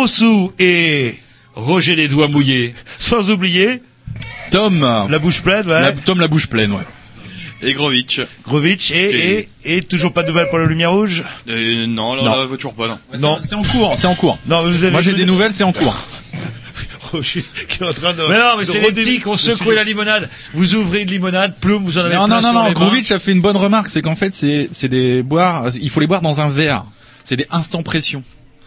Rossou et Roger les doigts mouillés. sans oublier Tom, la bouche pleine, ouais. la, Tom la bouche pleine, ouais. Et Grovitch. Grovitch et, et, et toujours pas de nouvelles pour la lumière rouge? Euh, non, là, Non. là, toujours pas, non. Non. C'est en cours, c'est en cours. Non, vous avez Moi j'ai des nouvelles, c'est en cours. Roger qui est en train de. Mais non, mais c'est les redé- petits qui ont secoué la limonade. Vous ouvrez une limonade, ploum, vous en avez Non, plein non, non, sur non. Grovitch a fait une bonne remarque, c'est qu'en fait c'est c'est des boire, il faut les boire dans un verre. C'est des instant pression.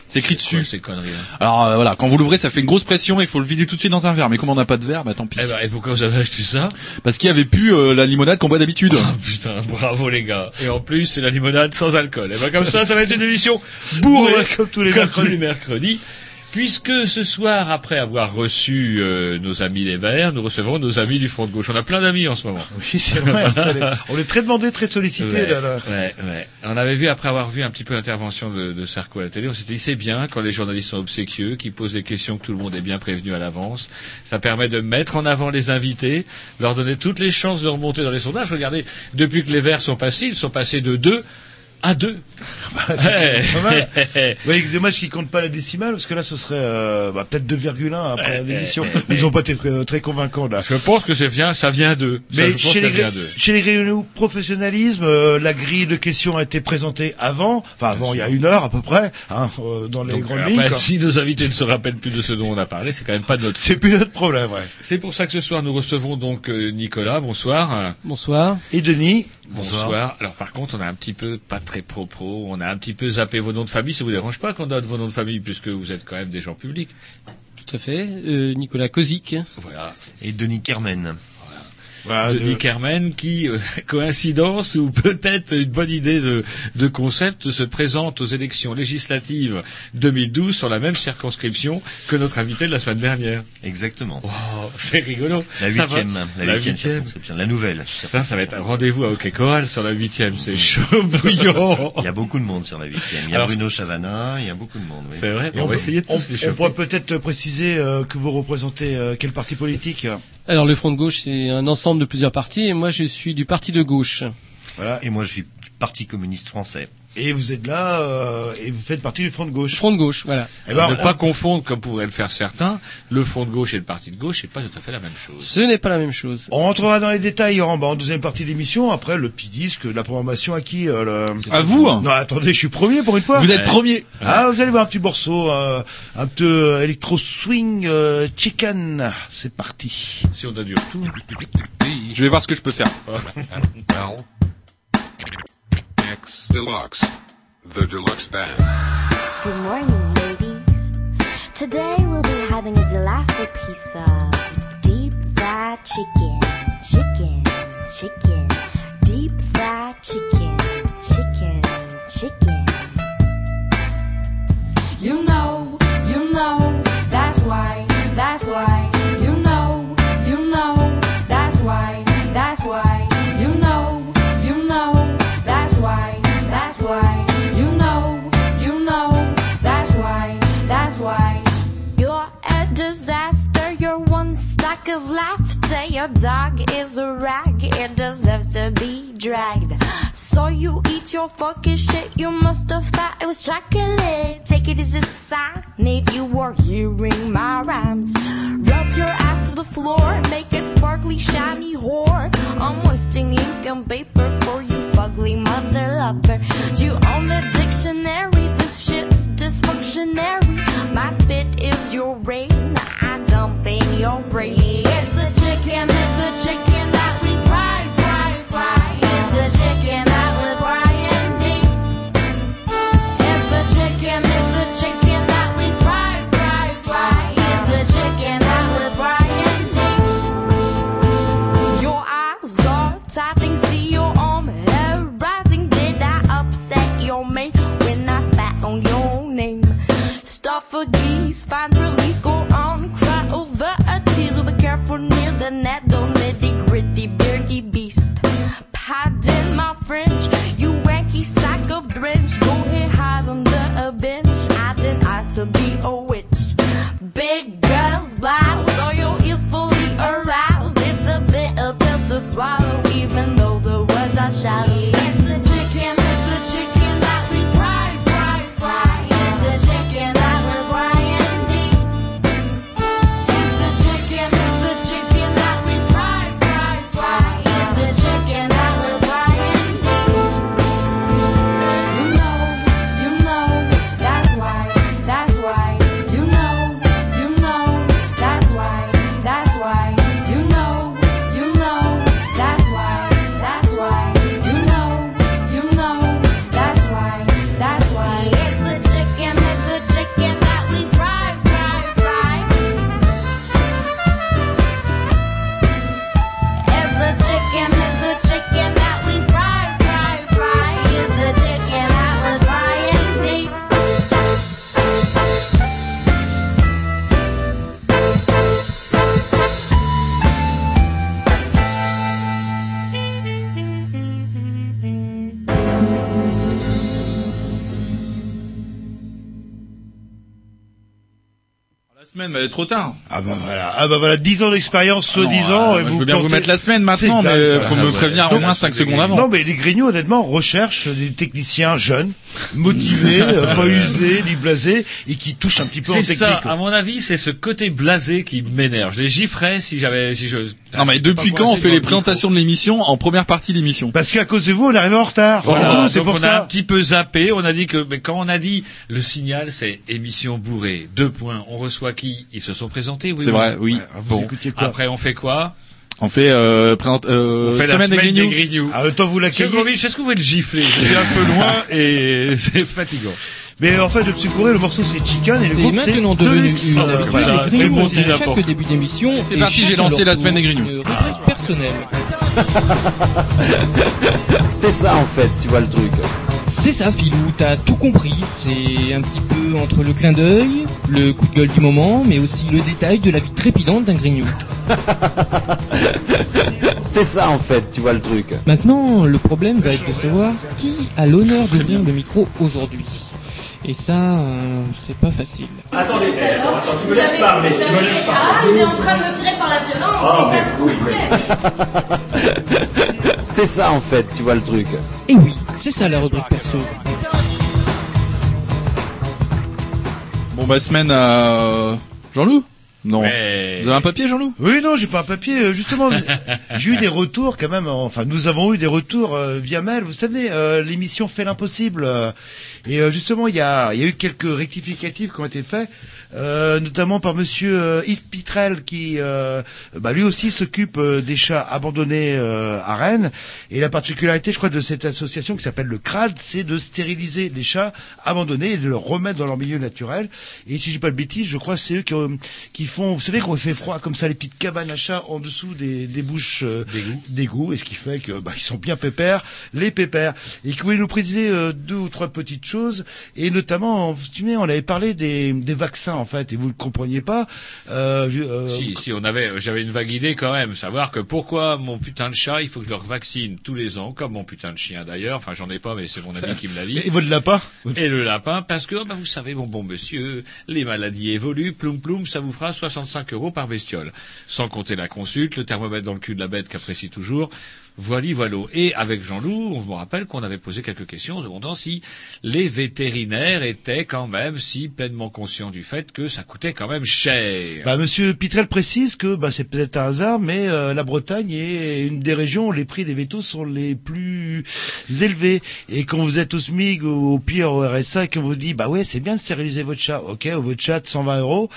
C'est écrit Quoi, dessus. ces conneries. hein Alors euh, voilà, quand vous l'ouvrez, ça fait une grosse pression et il faut le vider tout de suite dans un verre. Mais comme on n'a pas de verre, bah tant pis. Eh ben, et pourquoi vous avez acheté ça Parce qu'il y avait plus euh, la limonade qu'on boit d'habitude. Ah, Putain, bravo les gars. Et en plus, c'est la limonade sans alcool. Et ben comme ça, ça va être une émission bourrée, Bourrée comme tous les mercredis. mercredis. Puisque ce soir, après avoir reçu euh, nos amis les Verts, nous recevons nos amis du Front de Gauche. On a plein d'amis en ce moment. Oui, c'est vrai. on est très demandé, très sollicité. Ouais, là, là. ouais, ouais. On avait vu, après avoir vu un petit peu l'intervention de, de Sarko à la télé, on s'était dit c'est bien quand les journalistes sont obséquieux, qui posent des questions que tout le monde est bien prévenu à l'avance. Ça permet de mettre en avant les invités, leur donner toutes les chances de remonter dans les sondages. Regardez, depuis que les Verts sont passés, ils sont passés de 2 à 2. Pas mal. Oui, dommage qu'ils comptent pas la décimale, parce que là, ce serait euh, bah, peut-être 2,1 après l'émission. Ils ont pas été très, très convaincants là. Je pense que c'est vient, ça vient d'eux. Mais chez les, vient d'eux. chez les réunions professionnalisme, euh, la grille de questions a été présentée avant, enfin avant il y a une heure à peu près, hein, euh, dans les Donc, grandes lignes. quoi. si nos invités ne se rappellent plus de ce dont on a parlé, c'est quand même pas de notre C'est plus notre problème, ouais. C'est pour ça que ce soir nous recevons donc euh, Nicolas. Bonsoir. Bonsoir. Et Denis, Bonsoir. Alors par contre, on a un petit peu pas très pro-pro, on a un petit peu zappé vos noms de famille. Ça vous dérange pas qu'on donne vos noms de famille puisque vous êtes quand même des gens publics. Tout à fait. Euh, Nicolas Kozik. Voilà. Et Denis Kermen. Voilà, Denis de- Kermen qui, euh, coïncidence ou peut-être une bonne idée de, de concept, se présente aux élections législatives 2012 sur la même circonscription que notre invité de la semaine dernière. Exactement. Oh, c'est rigolo. La huitième, la La huitième circonscription, la nouvelle. Putain, ça va être un rendez-vous à Hockey Choral sur la huitième. C'est chaud bouillant. Il y a beaucoup de monde sur la huitième. Il y a Alors, Bruno Chavana, il y a beaucoup de monde. oui. C'est vrai. On, on va essayer de on, tous les on pourrait peut-être préciser euh, que vous représentez euh, quel parti politique? Alors le Front de gauche, c'est un ensemble de plusieurs partis, et moi je suis du parti de gauche. Voilà. Et moi, je suis du Parti communiste français. Et vous êtes là euh, et vous faites partie du front de gauche. Front de gauche, voilà. Eh ben, ne on- pas confondre, comme pourraient le faire certains, le front de gauche et le parti de gauche, c'est pas tout à fait la même chose. Ce n'est pas la même chose. On rentrera dans les détails en, bah, en deuxième partie d'émission. Après, le petit disque, la programmation à qui euh, le... À vous. Non, attendez, je suis premier pour une fois. Vous êtes Ouais. premier. Ah, vous allez voir un petit morceau, euh, un peu euh, électro swing euh, chicken. C'est parti. Si on a du retour. Je vais voir ce que je peux faire. X Deluxe. The Deluxe Band. Good morning, ladies. Today we'll be having a delightful piece of deep fried chicken, chicken, chicken, deep fried chicken, chicken, chicken. You know, you know, that's why, that's why, stack of laughter, your dog is a rag, it deserves to be dragged. So you eat your fucking shit, you must have thought it was chocolate. Take it as a sign if you were hearing my rhymes. Rub your ass to the floor, make it sparkly, shiny whore. I'm wasting ink and paper for you, fugly mother lover. You own the dictionary, this shit's dysfunctionary. My spit is your rain, I dump in your brain. It's the chicken, it's the chicken that we fry, fry, fry. It's the chicken that we fry and deep. It's the chicken, it's the chicken that we fry, fry, fry. It's the chicken that we fry and deep. Your eyes are tapping, see your arm rising. Did I upset your mate when I spat on your name? Stuff a geese, find release, gritty, beardy beast. Pardon my French, you wanky sack of drench. Go ahead, hide under a bench. I didn't ask to be a witch. Big girls, blouse, all your ears fully aroused. It's a bit of pill to swallow, even though the words are shallow. Mais trop tard. Ah bah voilà, ah bah voilà, 10 ans d'expérience, soi-disant. euh, et moi, vous je veux bien vous mettre la semaine maintenant, dingue, mais ça. faut me prévenir au moins 5 secondes avant. Non, mais les Grignoux, honnêtement, recherchent des techniciens jeunes, motivés, euh, pas usés, ni blasés, et qui touchent un petit peu en C'est technique. ça, à mon avis, c'est ce côté blasé qui m'énerve. Je les gifferais si j'avais, si je. Non mais depuis quand on fait les le présentations de l'émission en première partie d'émission? Parce qu'à cause de vous, on est arrivé en retard. Voilà, Voilà, c'est pour on a un ça. petit peu zappé. On a dit que, mais quand on a dit le signal, c'est émission bourrée. Deux points. On reçoit qui? Ils se sont présentés. Oui, C'est vrai, oui. Vous Bon, écoutiez quoi? Après, on fait quoi? On fait euh, présente, euh, On fait la semaine des semaine des Grignoux. Ah, le temps vous Monsieur l'accueillez. Grovitch, est-ce que vous pouvez le gifler Je suis un peu loin et c'est fatigant. Mais en fait, le Psychoré, le morceau c'est Chicken et le C'est groupe c'est maintenant devenu une fait n'importe chaque début d'émission. C'est parti, j'ai lancé la semaine des Grignoux. Une rubrique personnelle. C'est ça en fait, tu vois le truc. C'est ça, Philou, t'as tout compris. C'est un petit peu entre le clin d'œil, le coup de gueule du moment, mais aussi le détail de la vie trépidante d'un grignou. C'est ça en fait, tu vois le truc. Maintenant, le problème va être de savoir qui a l'honneur d'ouvrir le micro aujourd'hui. Et ça, euh, c'est pas facile. Attendez, attends, attends, tu me laisses parler, tu me laisses Ah, parler. il est en train de me virer par la violence, et ça me. C'est ça en fait, tu vois le truc. Et oui, c'est ça la rubrique perso. Bon bah semaine à Jean-Loup Non. Mais- Vous avez un papier Jean-Loup? Oui, non, j'ai pas un papier. euh, Justement, j'ai eu des retours quand même. Enfin, nous avons eu des retours euh, via mail. Vous savez, euh, l'émission fait l'impossible. euh, et euh, justement, il y a, il y a eu quelques rectificatifs qui ont été faits, euh, notamment par Monsieur euh, Yves Pitrel, qui, euh, bah, lui aussi s'occupe euh, des chats abandonnés euh, à Rennes. Et la particularité, je crois, de cette association qui s'appelle le CRAD, c'est de stériliser les chats abandonnés et de les remettre dans leur milieu naturel. Et si j'ai pas de bêtises, je crois que c'est eux qui, qui font, vous savez, quand il fait froid comme ça, les petites cabanes à chats en dessous des, des bouches euh, D'égout. et ce qui fait que bah, ils sont bien pépères, les pépères. Et qui voulait nous préciser euh, deux ou trois petites choses, et notamment, vous vous souvenez, on avait parlé des, des vaccins en fait, et vous ne compreniez pas. Euh, euh, Si, si, on avait, j'avais une vague idée quand même, savoir que pourquoi mon putain de chat, il faut que je le vaccine tous les ans, comme mon putain de chien d'ailleurs. Enfin, j'en ai pas, mais c'est mon ami qui me l'a dit. Et votre lapin Et le lapin, parce que, oh, bah, vous savez, mon bon monsieur, les maladies évoluent, ploum ploum, ça vous fera 65 euros par bestiole. Sans compter la consulte, le thermomètre dans le cul de la bête qu'apprécie toujours. Voilà, voilà. Et avec Jean-Loup, on me rappelle qu'on avait posé quelques questions en se demandant si les vétérinaires étaient quand même si pleinement conscients du fait que ça coûtait quand même cher. Bah, Monsieur Pitrel précise que bah, c'est peut-être un hasard, mais euh, la Bretagne est une des régions où les prix des vétos sont les plus élevés. Et quand vous êtes au SMIG ou au pire au RSA et qu'on vous dit bah ouais c'est bien de stériliser votre chat, ok votre chat de 120 euros,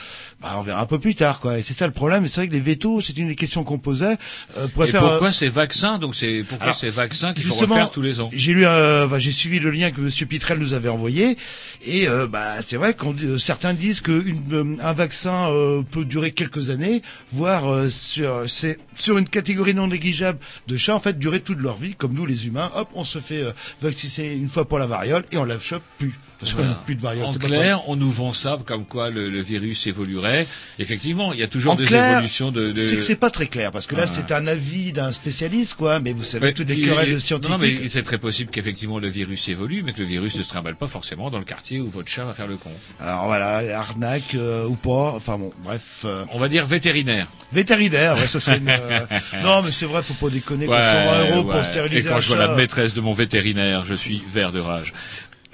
bah on verra un peu plus tard quoi. Et c'est ça le problème. Et c'est vrai que les vétos c'est une des questions qu'on posait. Euh, pour Et faire, pourquoi euh, ces vaccins Donc c'est pourquoi Alors, ces vaccins qu'il faut refaire tous les ans? J'ai lu, euh, enfin, j'ai suivi le lien que Monsieur Pitrel nous avait envoyé, et euh, bah c'est vrai que certains disent que une, euh, un vaccin euh, peut durer quelques années, voire euh, sur c'est sur une catégorie non négligeable de chats en fait durer toute leur vie, comme nous les humains. Hop, on se fait euh, vacciner une fois pour la variole et on la chope plus. Parce qu'on n'a plus de variole. En clair, on nous vend ça comme quoi le, le virus évoluerait. Effectivement, il y a toujours En des clair, évolutions de. de... C'est que c'est pas très clair parce que là Ah. c'est un avis d'un spécialiste quoi, mais vous savez toutes les querelles il- scientifiques. Non, mais c'est très possible qu'effectivement le virus évolue, mais que le virus ne se trimballe pas forcément dans le quartier où votre chat va faire le con. Alors voilà, arnaque euh, ou pas, enfin bon, bref. euh, On va dire vétérinaire. Vétérinaire, ouais, ça serait une, euh, Non, mais c'est vrai, faut pas déconner. Ouais, 120 euros ouais. pour stériliser Et quand un je vois chat. la maîtresse de mon vétérinaire, je suis vert de rage.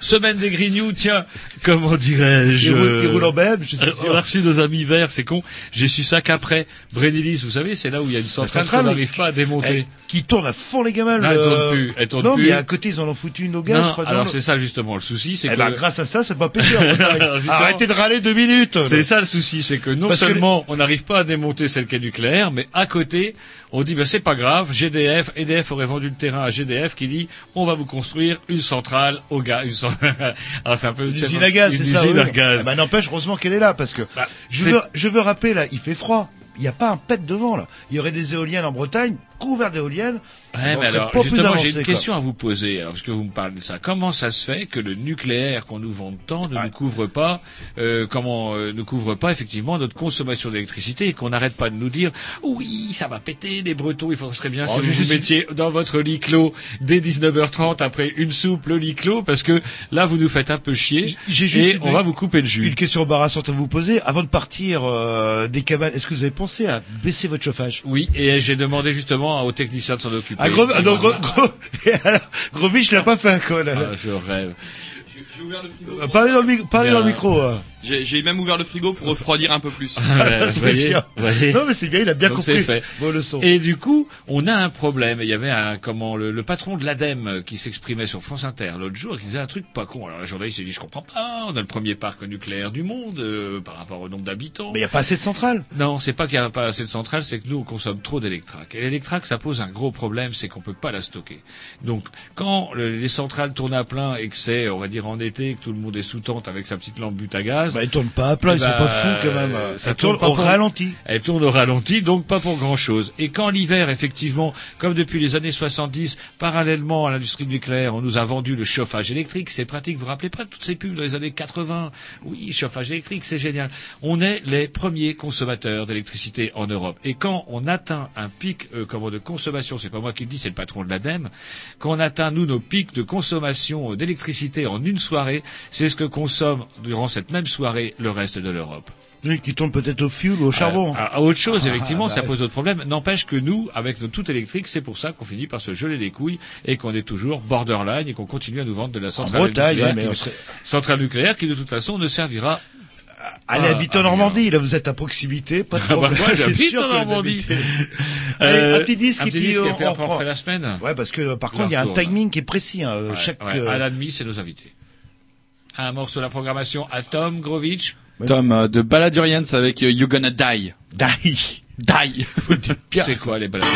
Semaine des Grignoux, tiens, comment dirais-je Il roule- il roule en BM, je suis euh, sûr. On a reçu nos amis verts, c'est con. J'ai su ça qu'après. Brénilis, vous savez, c'est là où il y a une centrale centrale, qu'on n'arrive pas à démonter. Eh, qui tourne à fond les gamins. Non, le- elle tourne plus, elle tourne non, plus. mais à côté ils en ont foutu une au gaz, Non, je crois. alors c'est ça justement le souci, c'est Eh que ben, grâce à ça, Bretagne. Alors, justement- Arrêtez de râler deux minutes. C'est ça le souci, c'est que non Parce que seulement on n'arrive pas à démonter celle qui est nucléaire, mais à côté, on dit ben c'est pas grave, GDF, EDF aurait vendu le terrain à GDF qui dit on va vous construire une centrale au gaz. Une cent- Alors c'est un peu Une usine à gaz, une c'est ça. usine oui. à gaz. Eh ben, n'empêche, heureusement qu'elle est là, parce que je veux, je veux rappeler là, il fait froid. Il n'y a pas un pet devant là. Il y aurait des éoliennes en Bretagne, couvertes d'éoliennes. Ouais, on mais serait alors, pas justement, j'ai une quoi. question à vous poser, alors, parce que vous me parlez de ça. Comment ça se fait que le nucléaire qu'on nous vend tant ne nous couvre pas, euh, comment, euh, ne couvre pas, effectivement, notre consommation d'électricité et qu'on n'arrête pas de nous dire, oui, ça va péter, les Bretons, il faudrait bien Oh, si vous suis- mettiez dans votre lit clos dès 19h30 après une soupe, le lit clos, parce que là, vous nous faites un peu chier J'ai et juste on une- va vous couper le jus. Une question embarrassante à vous poser. Avant de partir euh, des cabanes, est-ce que vous avez pensé à baisser votre chauffage? Oui, et j'ai demandé justement aux techniciens de s'en occuper. Ah, gros, non, gros, gros, et alors, Grovich l'a pas fait, quoi, là. Ah, je rêve. J'ai ouvert le frigo. Parlez dans le, mi- parlez Bien. dans le micro. euh. J'ai j'ai même ouvert le frigo pour refroidir un peu plus. C'est voyez, bien. vous voyez. Non, mais c'est bien, il a bien Donc compris c'est fait. vos leçons. Et du coup, on a un problème. Il y avait un comment le, le patron de l'ADEME qui s'exprimait sur France Inter l'autre jour, qui disait un truc pas con. Alors la journaliste s'est dit je comprends pas. On a le premier parc nucléaire du monde euh, par rapport au nombre d'habitants. Mais il n'y a pas assez de centrales. Non, c'est pas qu'il n'y a pas assez de centrales, c'est que nous on consomme trop d'électrac. Et l'électrac, ça pose un gros problème, c'est qu'on peut pas la stocker. Donc quand le- les centrales tournent à plein et que c'est, on va dire en été, que tout le monde est sous tente avec sa petite lampe but à gaz, Bah, ils tournent pas à plein, eh ils sont ben, pas fous, quand même. euh, Ça tourne au pour- ralenti. Elle tourne au ralenti, donc pas pour grand chose. Et quand l'hiver, effectivement, comme depuis les années 70, parallèlement à l'industrie nucléaire, on nous a vendu le chauffage électrique, c'est pratique. Vous vous rappelez pas de toutes ces pubs dans les années 80? Oui, chauffage électrique, c'est génial. On est les premiers consommateurs d'électricité en Europe. Et quand on atteint un pic, euh, comment, de consommation, c'est pas moi qui le dis, c'est le patron de l'ADEME, quand on atteint, nous, nos pics de consommation d'électricité en une soirée, c'est ce que consomme durant cette même soirée le reste de l'Europe. Oui, qui tournent peut-être au fioul ou au charbon. Euh, à, à autre chose, Ah, effectivement, bah ça pose d'autres problèmes. N'empêche que nous, avec nos tout électriques, c'est pour ça qu'on finit par se geler les couilles et qu'on est toujours borderline et qu'on continue à nous vendre de la centrale Bretagne, nucléaire, mais qui, serait- centrale nucléaire qui de toute façon ne servira Allez, habitez en Normandie, là vous êtes à proximité, pas de Ah bah, problème. moi, j'habite en Normandie. d'habiter. Allez, Euh, un petit disque un et petit puis disque, et on, refait la semaine. Ouais, parce que euh, par On contre il y a un timing qui est précis. Hein, Ouais, chaque, ouais. euh, À la demi, c'est nos invités. Un morceau de la programmation à Tom Grovitch. Tom euh, de Baladurians avec euh, You Gonna Die. Die. Die. C'est quoi les balades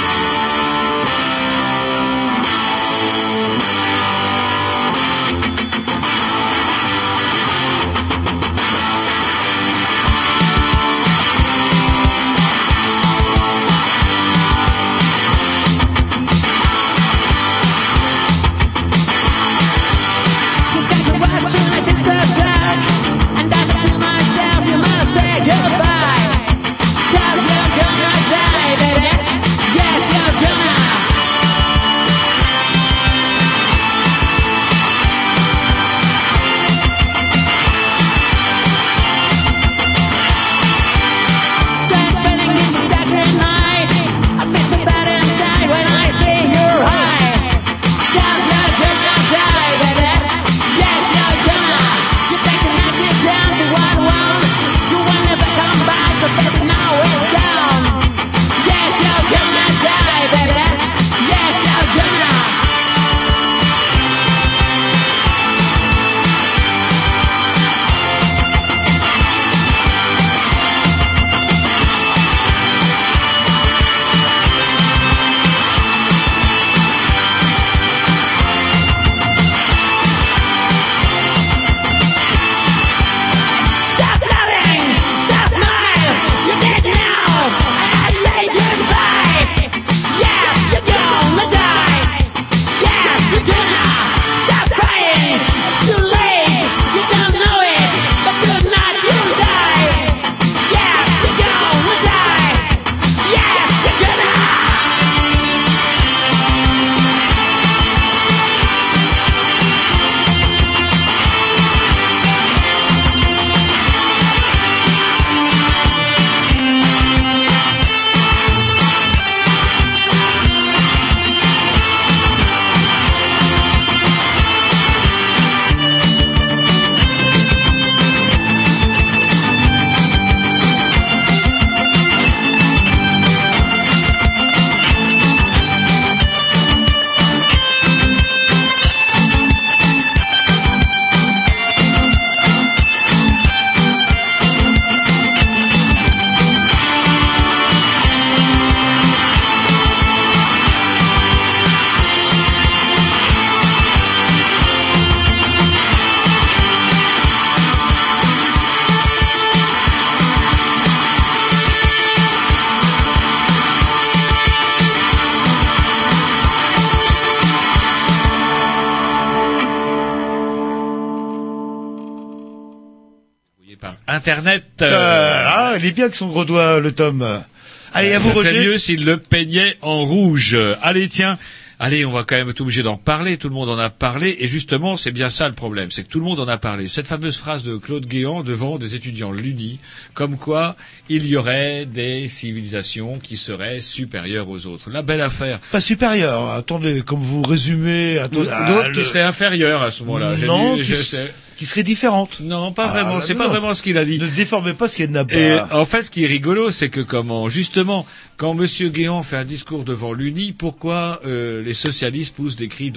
Internet. Euh, ah, il est bien que son gros doigt, le tome. Allez, à vous, Ça Roger. mieux s'il le peignait en rouge. Allez, tiens. Allez, on va quand même être obligé d'en parler. Tout le monde en a parlé. Et justement, c'est bien ça le problème. C'est que tout le monde en a parlé. Cette fameuse phrase de Claude Guéant devant des étudiants l'UNI, comme quoi il y aurait des civilisations qui seraient supérieures aux autres. La belle affaire. Pas supérieur. Attendez, comme vous résumez. Attendez, ah, D'autres le- qui seraient inférieures à ce moment-là. Non, qui je sais- qui serait différente. Non, pas Ah, vraiment. C'est pas non. vraiment ce qu'il a dit. Ne déformez pas ce qu'il n'a pas. Et en fait, ce qui est rigolo, c'est que comment, justement, quand Monsieur Guéant fait un discours devant l'UNI, pourquoi euh, les socialistes poussent des cris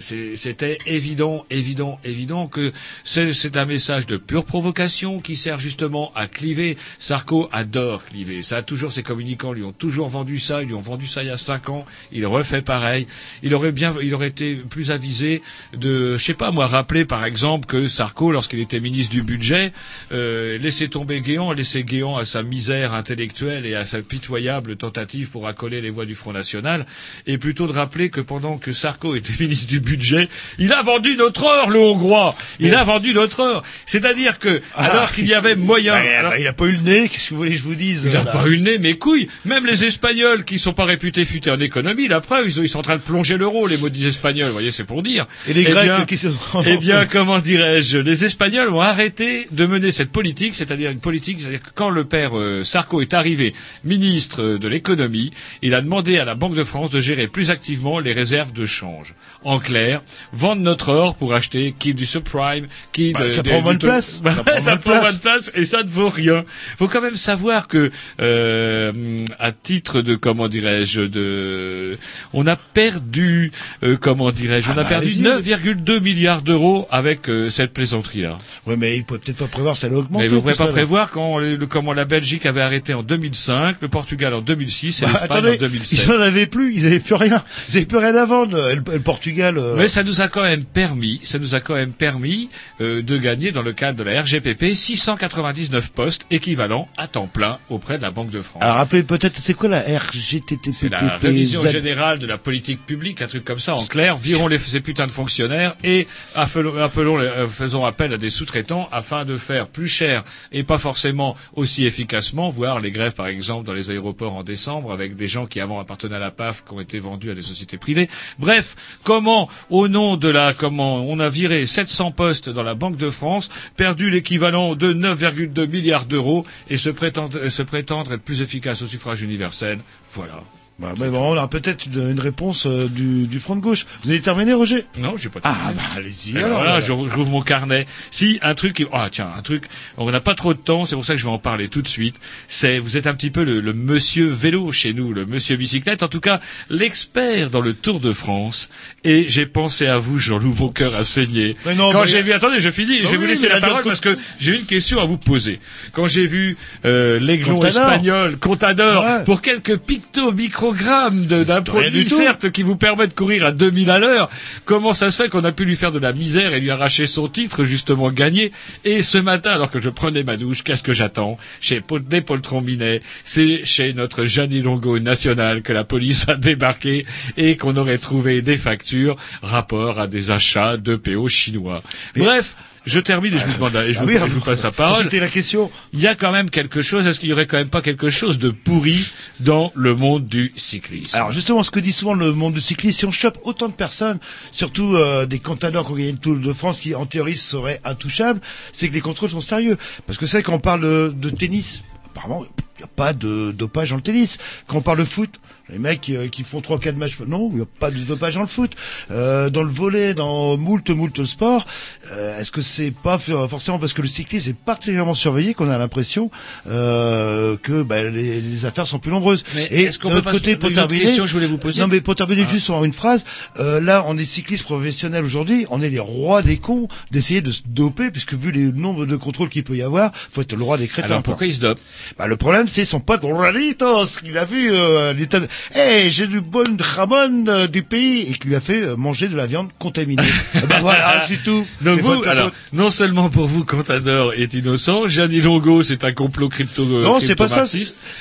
C'est- C'était évident, évident, évident que c'est c'est un message de pure provocation qui sert justement à cliver. Sarko adore cliver. Ça a toujours ses communicants lui ont toujours vendu ça. Ils lui ont vendu ça il y a cinq ans. Il refait pareil. Il aurait bien, il aurait été plus avisé de, je sais pas moi, rappeler par exemple que Sarko, lorsqu'il était ministre du budget, euh, laissait tomber Guéant, laissait Guéant à sa misère intellectuelle et à sa pitoyable tentative pour accoler les voix du Front National, et plutôt de rappeler que pendant que Sarko était ministre du budget, il a vendu notre or, le Hongrois. Il a vendu notre or. C'est-à-dire que, alors qu'il y avait moyen. Bah, alors- bah, il a pas eu le nez. Qu'est-ce que vous voulez que je vous dise il n'a pas eu le nez, mes couilles. Même les Espagnols, qui sont pas réputés futés en économie, la preuve, ils, ils sont en train de plonger l'euro, les maudits Espagnols. Vous voyez, c'est pour dire. Et les Eh Grecs bien- qui se Eh bien, comment dirais-je Les Espagnols ont arrêté de mener cette politique, c'est-à-dire une politique, c'est-à-dire que quand le père euh, Sarko est arrivé ministre euh, de l'économie, il a demandé à la Banque de France de gérer plus activement les réserves de change. En clair, vendre notre or pour acheter qui du subprime, qui Bah, de, ça des- prend du moins de to- place. Bah, Ça prend ça prend place. et ça ne vaut rien. Faut quand même savoir que, euh, à titre de comment dirais-je, de, on a perdu, euh, comment dirais-je, on Ah a bah, perdu allez-y. 9,2 milliards d'euros avec euh, cette plaisanterie-là. Ouais, mais il pouvait peut-être pas prévoir ça allait augmenter. Mais vous ne pouvez pas ça, là. prévoir quand le, comment la Belgique avait arrêté en 2005, le Portugal en 2006 et Bah, l'Espagne en attendez, 2007. ils en avaient plus, ils avaient plus rien, ils avaient plus rien à vendre. Le, et le Portugal. euh, Mais ça nous a quand même permis, ça nous a quand même permis euh, de gagner dans le cadre de la RGPP 699 postes équivalents à temps plein auprès de la Banque de France. Alors rappelez peut-être, c'est quoi la RGTTP C'est la révision générale de la politique publique, un truc comme ça. En clair, virons les, ces putains de fonctionnaires et appelons, appelons les- euh, faisons appel à des sous-traitants afin de faire plus cher et pas forcément aussi efficacement, voire les grèves par exemple dans les aéroports en décembre avec des gens qui avant appartenaient à la PAF qui ont été vendus à des sociétés privées. Bref, comment au nom de la comment on a viré 700 postes dans la Banque de France, perdu l'équivalent de 9,2 milliards d'euros et se prétendre, se prétendre être plus efficace au suffrage universel. Voilà. Bah, mais bon, on a peut-être une, une réponse euh, du, du front de gauche. Vous avez terminé, Roger? Non, j'ai pas. Ah terminé. bah allez-y. Et Alors, voilà, j'ouvre mon carnet. Si un truc, qui- ah tiens, un truc, on n'a pas trop de temps, c'est pour ça que je vais en parler tout de suite. C'est, vous êtes un petit peu le, le monsieur vélo chez nous, le monsieur bicyclette, en tout cas l'expert dans le Tour de France. Et j'ai pensé à vous, Jean-Loup, mon cœur a saigné. Mais non, Quand mais- j'ai vu, attendez, je finis, Non, je vais vous laisser la la parole parce que j'ai une question à vous poser. Quand j'ai vu euh, l'aiglon espagnol, Contador, Ouais. pour quelques picto-microgrammes de- d'un produit, certes, qui vous permet de courir à 2000 à l'heure, comment ça se fait qu'on a pu lui faire de la misère et lui arracher son titre, justement gagné? Et ce matin, alors que je prenais ma douche, qu'est-ce que j'attends? Chez Paul- des Poltron Minet, c'est chez notre Gianni Longo national que la police a débarqué et qu'on aurait trouvé des factures rapport à des achats de PO chinois. Bref, je termine et je vous demande, et je Ah vous, oui, je vous passe la parole. C'était la question. Il y a quand même quelque chose, est-ce qu'il y aurait quand même pas quelque chose de pourri dans le monde du cyclisme? Alors justement, ce que dit souvent le monde du cyclisme, si on chope autant de personnes, surtout euh, des contadors qui ont gagné le Tour de France, qui en théorie seraient intouchables, c'est que les contrôles sont sérieux. Parce que c'est quand on parle de, de tennis, apparemment, il n'y a pas de dopage dans le tennis. Quand on parle de foot, les mecs euh, qui font trois quatre matchs, non, il n'y a pas de dopage dans le foot. Euh, dans le volet, dans moult moult sport, euh, est-ce que c'est pas forcément parce que le cyclisme est particulièrement surveillé qu'on a l'impression euh, que bah, les, les affaires sont plus nombreuses. Mais Et est-ce qu'on de peut pas côté, pour terminer, question que je voulais vous poser non mais pour terminer Ah. juste sur une phrase, euh, là on est cycliste professionnel aujourd'hui, on est les rois des cons d'essayer de se doper puisque vu les nombres de contrôles qu'il peut y avoir, faut être le roi des crétins. Alors quoi. pourquoi il se dope? Bah le problème c'est son pote Raditos, qu'il a vu euh, l'état. Hey, j'ai du bon jamon euh, du pays. Et qui lui a fait euh, manger de la viande contaminée. Eh ben voilà, c'est tout. Donc vous, alors, non seulement pour vous, Contador est innocent, Gianni Longo, c'est un complot crypto Non, c'est pas ça,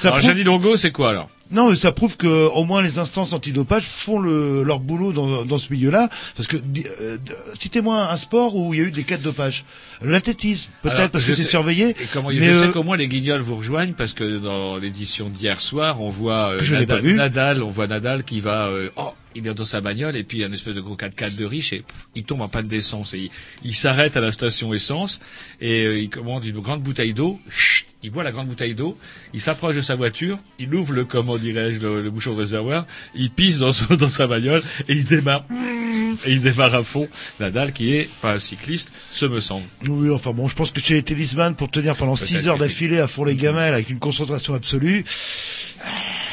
Alors, prouve- Gianni Longo, c'est quoi alors? Non, mais ça prouve que au moins les instances antidopage font le, leur boulot dans, dans ce milieu-là. Parce que euh, citez-moi un sport où il y a eu des cas de dopage. L'athlétisme, peut-être parce que c'est sais- surveillé. Et comment, mais je sais euh, qu'au moins les guignols vous rejoignent parce que dans l'édition d'hier soir, on voit euh, Nadal, pas vu. Nadal, on voit Nadal qui va, euh, oh, il est dans sa bagnole et puis un espèce de gros 4x4 de riche et pff, il tombe en panne d'essence et il, il s'arrête à la station essence et euh, il commande une grande bouteille d'eau. Il boit la grande bouteille d'eau, il s'approche de sa voiture, il ouvre le comment dirais-je le, le bouchon de réservoir, il pisse dans, son- dans sa bagnole et il démarre et il démarre à fond. Nadal qui est pas un cycliste, ce me semble. Oui, enfin bon, je pense que chez les tennisman, pour tenir pendant Peut-être 6 heures d'affilée à fond les gamelles avec une concentration absolue,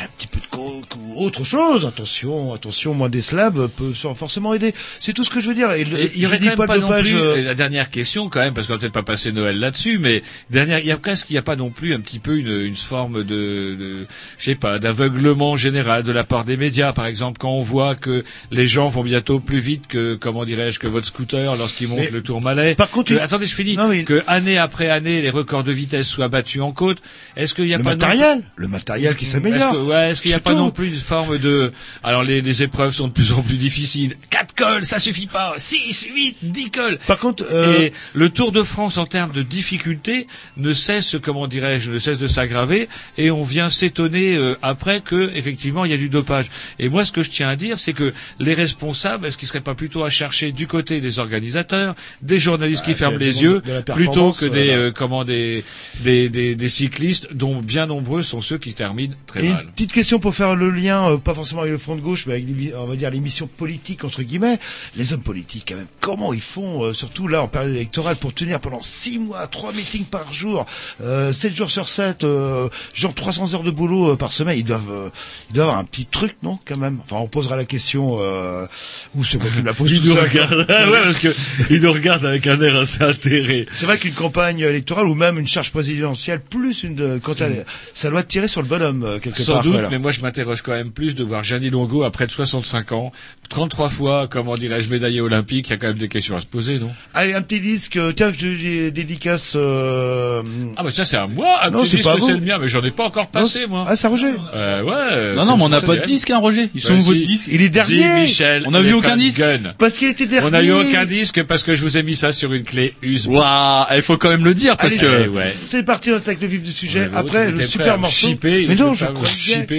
un petit peu de coke ou autre chose, attention, attention, moins des slabs peut forcément aider. C'est tout ce que je veux dire. Et, il je dis pas pas, le non dopage, plus, euh, la dernière question quand même, parce qu'on va peut-être pas passer Noël là-dessus, mais dernière, il y a presque, il n'y a pas non plus un petit peu une, une forme de, de je sais pas, d'aveuglement général de la part des médias, par exemple, quand on voit que les gens vont bientôt plus vite que, comment dirais-je, que votre scooter lorsqu'il monte Mais- le Tourmalet. Par contre, Que- attendez, je finis. Non, mais- Que année après année, les records de vitesse soient battus en côte. Est-ce qu'il y a le pas matériel, le matériel qui s'améliore. Ouais, est-ce qu'il n'y a pas tout. non plus une forme de... Alors les, les épreuves sont de plus en plus difficiles. 4 cols, ça suffit pas. 6, 8, 10 cols. Par contre, euh, Et le Tour de France en termes de difficulté ne cesse, comment dirais-je, ne cesse de s'aggraver et on vient s'étonner euh, après que effectivement il y a du dopage. Et moi ce que je tiens à dire c'est que les responsables, est-ce qu'ils seraient pas plutôt à chercher du côté des organisateurs, des journalistes qui Bah, ferment les yeux, plutôt que des euh, comment des des, des des cyclistes dont bien nombreux sont ceux qui terminent très Et mal. Petite question pour faire le lien, euh, pas forcément avec le front de gauche, mais avec l'émi- on va dire l'émission politique entre guillemets. Les hommes politiques, quand même, comment ils font, euh, surtout là en période électorale, pour tenir pendant six mois, trois meetings par jour, euh, 7 jours sur 7, euh, genre 300 heures de boulot euh, par semaine? Ils doivent, euh, ils doivent avoir un petit truc, non, quand même? Enfin, on posera la question, euh, ou c'est moi qui me la pose Il tout nous seul. regarde, Ah ouais, parce que il nous regarde avec un air assez atterré. C'est vrai qu'une campagne électorale ou même une charge présidentielle plus une quand elle, ça doit tirer sur le bonhomme quelque Sans part. Doute, voilà. mais moi je m'interroge quand même plus de voir Gianni Longo à près de 65 ans, 33 fois, comment dirais-je, médaillé olympique, il y a quand même des questions à se poser, non? Allez, un petit disque, euh, tiens, que je dédicace. Euh... Ah bah ça c'est à moi, un Non, petit c'est disque pas vous. c'est le mien, mais j'en ai pas encore passé moi. Ah, c'est Roger. Euh, ouais. Non, non, mais on n'a pas de disque, hein, Roger. Ils sont Bah, où votre si. disque? Il est dernier. Michel, On a vu aucun disque? gun. Parce qu'il était dernier. On n'a eu aucun disque parce que je vous ai mis ça sur une clé USB. Waouh, il faut quand même le dire parce Allez, que Eh c'est parti, on attaque le vif du sujet. Après, le super morceau. mais non, je à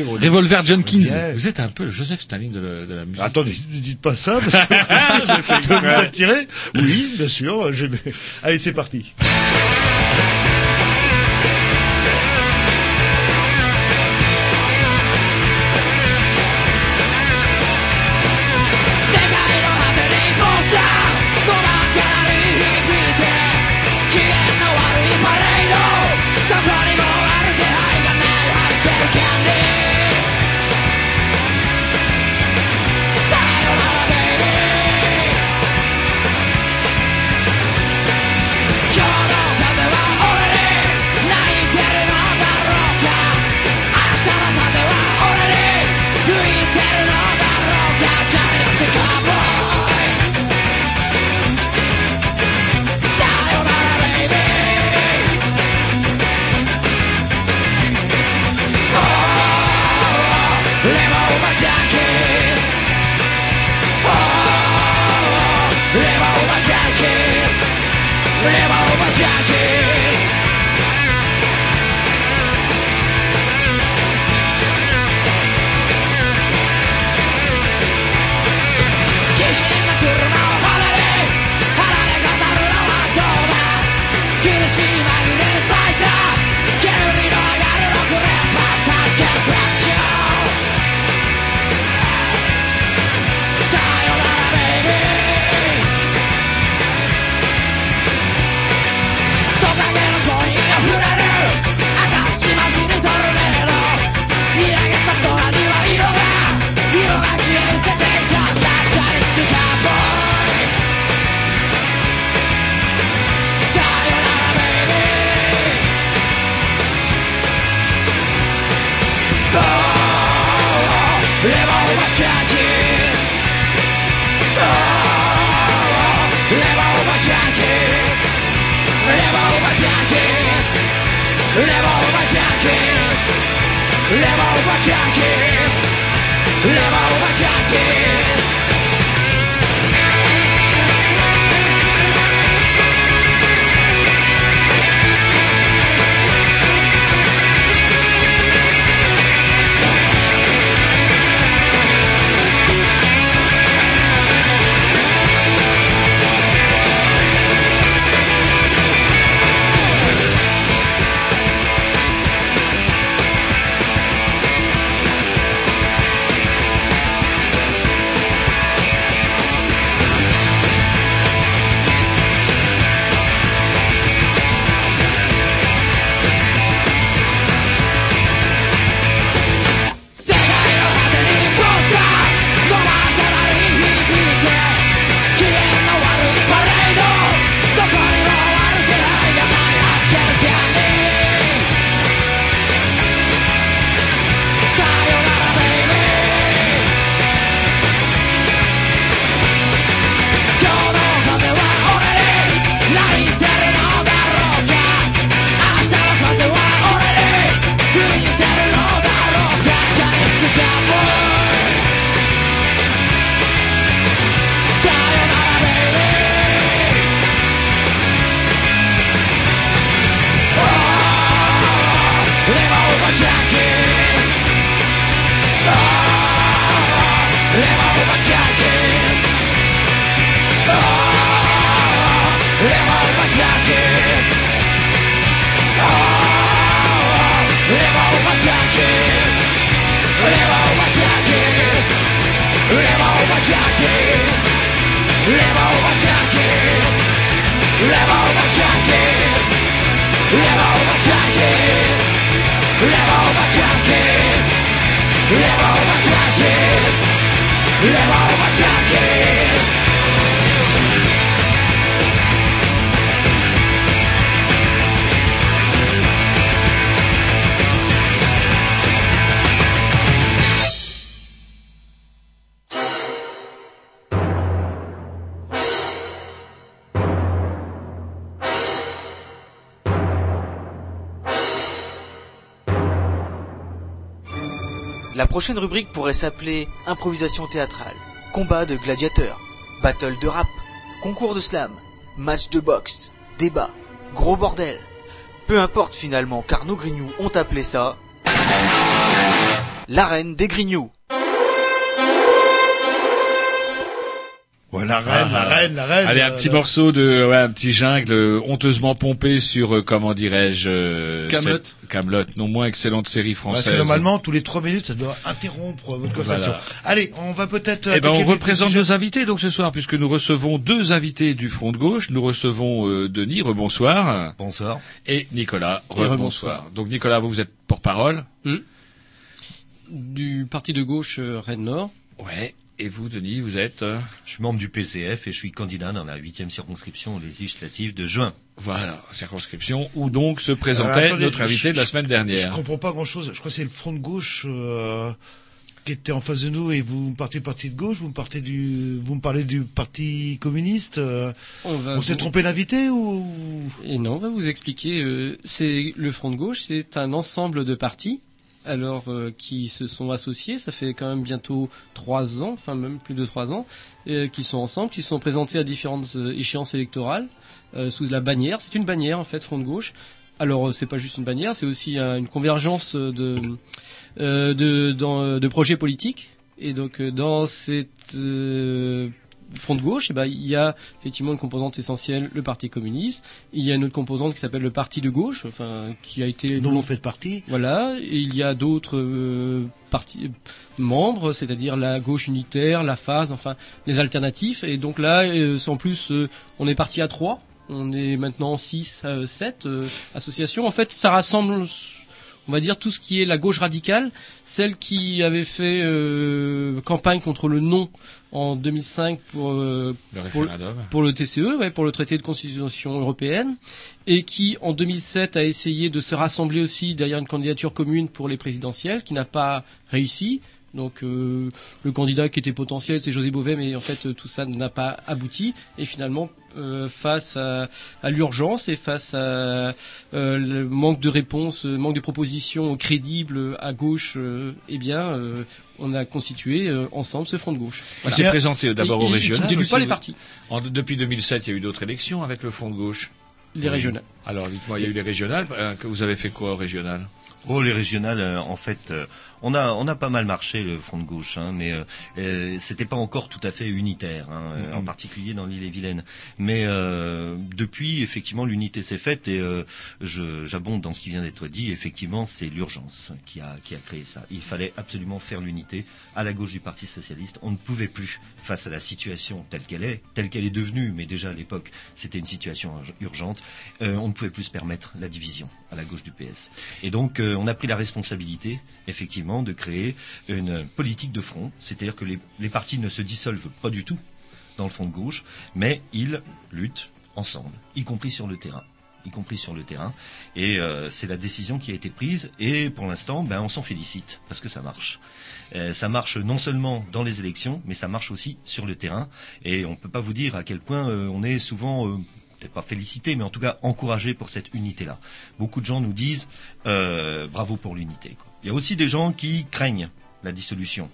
mon Revolver Jenkins. Yeah. Vous êtes un peu le Joseph Staline de la, de la musique. Attendez, ne dites pas ça, parce que peux vous attirer. Oui, bien sûr. Allez, c'est parti. Prochaine rubrique pourrait s'appeler improvisation théâtrale, combat de gladiateurs, battle de rap, concours de slam, match de boxe, débat, gros bordel. Peu importe finalement, car nos grignoux ont appelé ça l'arène des grignoux. Ouais, la reine, la reine, la reine. Allez, un euh, petit la- morceau de, ouais, un petit jungle euh, honteusement pompé sur, euh, comment dirais-je, euh, Kaamelott. cette- Kaamelott, non moins excellente série Parce française. que normalement, tous les trois minutes, ça doit interrompre votre conversation. Voilà. Allez, on va peut-être. Eh ben, on représente nos invités donc ce soir puisque nous recevons deux invités du front de gauche. Nous recevons euh, Denis, rebonsoir. Bonsoir. Et Nicolas, rebonsoir. Donc Nicolas, vous, vous êtes porte-parole. Du parti de gauche euh, Rennes-Nord. Ouais. Et vous, Denis, vous êtes euh, Je suis membre du PCF et je suis candidat dans la huitième circonscription législative de juin. Voilà, circonscription où donc se Euh, présentait attendez, notre invité je- de la semaine Je dernière. comprends pas grand chose. Je crois que c'est le front de gauche euh, qui était en face de nous et vous me partez du parti de gauche, vous me partez du, vous me parlez du parti communiste. euh, On, va on s'est trompé d'invité ou? Et non, on va vous expliquer. euh, c'est le Front de gauche, c'est un ensemble de partis, alors euh, qui se sont associés. Ça fait quand même bientôt trois ans, enfin même plus de trois ans, euh, qui sont ensemble, qui se sont présentés à différentes euh, échéances électorales euh, sous la bannière. C'est une bannière en fait, Front de gauche. Alors c'est pas juste une bannière, c'est aussi une convergence de de, projets politiques. Et donc dans cette front de gauche, eh ben, il y a effectivement une composante essentielle, le Parti communiste. Il y a une autre composante qui s'appelle le Parti de gauche, enfin qui a été dont vous faites partie voilà. Et il y a d'autres euh, partis membres, c'est-à-dire la gauche unitaire, la phase, enfin les alternatifs. Et donc là, euh, en plus, euh, on est parti à trois. On est maintenant 6, 7 associations. En fait, ça rassemble, on va dire, tout ce qui est la gauche radicale, celle qui avait fait euh, campagne contre le non en 2005 pour, euh, Le pour, le TCE, ouais, pour le traité de constitution européenne, et qui en 2007 a essayé de se rassembler aussi derrière une candidature commune pour les présidentielles, qui n'a pas réussi. Donc euh, le candidat qui était potentiel, c'est José Bové, mais en fait euh, tout ça n'a pas abouti. Et finalement, euh, face à, à l'urgence et face à euh, le manque de réponses, manque de propositions crédibles à gauche, euh, eh bien, euh, on a constitué euh, ensemble ce front de gauche. Il s'est présenté d'abord au régional. ne pas les partis. En- depuis 2007, il y a eu d'autres élections avec le Front de gauche. Les régionales. Alors, dites-moi, il y a eu les régionales. euh, que vous avez fait quoi au régional? Oh, les régionales, euh, en fait, euh, on a on a pas mal marché le front de gauche, hein, mais euh, euh, c'était pas encore tout à fait unitaire, hein, euh, en particulier dans l'île-et-Vilaine. Mais euh, depuis, effectivement, l'unité s'est faite et euh, j'abonde dans ce qui vient d'être dit. Effectivement, c'est l'urgence qui a qui a créé ça. Il fallait absolument faire l'unité à la gauche du Parti socialiste. On ne pouvait plus, face à la situation telle qu'elle est, telle qu'elle est devenue, mais déjà à l'époque, c'était une situation urg- urgente. on ne pouvait plus se permettre la division à la gauche du PS. Et donc, on a pris la responsabilité, effectivement, de créer une politique de front, c'est-à-dire que les, partis ne se dissolvent pas du tout dans le front de gauche, mais ils luttent ensemble, y compris sur le terrain. Et euh, c'est la décision qui a été prise. Et pour l'instant, ben, on s'en félicite parce que ça marche. Euh, ça marche non seulement dans les élections, mais ça marche aussi sur le terrain. Et on ne peut pas vous dire à quel point euh, on est souvent, peut-être pas félicité, mais en tout cas encouragé pour cette unité-là. Beaucoup de gens nous disent euh, bravo pour l'unité. Il y a aussi des gens qui craignent la dissolution.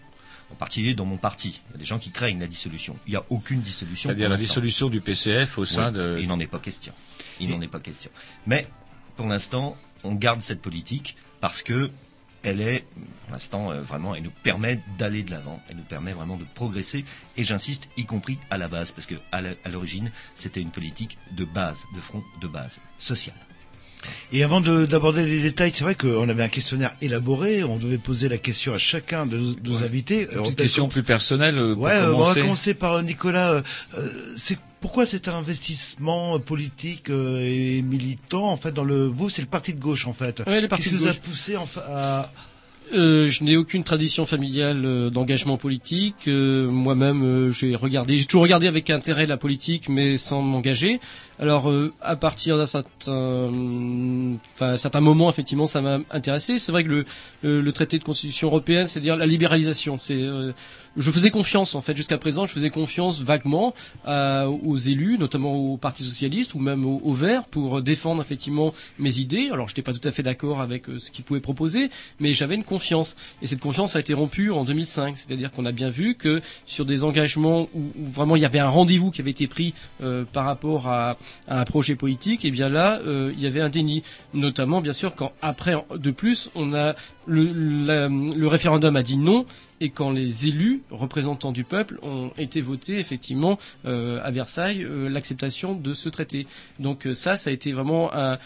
En particulier dans mon parti, il y a des gens qui craignent la dissolution. Il n'y a aucune dissolution. C'est-à-dire la dissolution du PCF au sein Oui, de. Il n'en est pas question. Il n'en est pas question. Mais pour l'instant, on garde cette politique parce que elle est, pour l'instant, euh, vraiment, elle nous permet d'aller de l'avant. Elle nous permet vraiment de progresser. Et j'insiste, y compris à la base, parce que à l'origine, c'était une politique de base, de front de base, sociale. Et avant de- d'aborder les détails, c'est vrai qu'on avait un questionnaire élaboré, on devait poser la question à chacun de nos, de nos invités. Une petite question plus personnelle. euh, pour Ouais, euh, on va commencer. par Nicolas. Euh, c'est pourquoi cet investissement politique euh, et militant en fait dans le vous c'est le parti de gauche en fait. Ouais, Qu'est-ce qui vous a poussé à Euh, je n'ai aucune tradition familiale euh, d'engagement politique. Euh, Moi-même, j'ai regardé, j'ai toujours regardé avec intérêt la politique, mais sans m'engager. Alors, à partir d'un certain, enfin, un certain moment, effectivement, ça m'a intéressé. C'est vrai que le, le, le traité de constitution européenne, c'est-à-dire la libéralisation, c'est je faisais confiance en fait jusqu'à présent, je faisais confiance vaguement à- aux élus, notamment au Parti socialiste ou même aux, aux Verts, pour défendre effectivement mes idées. Alors, je n'étais pas tout à fait d'accord avec euh, ce qu'ils pouvaient proposer, mais j'avais une confiance. Et cette confiance a été rompue en 2005, c'est-à-dire qu'on a bien vu que sur des engagements où, où vraiment il y avait un rendez-vous qui avait été pris euh, par rapport à, à un projet politique, et bien là, euh, il y avait un déni. Notamment, bien sûr, quand après, de plus, on a le, le référendum a dit non, et quand les élus, représentants du peuple, ont été votés effectivement euh, à Versailles euh, l'acceptation de ce traité. Donc euh, ça, ça a été vraiment euh,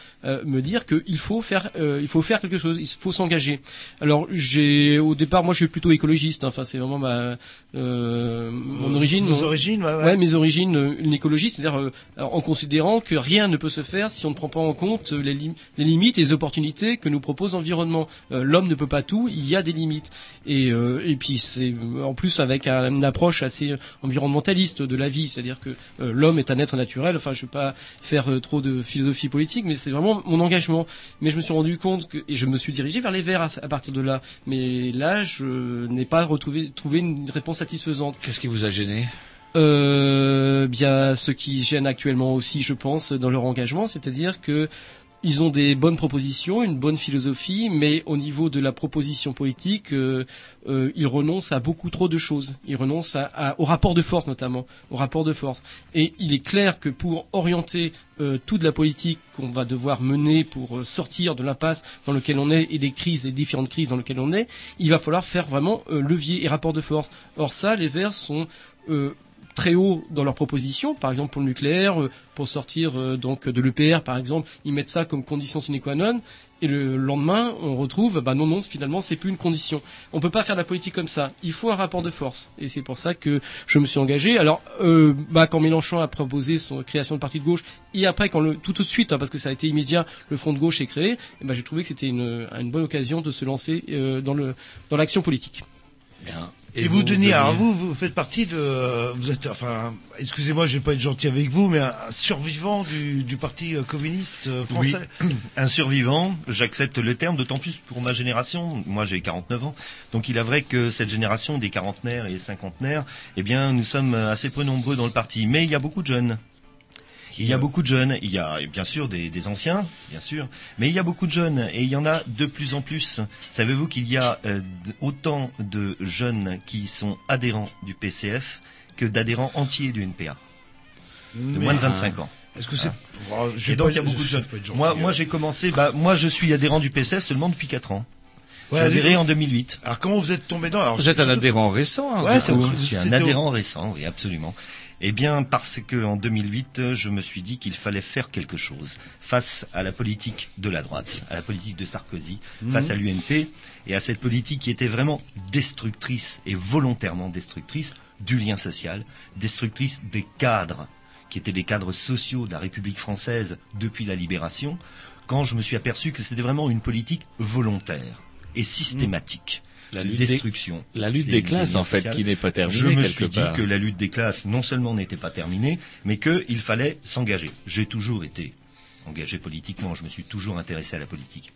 me dire qu'il faut faire, il faut faire quelque chose, il faut s'engager. Alors j'ai, au départ, moi je suis plutôt écologiste. hein. Enfin, c'est vraiment ma, euh, mon origine. mon- origines, ouais, ouais. mes origines, une écologiste, c'est-à-dire en considérant que rien ne peut se faire si on ne prend pas en compte les, lim- les limites et les opportunités que nous propose l'environnement. L'homme ne peut pas tout, il y a des limites. Et, euh, et puis c'est euh, en plus avec un- une approche assez environnementaliste de la vie, c'est-à-dire que euh, l'homme est un être naturel. Enfin, je ne vais pas faire euh, trop de philosophie politique, mais c'est vraiment mon engagement. Mais je me suis rendu compte que et je me suis dirigé vers les Verts à, à partir de là. Mais là, je n'ai pas retrouvé trouvé une réponse satisfaisante. Qu'est-ce qui vous a gêné? Euh, bien, ce qui gêne actuellement aussi, je pense, dans leur engagement, c'est-à-dire que ils ont des bonnes propositions, une bonne philosophie, mais au niveau de la proposition politique, euh, euh, ils renoncent à beaucoup trop de choses. Ils renoncent à, au rapport de force notamment, au rapport de force. Et il est clair que pour orienter euh, toute la politique qu'on va devoir mener pour sortir de l'impasse dans lequel on est et des crises, les différentes crises dans lesquelles on est, il va falloir faire vraiment levier et rapport de force. Or ça, les Verts sont très haut dans leurs propositions, par exemple pour le nucléaire, euh, pour sortir euh, donc de l'EPR par exemple, ils mettent ça comme condition sine qua non, et le lendemain on retrouve, bah non non, finalement c'est plus une condition. On peut pas faire de la politique comme ça. Il faut un rapport de force, et c'est pour ça que je me suis engagé. Alors, euh, bah quand Mélenchon a proposé son création de parti de gauche, et après quand le tout de suite, hein, parce que ça a été immédiat, le Front de gauche est créé, eh ben j'ai trouvé que c'était une, bonne occasion de se lancer euh, dans l'action politique. Et, vous, Denis, alors vous, vous faites partie de, vous êtes, enfin, excusez-moi, je vais pas être gentil avec vous, mais un, un survivant du, du parti euh, communiste euh, français. Oui, un survivant, j'accepte le terme, d'autant plus pour ma génération. Moi, j'ai 49 ans. Donc, il est vrai que cette génération des quarantenaires et cinquantenaires, eh bien, nous sommes assez peu nombreux dans le parti. Mais il y a beaucoup de jeunes. Il y a beaucoup de jeunes, il y a bien sûr des, des anciens, bien sûr, mais il y a beaucoup de jeunes et il y en a de plus en plus. Savez-vous qu'il y a euh, autant de jeunes qui sont adhérents du PCF que d'adhérents entiers du NPA de Mais- moins de 25 ans. Est-ce que c'est, Ah. Oh, Et donc il y a beaucoup de je- jeunes. gentil, Moi, moi j'ai commencé, bah, moi je suis adhérent du PCF seulement depuis 4 ans. Ouais, j'ai adhéré en 2008. Alors comment vous êtes tombé dans alors, Vous êtes un adhérent récent. hein, Ouais, c'est un adhérent récent, oui, absolument. Eh bien, parce que en 2008, je me suis dit qu'il fallait faire quelque chose face à la politique de la droite, à la politique de Sarkozy, Mhm. face à l'UMP et à cette politique qui était vraiment destructrice et volontairement destructrice du lien social, destructrice des cadres qui étaient des cadres sociaux de la République française depuis la libération, quand je me suis aperçu que c'était vraiment une politique volontaire et systématique. La lutte des- destruction. la lutte des- des classes, en fait, qui n'est pas terminée, Je me quelque suis dit part. que la lutte des classes, non seulement n'était pas terminée, mais qu'il fallait s'engager. J'ai toujours été engagé politiquement, je me suis toujours intéressé à la politique.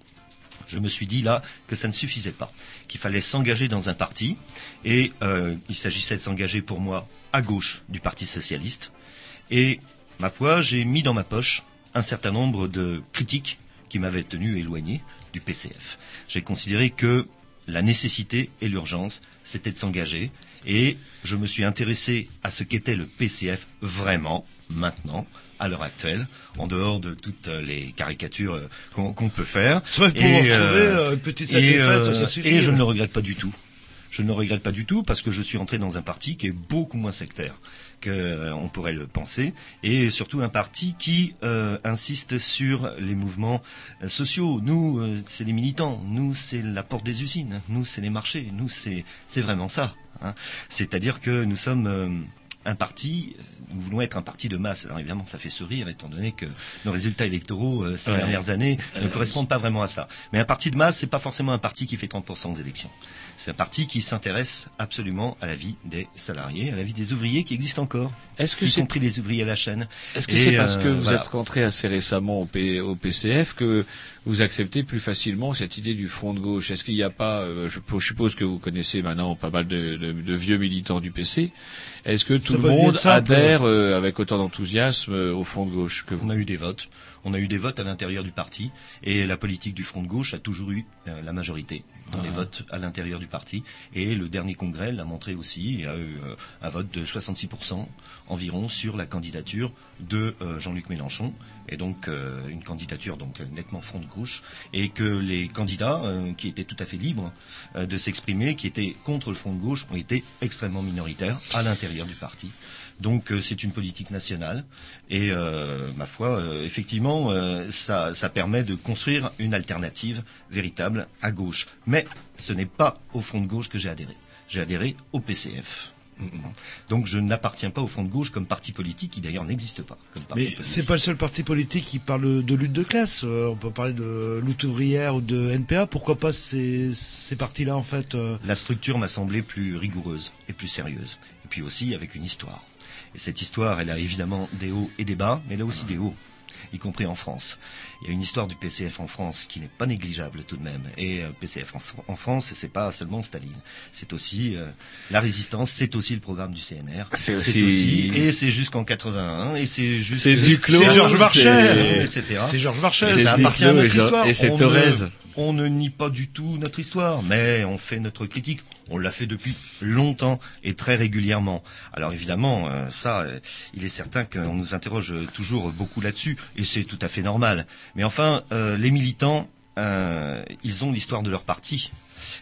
Je me suis dit là que ça ne suffisait pas, qu'il fallait s'engager dans un parti, et euh, il s'agissait de s'engager pour moi à gauche du Parti socialiste. Et ma foi, j'ai mis dans ma poche un certain nombre de critiques qui m'avaient tenu éloigné du PCF. J'ai considéré que la nécessité et l'urgence, c'était de s'engager, et je me suis intéressé à ce qu'était le PCF vraiment, maintenant, à l'heure actuelle, en dehors de toutes euh, les caricatures euh, qu'on peut faire. Vrai pour Et, retrouver, euh, une petite et, euh, ça suffit. Et je ne le regrette pas du tout. Je ne le regrette pas du tout parce que je suis entré dans un parti qui est beaucoup moins sectaire qu'on pourrait le penser, et surtout un parti qui euh, insiste sur les mouvements euh, sociaux. Nous, euh, c'est les militants, nous, c'est la porte des usines, nous, c'est les marchés, nous, c'est vraiment ça. hein. C'est-à-dire que nous sommes euh, un parti, nous voulons être un parti de masse. Alors évidemment, ça fait sourire, étant donné que nos résultats électoraux euh, ces Ouais. dernières années ne Euh, correspondent pas vraiment à ça. Mais un parti de masse, c'est pas forcément un parti qui fait 30% aux élections. C'est un parti qui s'intéresse absolument à la vie des salariés, à la vie des ouvriers qui existent encore. Est-ce que y c'est- compris les ouvriers à la chaîne. Est-ce que c'est parce euh, que vous voilà. êtes rentré assez récemment au, P- au PCF que vous acceptez plus facilement cette idée du front de gauche? Est-ce qu'il n'y a pas, euh, je, suppose que vous connaissez maintenant pas mal de, de- de vieux militants du PC, est-ce que tout Ça le monde adhère euh, avec autant d'enthousiasme euh, au front de gauche que vous? On a eu des votes. On a eu des votes à l'intérieur du parti et la politique du Front de gauche a toujours eu euh, la majorité dans les votes à l'intérieur du parti. Et le dernier congrès l'a montré aussi. Il y a eu euh, un vote de 66% environ sur la candidature de euh, Jean-Luc Mélenchon. Et donc euh, une candidature donc nettement Front de gauche. Et que les candidats euh, qui étaient tout à fait libres euh, de s'exprimer, qui étaient contre le Front de gauche, ont été extrêmement minoritaires à l'intérieur du parti. Donc c'est une politique nationale et ma foi, effectivement, ça, ça permet de construire une alternative véritable à gauche. Mais ce n'est pas au Front de gauche que j'ai adhéré. J'ai adhéré au PCF. Donc je n'appartiens pas au Front de gauche comme parti politique qui d'ailleurs n'existe pas. Comme parti Mais c'est pas le seul parti politique qui parle de lutte de classe. Euh, on peut parler de lutte ouvrière ou de NPA. Pourquoi pas ces, ces partis-là en fait euh, La structure m'a semblé plus rigoureuse et plus sérieuse. Et puis aussi avec une histoire. Et cette histoire, elle a évidemment des hauts et des bas, mais elle a aussi des hauts, y compris en France. Il y a une histoire du PCF en France qui n'est pas négligeable tout de même. Et euh, PCF en, en France, c'est pas seulement Staline. C'est aussi euh, la résistance, c'est aussi le programme du CNR. C'est aussi- et c'est jusqu'en 81, et c'est juste. C'est Duclos, C'est Georges Marchais. etc. C'est Georges Marchais. C'est Ça appartient à et notre histoire. et c'est Thorez. On ne nie pas du tout notre histoire, mais on fait notre critique. On l'a fait depuis longtemps et très régulièrement. Alors évidemment, euh, ça, euh, il est certain qu'on nous interroge toujours beaucoup là-dessus, et c'est tout à fait normal. Mais enfin, euh, les militants, ils ont l'histoire de leur parti.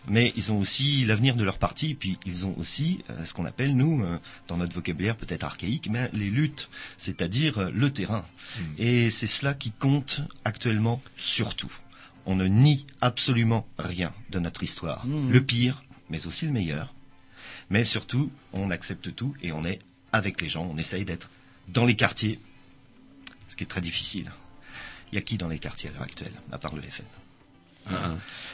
Mais ils ont aussi l'avenir de leur parti, puis ils ont aussi euh, ce qu'on appelle, nous, euh, dans notre vocabulaire peut-être archaïque, mais les luttes, c'est-à-dire euh, le terrain. Et c'est cela qui compte actuellement surtout. On ne nie absolument rien de notre histoire. Mhm. Le pire, mais aussi le meilleur. Mais surtout, on accepte tout et on est avec les gens. On essaye d'être dans les quartiers, ce qui est très difficile. Il y a qui dans les quartiers à l'heure actuelle, à part le FN Ah.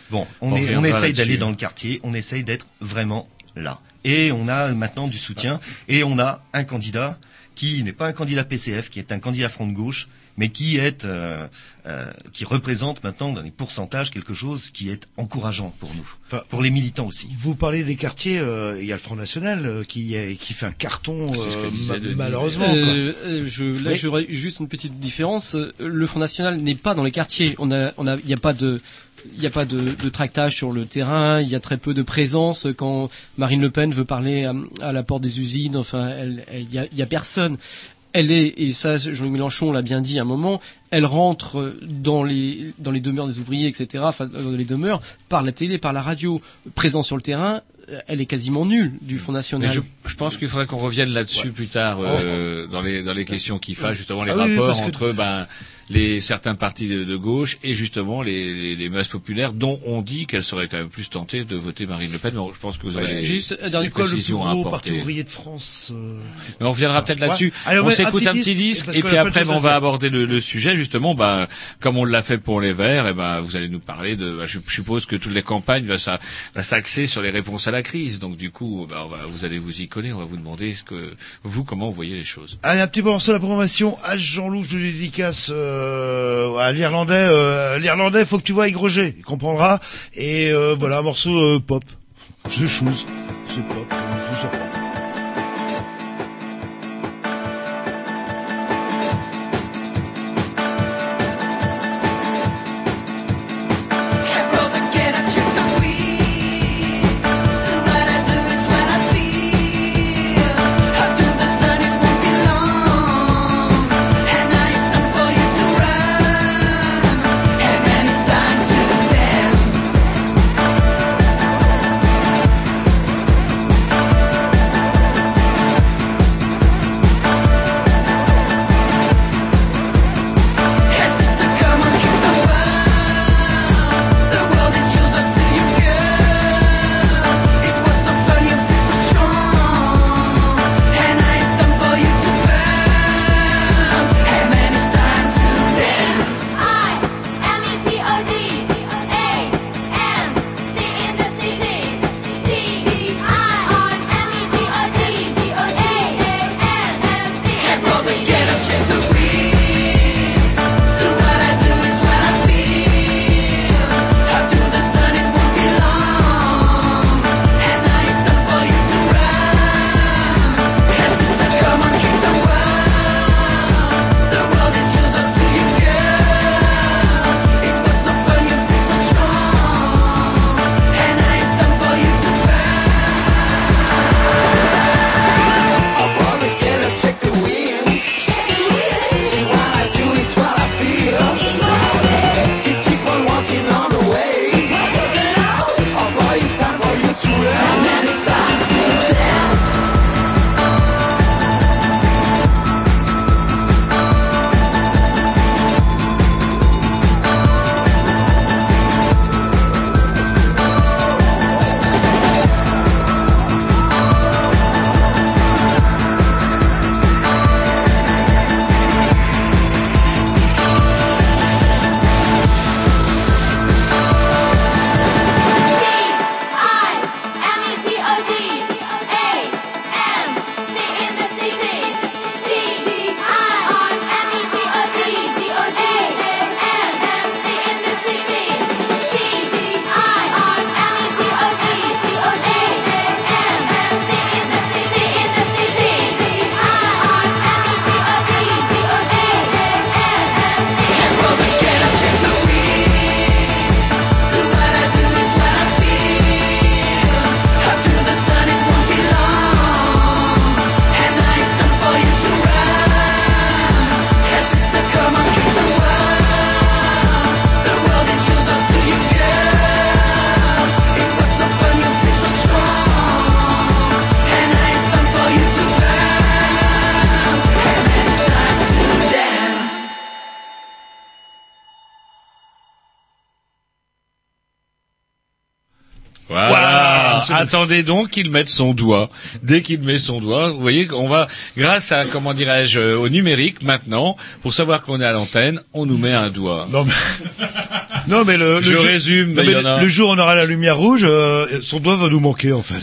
Bon, on, On est- on reviendra essaye d'aller dans le quartier, on essaye d'être vraiment là. et on a maintenant du soutien, et on a un candidat qui n'est pas un candidat PCF, qui est un candidat Front de gauche, mais qui est euh, euh, qui représente maintenant dans les pourcentages quelque chose qui est encourageant pour nous, Enfin, pour les militants aussi. Vous parlez des quartiers, euh, il y a le Front National euh, qui, est- qui fait un carton que euh, ma- malheureusement. quoi. Euh, euh, je, là, Oui. j'aurais juste une petite différence. Le Front National n'est pas dans les quartiers. On a, on a, il n'y a pas de, il n'y a pas de, de tractage sur le terrain. Il y a très peu de présence quand Marine Le Pen veut parler à, à la porte des usines. Enfin, elle, elle- il y a, il y a personne. Elle est, et ça, Jean-Luc Mélenchon l'a bien dit à un moment, elle rentre dans les, dans les demeures des ouvriers, etc., enfin, dans les demeures, par la télé, par la radio. Présent sur le terrain, elle est quasiment nulle du Mais National. je, je pense qu'il faudrait qu'on revienne là-dessus plus tard euh, dans les dans les questions qui fâchent justement les Ah oui, rapports que- entre ben les certains partis de, de gauche et justement les, les, les masses populaires dont on dit qu'elles seraient quand même plus tentées de voter Marine Le Pen. Mais je pense que vous avez Juste, C'est quoi le plus gros parti ouvrier de France euh, Mais on reviendra peut-être là-dessus. On ouais, s'écoute un un petit disque, et puis après on va aborder le, le sujet justement. Ben comme on l'a fait pour les Verts, et ben vous allez nous parler de. ben, je suppose que toutes les campagnes va s'a- va s'axer sur les réponses à la crise. Donc du coup, on va- vous allez vous y coller. On va vous demander ce que vous comment vous voyez les choses. Allez, un petit morceau de la programmation à Jean-Loup, je dédicace euh, à l'Irlandais. Euh, L'Irlandais, faut que tu vois Groger, il comprendra. Et euh, voilà, un morceau euh, pop. C'est chose, c'est pop, Attendez donc qu'il mette son doigt. Dès qu'il met son doigt, vous voyez qu'on va, grâce à, comment dirais-je, euh, au numérique maintenant, pour savoir qu'on est à l'antenne, on nous met un doigt. Non, mais le, le Je jour- résume, non, mais il y en a- le jour où on aura la lumière rouge, euh, son doigt va nous manquer en fait.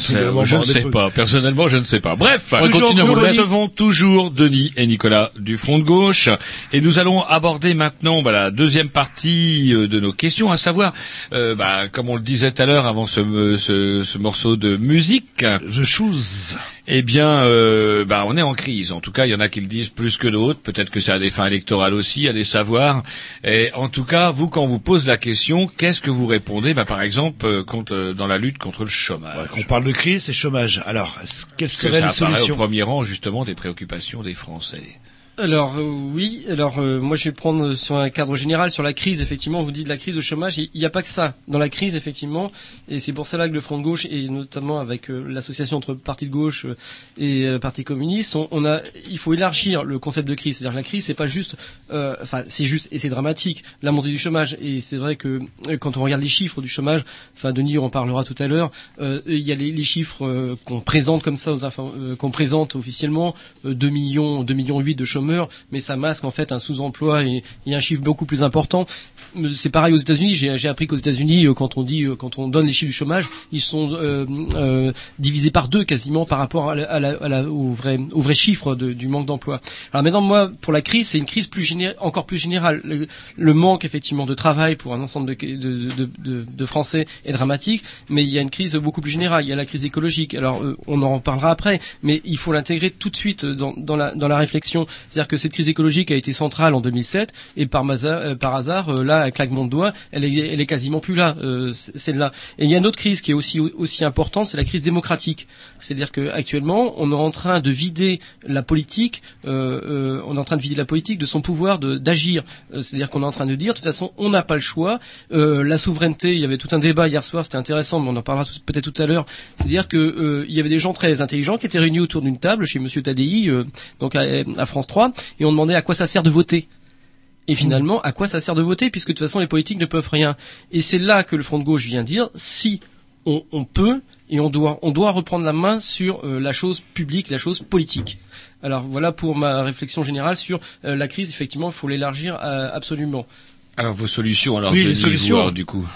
Je ne sais pas. Personnellement, je ne sais pas. Bref, On continue à nous le recevons toujours Denis et Nicolas du Front de Gauche. Et nous allons aborder maintenant bah, la deuxième partie euh, de nos questions, à savoir, euh, bah, comme on le disait tout à l'heure avant ce, euh, ce, ce morceau de musique, The Shoes. Eh bien, euh, bah, on est en crise. En tout cas, il y en a qui le disent plus que d'autres. Peut-être que c'est à des fins électorales aussi, à des savoir. Et en tout cas, vous, quand on vous pose la question, qu'est-ce que vous répondez bah, Par exemple, euh, contre, euh, dans la lutte contre le chômage. Ouais, Qu'on parle de crise, c'est chômage. Alors, quelles Parce que seraient ça les apparaît au solutions premier rang justement des préoccupations des Français. Alors euh, oui, alors euh, moi je vais prendre sur un cadre général sur la crise. Effectivement, vous dites la crise de chômage. Il n'y a pas que ça dans la crise effectivement, et c'est pour cela que le Front de gauche et notamment avec euh, l'association entre partis de gauche euh, et euh, partis communistes, on, on a, il faut élargir le concept de crise. C'est-à-dire que la crise c'est pas juste, euh, enfin c'est juste et c'est dramatique la montée du chômage. Et c'est vrai que euh, quand on regarde les chiffres du chômage, enfin Denis en parlera tout à l'heure, euh, il y a les, chiffres euh, qu'on présente comme ça euh, qu'on présente officiellement, euh, 2 millions, 2 millions 8 de mais ça masque en fait un sous-emploi et un chiffre beaucoup plus important. C'est pareil aux États-Unis. J'ai appris qu'aux États-Unis, euh, quand on dit, euh, quand on donne les chiffres du chômage, ils sont euh, euh, divisés par deux quasiment par rapport à la, à la- au vrai, au vrai chiffre de- du manque d'emploi. Alors maintenant, moi, pour la crise, c'est une crise plus encore plus générale. Le, le manque effectivement de travail pour un ensemble de, de, de, Français est dramatique, mais il y a une crise beaucoup plus générale. Il y a la crise écologique. Alors, euh, on en parlera après, mais il faut l'intégrer tout de suite dans, dans, la, dans la réflexion. C'est-à-dire que cette crise écologique a été centrale en 2007, et par, maza- euh, par hasard, euh, un claquement de doigts, elle est, elle est quasiment plus là, euh, celle-là. Et il y a une autre crise qui est aussi aussi importante, c'est la crise démocratique. C'est-à-dire que actuellement, on est en train de vider la politique, euh, euh, on est en train de vider la politique de son pouvoir d'agir. C'est-à-dire qu'on est en train de dire, de toute façon, on n'a pas le choix. La souveraineté, il y avait tout un débat hier soir, c'était intéressant, mais on en parlera peut-être tout à l'heure. C'est-à-dire que euh, il y avait des gens très intelligents qui étaient réunis autour d'une table chez Monsieur Tadei, euh, donc à France 3, et on demandait à quoi ça sert de voter. Et finalement, à quoi ça sert de voter puisque de toute façon les politiques ne peuvent rien. Et c'est là que le Front de gauche vient dire si on, on peut et on doit, on doit reprendre la main sur euh, la chose publique, la chose politique. Alors voilà pour ma réflexion générale sur euh, la crise. Effectivement, il faut l'élargir euh, absolument. Alors vos solutions, alors Oui, les solutions. du coup.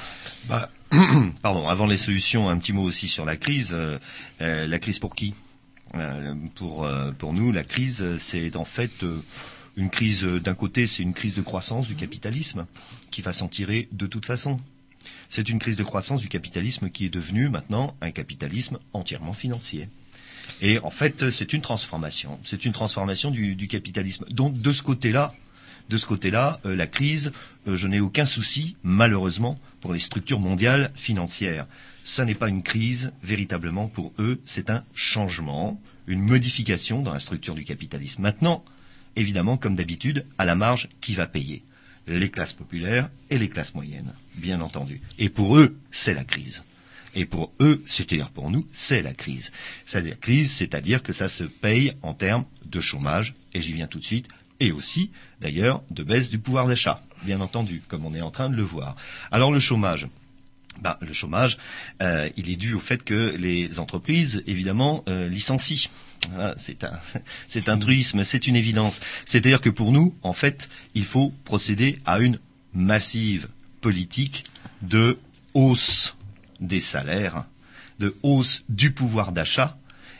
Bah, pardon, avant les solutions, un petit mot aussi sur la crise. Euh, euh, la crise pour qui? Euh, Pour euh, pour nous, la crise, c'est en fait euh, une crise. euh, D'un côté, c'est une crise de croissance du capitalisme qui va s'en tirer de toute façon. C'est une crise de croissance du capitalisme qui est devenu maintenant un capitalisme entièrement financier. Et en fait, c'est une transformation. C'est une transformation du, du capitalisme. Donc, de ce côté-là, de ce côté-là, euh, la crise, euh, je n'ai aucun souci, malheureusement, pour les structures mondiales financières. Ça n'est pas une crise véritablement pour eux, c'est un changement, une modification dans la structure du capitalisme. Maintenant, évidemment, comme d'habitude, à la marge, qui va payer Les classes populaires et les classes moyennes, bien entendu. Et pour eux, c'est la crise. Et pour eux, c'est-à-dire pour nous, c'est la crise. C'est la crise, c'est-à-dire que ça se paye en termes de chômage, et j'y viens tout de suite, et aussi, d'ailleurs, de baisse du pouvoir d'achat, bien entendu, comme on est en train de le voir. Alors le chômage, bah, le chômage, euh, il est dû au fait que les entreprises, évidemment, euh, licencient. Voilà, c'est un, c'est truisme, c'est une évidence. C'est-à-dire que pour nous, en fait, il faut procéder à une massive politique de hausse des salaires, de hausse du pouvoir d'achat,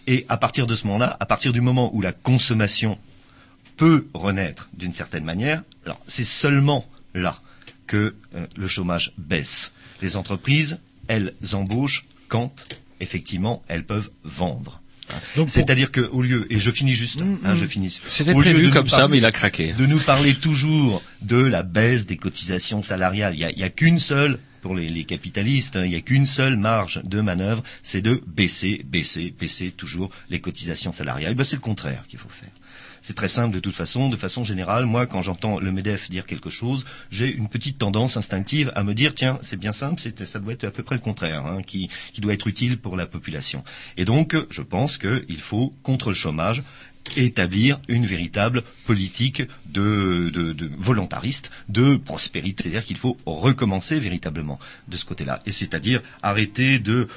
et à partir de ce moment-là, à partir du moment où la consommation peut renaître d'une certaine manière, alors c'est seulement là que euh, le chômage baisse. Les entreprises, elles embauchent quand effectivement elles peuvent vendre. C'est-à-dire que au lieu et je finis juste, hein, je finis. C'était prévu de nous comme ça, parler- mais il a craqué. De nous parler toujours de la baisse des cotisations salariales. Il y a, il y a qu'une seule pour les, les capitalistes, hein, il n'y a qu'une seule marge de manœuvre, c'est de baisser, baisser, baisser toujours les cotisations salariales. Eh ben, c'est le contraire qu'il faut faire. C'est très simple de toute façon, de façon générale. Moi, quand j'entends le MEDEF dire quelque chose, j'ai une petite tendance instinctive à me dire, tiens, c'est bien simple, ça doit être à peu près le contraire, hein, qui, qui doit être utile pour la population. Et donc, je pense qu'il faut, contre le chômage, établir une véritable politique de, de, de volontariste, de prospérité. C'est-à-dire qu'il faut recommencer véritablement de ce côté-là. Et c'est-à-dire arrêter de,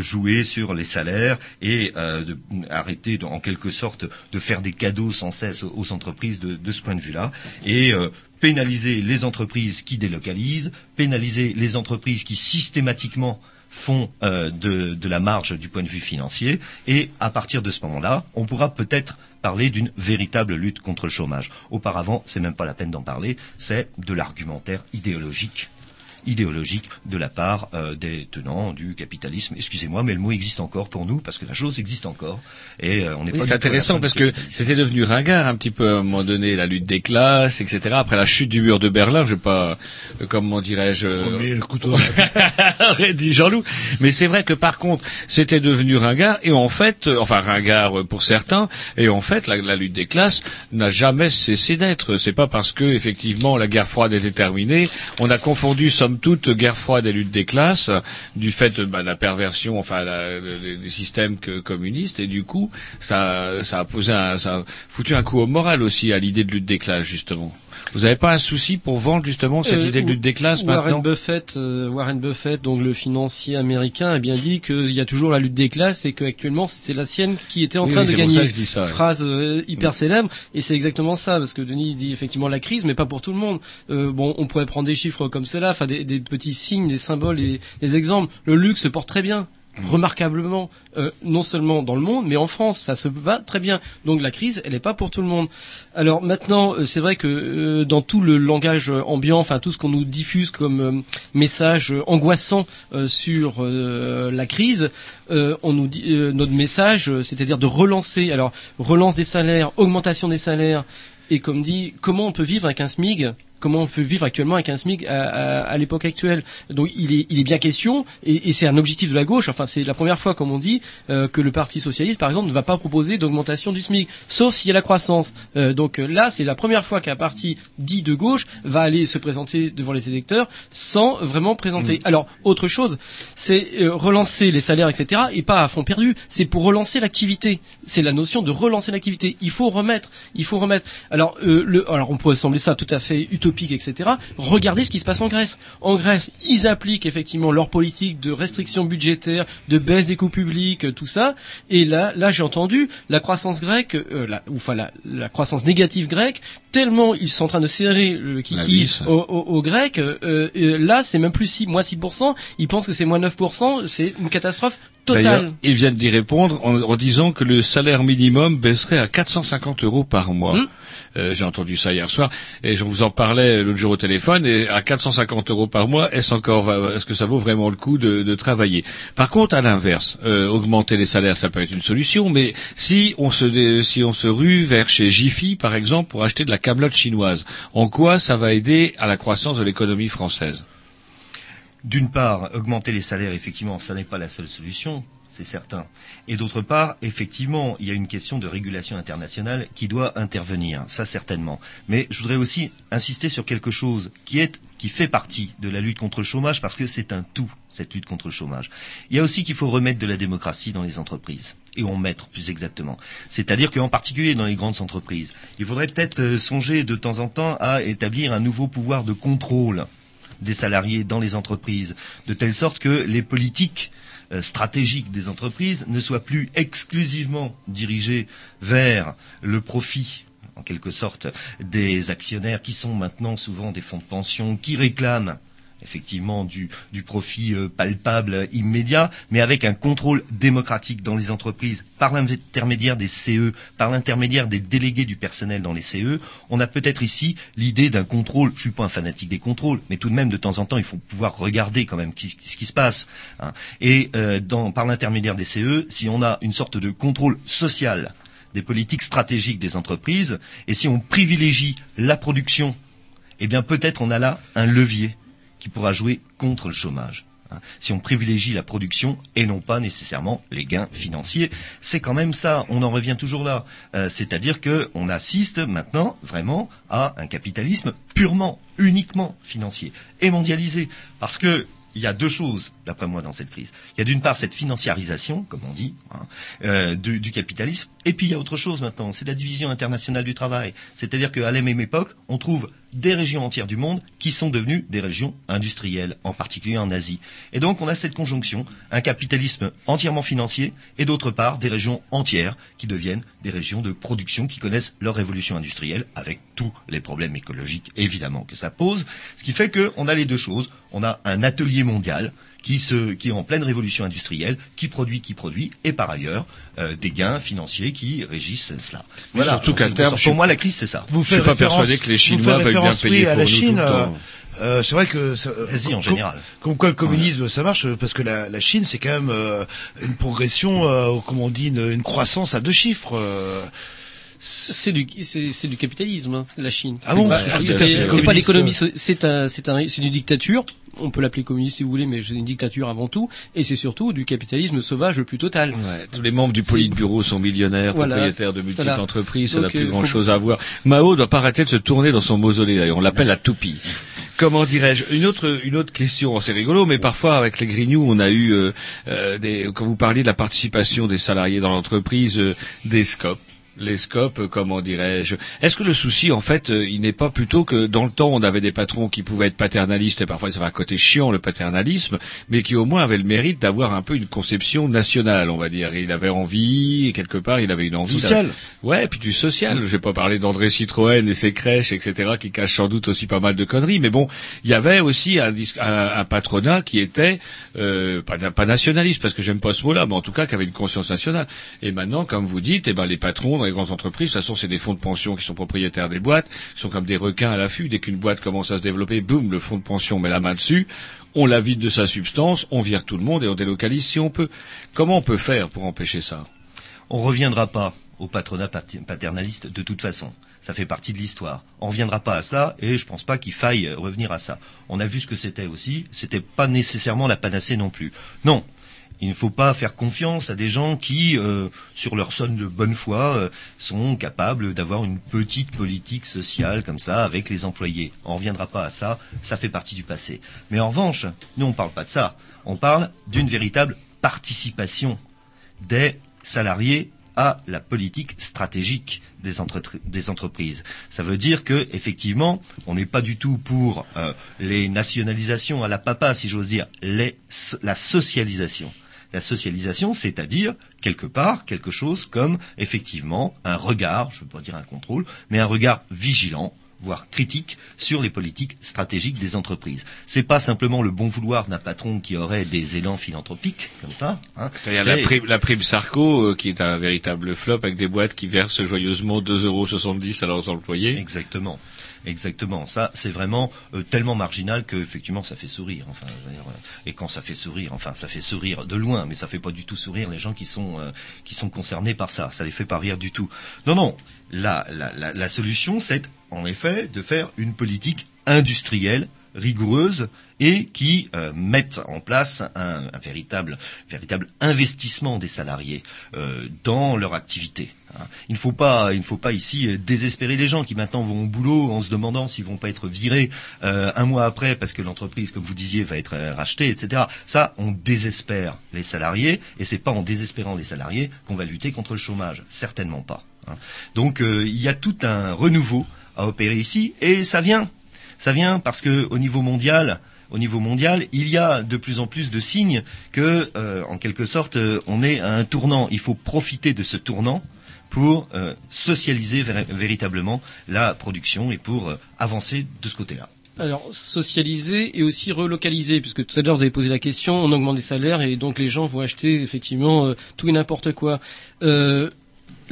jouer sur les salaires et euh, arrêter en quelque sorte de faire des cadeaux sans cesse aux entreprises de, de ce point de vue-là. Et euh, pénaliser les entreprises qui délocalisent, pénaliser les entreprises qui systématiquement font euh, de, de la marge du point de vue financier, et à partir de ce moment-là, on pourra peut-être parler d'une véritable lutte contre le chômage. Auparavant, c'est même pas la peine d'en parler, c'est de l'argumentaire idéologique idéologique de la part euh, des tenants du capitalisme. Excusez-moi, mais le mot existe encore pour nous parce que la chose existe encore et euh, on n'est Oui, pas. c'est intéressant parce que c'était devenu ringard un petit peu à un moment donné la lutte des classes, etc. Après la chute du mur de Berlin, je vais pas, euh, comment dirais-je, euh, Premier, le couteau. aurait dit Jean-Loup. Mais c'est vrai que par contre, c'était devenu ringard et en fait, euh, enfin ringard euh, pour certains, et en fait, la, la lutte des classes n'a jamais cessé d'être. C'est pas parce que effectivement la guerre froide était terminée, on a confondu somme toute guerre froide et lutte des classes du fait de bah, la perversion, enfin des systèmes communistes et du coup, ça, ça a posé, un, ça a foutu un coup au moral aussi à l'idée de lutte des classes justement. Vous n'avez pas un souci pour vendre justement cette Euh, idée de lutte des classes Warren maintenant Buffett, euh, Warren Buffett, donc le financier américain, a bien dit qu'il y a toujours la lutte des classes et qu'actuellement c'était la sienne qui était en Oui, train oui, de c'est pour gagner. ça ça. Phrase euh, hyper célèbre et c'est exactement ça parce que Denis dit effectivement la crise, mais pas pour tout le monde. Euh, bon, on pourrait prendre des chiffres comme cela, enfin des, des petits signes, des symboles, et des exemples. Le luxe se porte très bien. Remarquablement, euh, non seulement dans le monde, mais en France, ça se va très bien. Donc la crise, elle n'est pas pour tout le monde. Alors maintenant, euh, c'est vrai que euh, dans tout le langage ambiant, enfin tout ce qu'on nous diffuse comme message angoissant sur la crise, on nous dit notre message, c'est-à-dire de relancer. Alors relance des salaires, augmentation des salaires, et comme dit, comment on peut vivre avec un SMIG Comment on peut vivre actuellement avec un SMIC à, à- à l'époque actuelle Donc il est, il est bien question, et, et c'est un objectif de la gauche. Enfin, c'est la première fois, comme on dit, euh, que le Parti socialiste, par exemple, ne va pas proposer d'augmentation du SMIC, sauf s'il y a la croissance. Euh, donc euh, là, c'est la première fois qu'un parti dit de gauche va aller se présenter devant les électeurs sans vraiment présenter. Alors autre chose, c'est euh, relancer les salaires, etc. Et pas à fond perdu. C'est pour relancer l'activité. C'est la notion de relancer l'activité. Il faut remettre. Il faut remettre. Alors, euh, le, alors on pourrait sembler ça tout à fait utopique, etc. Regardez ce qui se passe en Grèce. En Grèce, ils appliquent effectivement leur politique de restriction budgétaire, de baisse des coûts publics, tout ça. Et là, là, j'ai entendu la croissance grecque, euh, la, ou enfin la, la croissance négative grecque, tellement ils sont en train de serrer le kiki aux, aux- aux Grecs. euh, là, c'est même plus 6, moins 6%. Ils pensent que c'est moins 9%. C'est une catastrophe totale. D'ailleurs, ils viennent d'y répondre en, en disant que le salaire minimum baisserait à 450 euros par mois. Hmm. Euh, J'ai entendu ça hier soir et je vous en parlais l'autre jour au téléphone. Et à 450 euros par mois, est-ce encore, est-ce que ça vaut vraiment le coup de, travailler? Par contre, à l'inverse, euh, augmenter les salaires, ça peut être une solution. Mais si on se si on se rue vers chez Jiffy, par exemple, pour acheter de la camelote chinoise, en quoi ça va aider à la croissance de l'économie française? D'une part, augmenter les salaires, effectivement, ça n'est pas la seule solution, c'est certain. Et d'autre part, effectivement, il y a une question de régulation internationale qui doit intervenir, ça certainement. Mais je voudrais aussi insister sur quelque chose qui est qui fait partie de la lutte contre le chômage parce que c'est un tout cette lutte contre le chômage. Il y a aussi qu'il faut remettre de la démocratie dans les entreprises et en mettre plus exactement. C'est-à-dire qu'en particulier dans les grandes entreprises, il faudrait peut-être euh, songer de temps en temps à établir un nouveau pouvoir de contrôle des salariés dans les entreprises, de telle sorte que les politiques euh, stratégiques des entreprises ne soient plus exclusivement dirigées vers le profit en quelque sorte des actionnaires qui sont maintenant souvent des fonds de pension qui réclament effectivement du, profit euh, palpable immédiat, mais avec un contrôle démocratique dans les entreprises par l'intermédiaire des CE, par l'intermédiaire des délégués du personnel dans les CE. On a peut-être ici l'idée d'un contrôle. Je suis pas un fanatique des contrôles, mais tout de même de temps en temps il faut pouvoir regarder quand même ce qui se passe. hein. Et euh, par l'intermédiaire des CE, si on a une sorte de contrôle social des politiques stratégiques des entreprises, et si on privilégie la production eh bien peut-être on a là un levier qui pourra jouer contre le chômage. hein. Si on privilégie la production et non pas nécessairement les gains financiers, c'est quand même ça. On en revient toujours là. Euh, C'est-à-dire que on assiste maintenant vraiment à un capitalisme purement, uniquement financier et mondialisé. Parce que il y a deux choses d'après moi, dans cette crise. Il y a d'une part cette financiarisation, comme on dit, hein, euh, du, du capitalisme, et puis il y a autre chose maintenant, c'est la division internationale du travail. C'est-à-dire qu'à la même époque, on trouve des régions entières du monde qui sont devenues des régions industrielles, en particulier en Asie. Et donc on a cette conjonction, un capitalisme entièrement financier, et d'autre part des régions entières qui deviennent des régions de production qui connaissent leur révolution industrielle, avec tous les problèmes écologiques évidemment que ça pose. Ce qui fait qu'on a les deux choses. On a un atelier mondial qui, se, qui est en pleine révolution industrielle, qui produit, qui produit, et par ailleurs euh, des gains financiers qui régissent cela. Mais surtout qu'à terme, pour moi la crise c'est ça. Vous Je suis faites pas référence- persuadé que les Chinois veuillent bien payer oui, à pour la nous tout Chine. le euh, temps. euh, c'est vrai que ça, Asie en général. Comme quoi le communisme ça marche euh, parce que la, la Chine c'est quand même euh, une progression, euh, comme on dit, une, une croissance à deux chiffres. euh, C'est du, c'est, c'est du capitalisme, hein, la Chine. Ah bon pas- C'est- pas l'économie, c'est c'est un, c'est un, c'est une dictature. On peut l'appeler communiste si vous voulez, mais c'est une dictature avant tout. Et c'est surtout du capitalisme sauvage le plus total. Ouais, tous les membres du Politburo sont millionnaires, Voilà. propriétaires de multiples Voilà. entreprises, ça n'a plus euh, grand faut- chose à voir. Mao doit pas arrêter de se tourner dans son mausolée, d'ailleurs. On l'appelle la toupie. Comment dirais-je? Une autre une autre question, c'est rigolo, mais parfois avec les Grignoux, on a eu euh, euh, des quand vous parliez de la participation des salariés dans l'entreprise, euh, des scopes. Les scopes, comment dirais-je Est-ce que le souci, en fait, euh, il n'est pas plutôt que dans le temps, on avait des patrons qui pouvaient être paternalistes, et parfois ça avait un côté chiant, le paternalisme, mais qui au moins avaient le mérite d'avoir un peu une conception nationale, on va dire. Il avait envie, quelque part, il avait une envie... Social. Ouais, puis du social. Je vais pas parler d'André Citroën et ses crèches, etc., qui cachent sans doute aussi pas mal de conneries, mais bon, il y avait aussi un, un- un patronat qui était euh, pas, pas nationaliste, parce que j'aime pas ce mot-là, mais en tout cas qui avait une conscience nationale. Et maintenant, comme vous dites, eh ben les patrons les grandes entreprises, de toute façon, c'est des fonds de pension qui sont propriétaires des boîtes, ils sont comme des requins à l'affût. Dès qu'une boîte commence à se développer, boum, le fonds de pension met la main dessus. On la vide de sa substance, on vire tout le monde et on délocalise si on peut. Comment on peut faire pour empêcher ça? On reviendra pas au patronat pater- paternaliste de toute façon. Ça fait partie de l'histoire. On reviendra pas à ça et je pense pas qu'il faille revenir à ça. On a vu ce que c'était aussi. C'était pas nécessairement la panacée non plus. Non. Il ne faut pas faire confiance à des gens qui, euh, sur leur sonne de bonne foi, euh, sont capables d'avoir une petite politique sociale comme ça avec les employés. On reviendra pas à ça, ça fait partie du passé. Mais en revanche, nous on parle pas de ça. On parle d'une véritable participation des salariés à la politique stratégique des, entrepri- des entreprises. Ça veut dire que effectivement, on n'est pas du tout pour euh, les nationalisations à la papa, si j'ose dire, la socialisation. La socialisation, c'est-à-dire quelque part quelque chose comme effectivement un regard, je ne veux pas dire un contrôle, mais un regard vigilant voire critique sur les politiques stratégiques des entreprises. C'est pas simplement le bon vouloir d'un patron qui aurait des élans philanthropiques comme ça. Hein. C'est-à-dire la prime, la prime Sarko, euh, qui est un véritable flop avec des boîtes qui versent joyeusement 2,70 euros à leurs employés. Exactement. Exactement. Ça, c'est vraiment euh, tellement marginal que effectivement, ça fait sourire. Enfin, euh, et quand ça fait sourire, enfin, ça fait sourire de loin, mais ça fait pas du tout sourire les gens qui sont euh, qui sont concernés par ça. Ça les fait pas rire du tout. Non, non. La solution, c'est en effet de faire une politique industrielle rigoureuse et qui euh, mettent en place un, un véritable, véritable investissement des salariés euh, dans leur activité. hein. Il ne faut pas, il ne faut pas ici euh, désespérer les gens qui maintenant vont au boulot en se demandant s'ils vont pas être virés euh, un mois après parce que l'entreprise, comme vous disiez, va être euh, rachetée, etc. Ça, on désespère les salariés et c'est pas en désespérant les salariés qu'on va lutter contre le chômage, certainement pas. hein. Donc euh, il y a tout un renouveau à opérer ici et ça vient ça vient parce que au niveau mondial, au niveau mondial, il y a de plus en plus de signes que, euh, en quelque sorte, euh, on est à un tournant. Il faut profiter de ce tournant pour euh, socialiser vér- véritablement la production et pour avancer de ce côté-là. Alors, socialiser et aussi relocaliser, puisque tout à l'heure vous avez posé la question, on augmente les salaires et donc les gens vont acheter effectivement tout et n'importe quoi.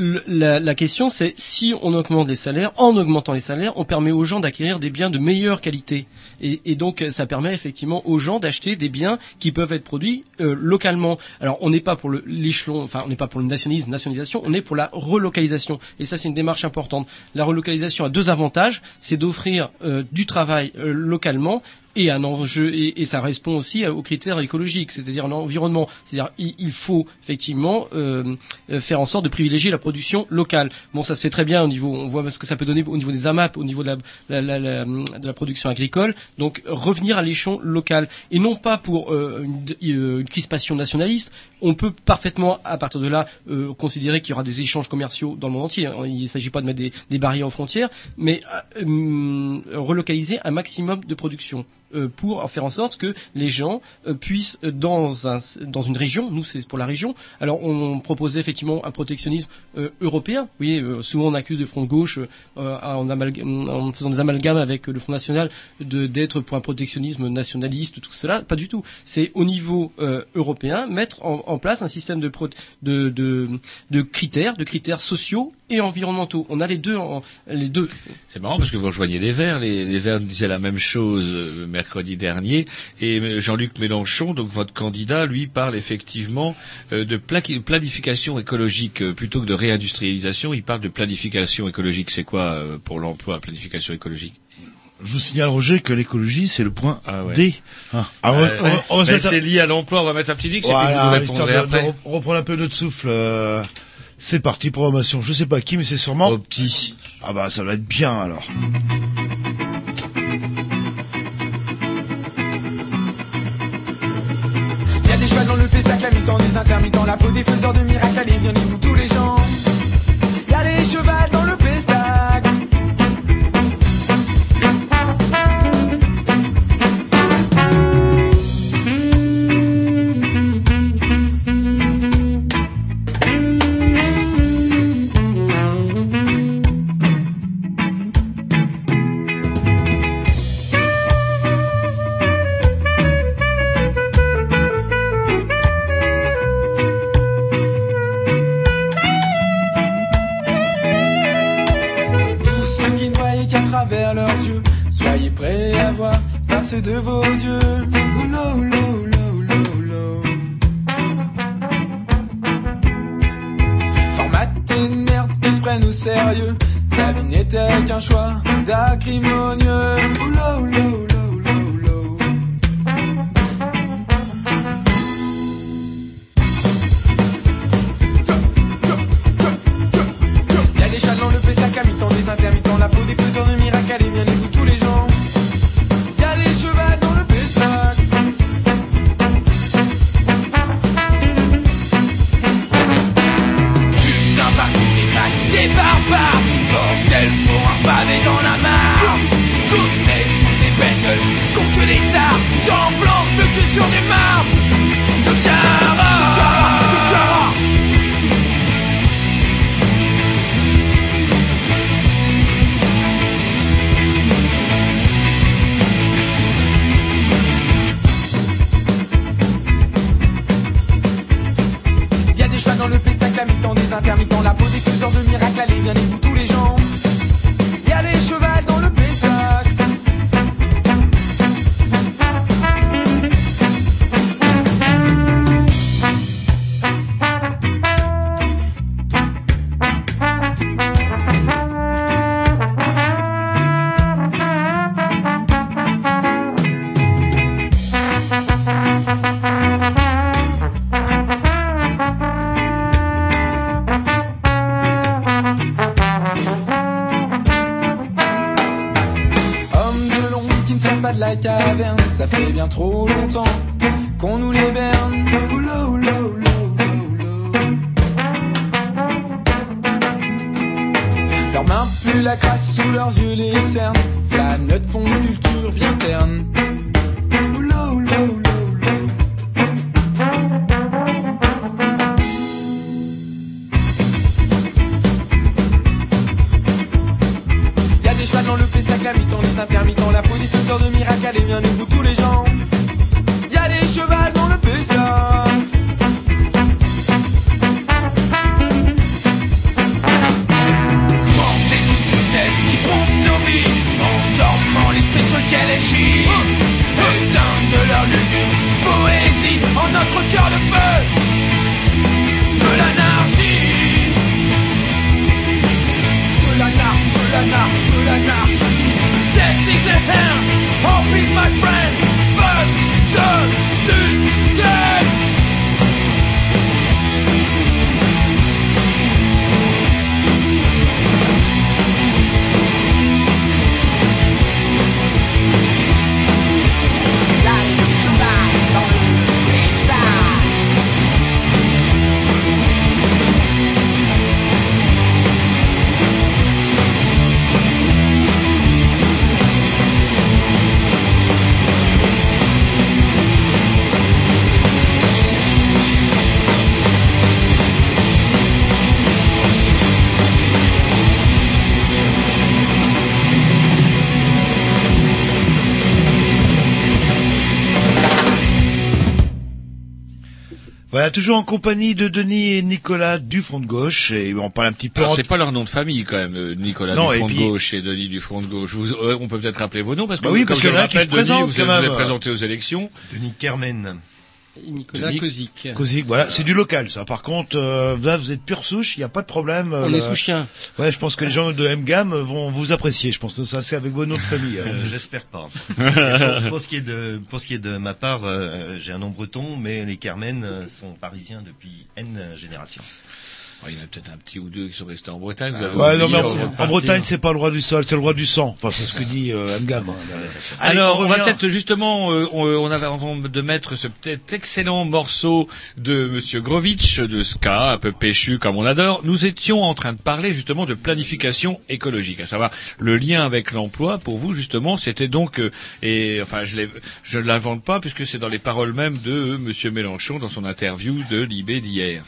Euh, la, question c'est si on augmente les salaires, en augmentant les salaires, on permet aux gens d'acquérir des biens de meilleure qualité. Et, et donc ça permet effectivement aux gens d'acheter des biens qui peuvent être produits euh, localement. Alors on n'est pas pour l'échelon, enfin on n'est pas pour le nationalisme, nationalisation, on est pour la relocalisation. Et ça c'est une démarche importante. La relocalisation a deux avantages, c'est d'offrir euh, du travail euh, localement et un enjeu et, et ça répond aussi aux critères écologiques, c'est-à-dire l'environnement. C'est-à-dire il, il faut effectivement euh, faire en sorte de privilégier la production locale. Bon, ça se fait très bien au niveau, on voit ce que ça peut donner au niveau des AMAP, au niveau de la, la, la, de la production agricole. Donc revenir à l'échelon local et non pas pour euh, une, euh, une crispation nationaliste. On peut parfaitement à partir de là euh, considérer qu'il y aura des échanges commerciaux dans le monde entier. Il ne s'agit pas de mettre des, des barrières aux frontières, mais euh, hum, relocaliser un maximum de production pour faire en sorte que les gens euh, puissent euh, dans un dans une région, nous c'est pour la région. Alors on proposait effectivement un protectionnisme euh, européen. Vous voyez, euh, souvent on accuse le Front de gauche euh, en, faisant des amalgames avec euh, le Front national de d'être pour un protectionnisme nationaliste, tout cela. Pas du tout. C'est au niveau euh, européen mettre en, place un système de, de de de critères, de critères sociaux et environnementaux. On a les deux en, les deux. C'est marrant parce que vous rejoignez les Verts. Les, les Verts disaient la même chose euh, mercredi dernier. Et euh, Jean-Luc Mélenchon, donc votre candidat, lui parle effectivement euh, de planification écologique plutôt que de réindustrialisation. Il parle de planification écologique. C'est quoi pour l'emploi, planification écologique? Je vous signale, Roger, que l'écologie, c'est le point Ah ouais. D. Ah, ah, on Euh, on on va ben, c'est lié à l'emploi. On va mettre un petit X et puis Voilà, vous histoire répondrez de, après. de rep- reprendre un peu notre souffle. euh, C'est parti, programmation. Je sais pas qui, mais c'est sûrement... Au petit. Ah bah, ça va être bien, alors. Y a des chevals dans le Pessac, la mi-temps des intermittents, la peau des faiseurs de miracles, allez, viens nous tous les gens. Y a des chevals toujours en compagnie de Denis et Nicolas du Front de Gauche, et on parle un petit peu... Alors, c'est pas leur nom de famille quand même, euh, Nicolas Non, du Front puis- de Gauche et Denis du Front de Gauche. Vous, euh, on peut peut-être rappeler vos noms parce que Bah oui, comme parce je le rappelle, présente, Denis, vous vous présenté aux élections. Denis Kermen. Nicolas Kozik. Cosic, voilà, c'est du local, ça. Par contre, euh, là, vous êtes pure souche, il n'y a pas de problème. On euh, est sous chien. Ouais, je pense que les gens de M-Gam vont vous apprécier. Je pense que ça, c'est avec vos noms de famille. Euh, euh. J'espère pas. pour, pour ce qui est de, pour ce qui est de ma part, euh, j'ai un nom breton, mais les Carmen euh, sont parisiens depuis N générations. Il y en a peut-être un petit ou deux qui sont restés en Bretagne. vous avez Ouais, non, oublié mais avant de en. Bretagne, c'est pas le roi du sol, c'est le roi du sang. Enfin, c'est ce que dit euh, hein. Allez, Alors, on, va peut-être justement, euh, on, on avait avant de mettre ce peut-être excellent morceau de Monsieur Grovitch de ska, un peu péchu comme on adore. Nous étions en train de parler justement de planification écologique, à savoir le lien avec l'emploi. Pour vous, justement, c'était donc euh, et enfin, je l'ai- je ne l'invente pas puisque c'est dans les paroles mêmes de euh, Monsieur Mélenchon dans son interview de Libé d'hier.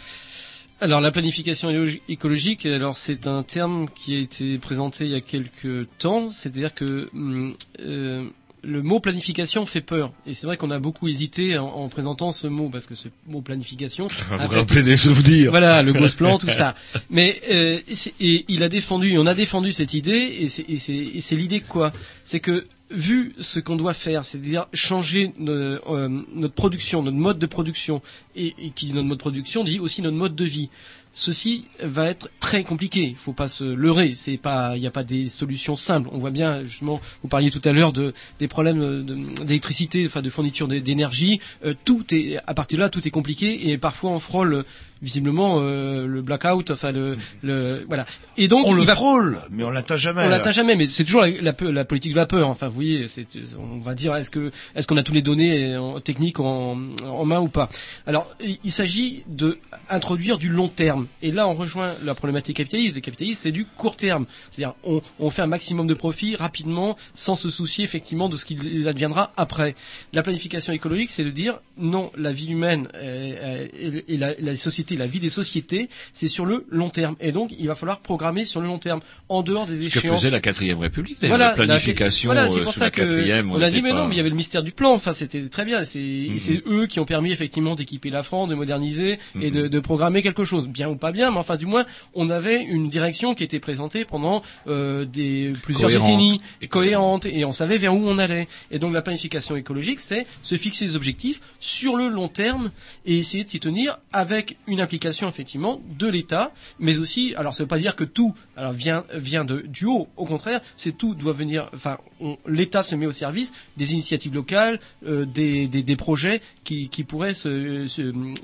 Alors la planification écologique, alors c'est un terme qui a été présenté il y a quelques temps, c'est-à-dire que hum, euh, le mot planification fait peur. Et c'est vrai qu'on a beaucoup hésité en, en présentant ce mot, parce que ce mot planification... va vous rappeler des souvenirs. Voilà, le Gosplan, tout ça. Mais euh, et, il a défendu, on a défendu cette idée, et c'est- l'idée quoi? C'est que vu ce qu'on doit faire, c'est-à-dire changer no- euh, notre production, notre mode de production, et, et qui dit notre mode de production dit aussi notre mode de vie. Ceci va être très compliqué. Il faut pas se leurrer. Il n'y a pas des solutions simples. On voit bien, justement, vous parliez tout à l'heure de des problèmes de- d'électricité, enfin de fourniture d'é- d'énergie. Euh, tout est, à partir de là, tout est compliqué et parfois on frôle visiblement euh, le blackout. Enfin le, le voilà. Et donc on le va- frôle, mais on l'atteint jamais. on l'atteint jamais, mais c'est toujours la, la, peu- la politique de la peur. Enfin, vous voyez, c'est, on va dire, est-ce que, est-ce qu'on a tous les données en, techniques en, en main ou pas? Alors, il, s'agit de introduire du long terme. Et là, on rejoint la problématique capitaliste. Le capitalisme, c'est du court terme. C'est-à-dire, on, on fait un maximum de profit rapidement, sans se soucier effectivement de ce qu'il adviendra après. La planification écologique, c'est de dire non, la vie humaine euh, et, et la, la société, la vie des sociétés, c'est sur le long terme. Et donc, il va falloir programmer sur le long terme, en dehors des Ce que échéances. faisait la quatrième République, Voilà, la planification voilà, c'est euh, pour ça la quatrième. on a dit mais pas- non, mais il y avait le mystère du plan. Enfin, c'était très bien. C'est c'est eux qui ont permis effectivement d'équiper la France, de moderniser et de, de programmer quelque chose, bien ou pas bien, mais enfin du moins on avait une direction qui était présentée pendant euh, des plusieurs Cohérente. décennies, cohérente, et on savait vers où on allait. Et donc la planification écologique, c'est se fixer des objectifs sur le long terme et essayer de s'y tenir avec une implication effectivement de l'État, mais aussi, alors ça veut pas dire que tout alors vient vient de du haut. Au contraire, c'est tout doit venir. Enfin, l'État se met au service des initiatives locales, euh, des, des projets qui qui pourraient se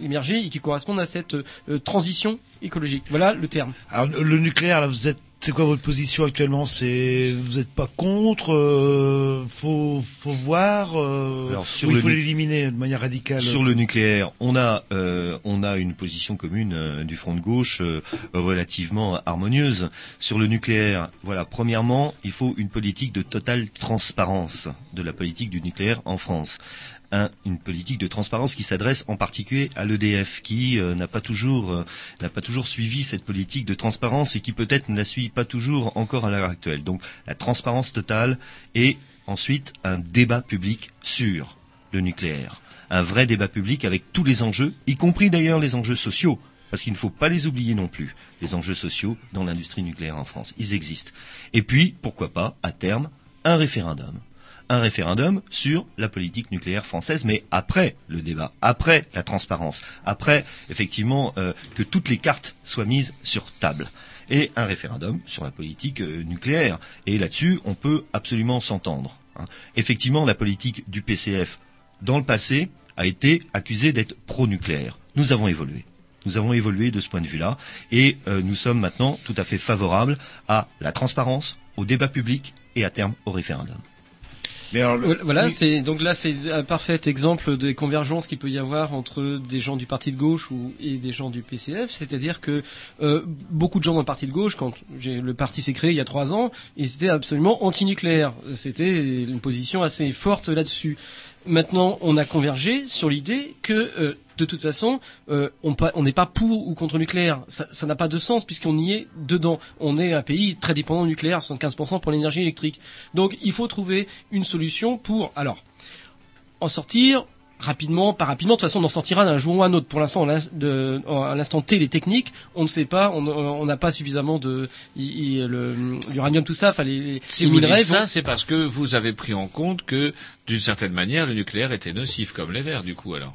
émerger et qui correspondent à cette euh, transition écologique. Voilà le terme. Alors le nucléaire, là, vous êtes, c'est quoi votre position actuellement? C'est, vous n'êtes pas contre euh, Faut, faut voir. Euh, Alors, sur il faut l'éliminer de manière radicale. Sur le nucléaire, on a euh, on a une position commune euh, du front de gauche euh, relativement harmonieuse. Sur le nucléaire, voilà, premièrement, il faut une politique de totale transparence de la politique du nucléaire en France. Un- une politique de transparence qui s'adresse en particulier à l'EDF, qui euh, n'a pas toujours euh, n'a pas toujours suivi cette politique de transparence et qui peut-être ne la suit pas toujours encore à l'heure actuelle. Donc la transparence totale et ensuite un débat public sur le nucléaire. Un vrai débat public avec tous les enjeux, y compris d'ailleurs les enjeux sociaux, parce qu'il ne faut pas les oublier non plus, les enjeux sociaux dans l'industrie nucléaire en France. Ils existent. Et puis, pourquoi pas, à terme, un référendum. Un référendum sur la politique nucléaire française, mais après le débat, après la transparence, après effectivement euh, que toutes les cartes soient mises sur table. Et un référendum sur la politique euh, nucléaire. Et là-dessus, on peut absolument s'entendre. hein. Effectivement, la politique du PCF dans le passé, a été accusé d'être pro-nucléaire. Nous avons évolué. Nous avons évolué de ce point de vue-là et euh, nous sommes maintenant tout à fait favorables à la transparence, au débat public et à terme au référendum. Mais alors, le- Voilà, oui. c'est donc là c'est un parfait exemple des convergences qu'il peut y avoir entre des gens du parti de gauche ou et des gens du PCF, c'est-à-dire que euh, beaucoup de gens dans le parti de gauche, quand j'ai le parti s'est créé il y a trois ans, ils étaient absolument anti-nucléaire. C'était une position assez forte là-dessus. Maintenant, on a convergé sur l'idée que euh, de toute façon, euh, on n'est pas pour ou contre le nucléaire. Ça n'a pas de sens puisqu'on y est dedans. On est un pays très dépendant du nucléaire, 75% pour l'énergie électrique. Donc, il faut trouver une solution pour, alors, en sortir rapidement, pas rapidement. De toute façon, on en sortira d'un jour ou un autre. Pour l'instant, à l'instant T, les techniques, on ne sait pas. On n'a pas suffisamment de l'uranium, tout ça. Enfin, les, les Si les vous dites ça, vont- c'est parce que vous avez pris en compte que, d'une certaine manière, le nucléaire était nocif, comme les verts, du coup, alors.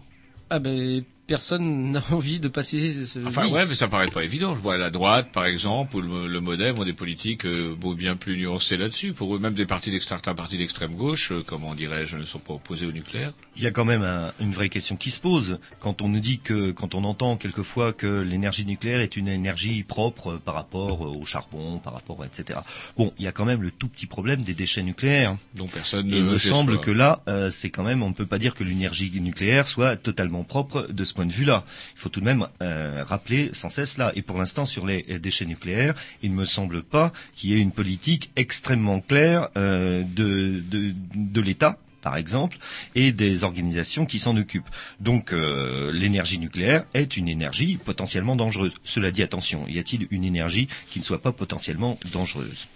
Ah ben, personne n'a envie de passer ce Enfin, oui. ouais, mais ça paraît pas évident. Je vois la droite, par exemple, ou le, le MoDem ont des politiques euh, bien plus nuancées là-dessus. Pour eux, même des partis d'extrême, certains partis d'extrême gauche, euh, comment dirais-je, ne sont pas opposés au nucléaire. Il y a quand même un- une vraie question qui se pose quand on nous dit que, quand on entend quelquefois que l'énergie nucléaire est une énergie propre euh, par rapport euh, au charbon, par rapport, etc. Bon, il y a quand même le tout petit problème des déchets nucléaires. dont personne Et ne il me semble soi. que là, euh, c'est quand même, on ne peut pas dire que l'énergie nucléaire soit totalement propre de ce point de vue-là. Il faut tout de même euh, rappeler sans cesse là. Et pour l'instant, sur les déchets nucléaires, il ne me semble pas qu'il y ait une politique extrêmement claire euh, de, de, de l'État par exemple, et des organisations qui s'en occupent. Donc euh, l'énergie nucléaire est une énergie potentiellement dangereuse. Cela dit, attention, y a-t-il une énergie qui ne soit pas potentiellement dangereuse?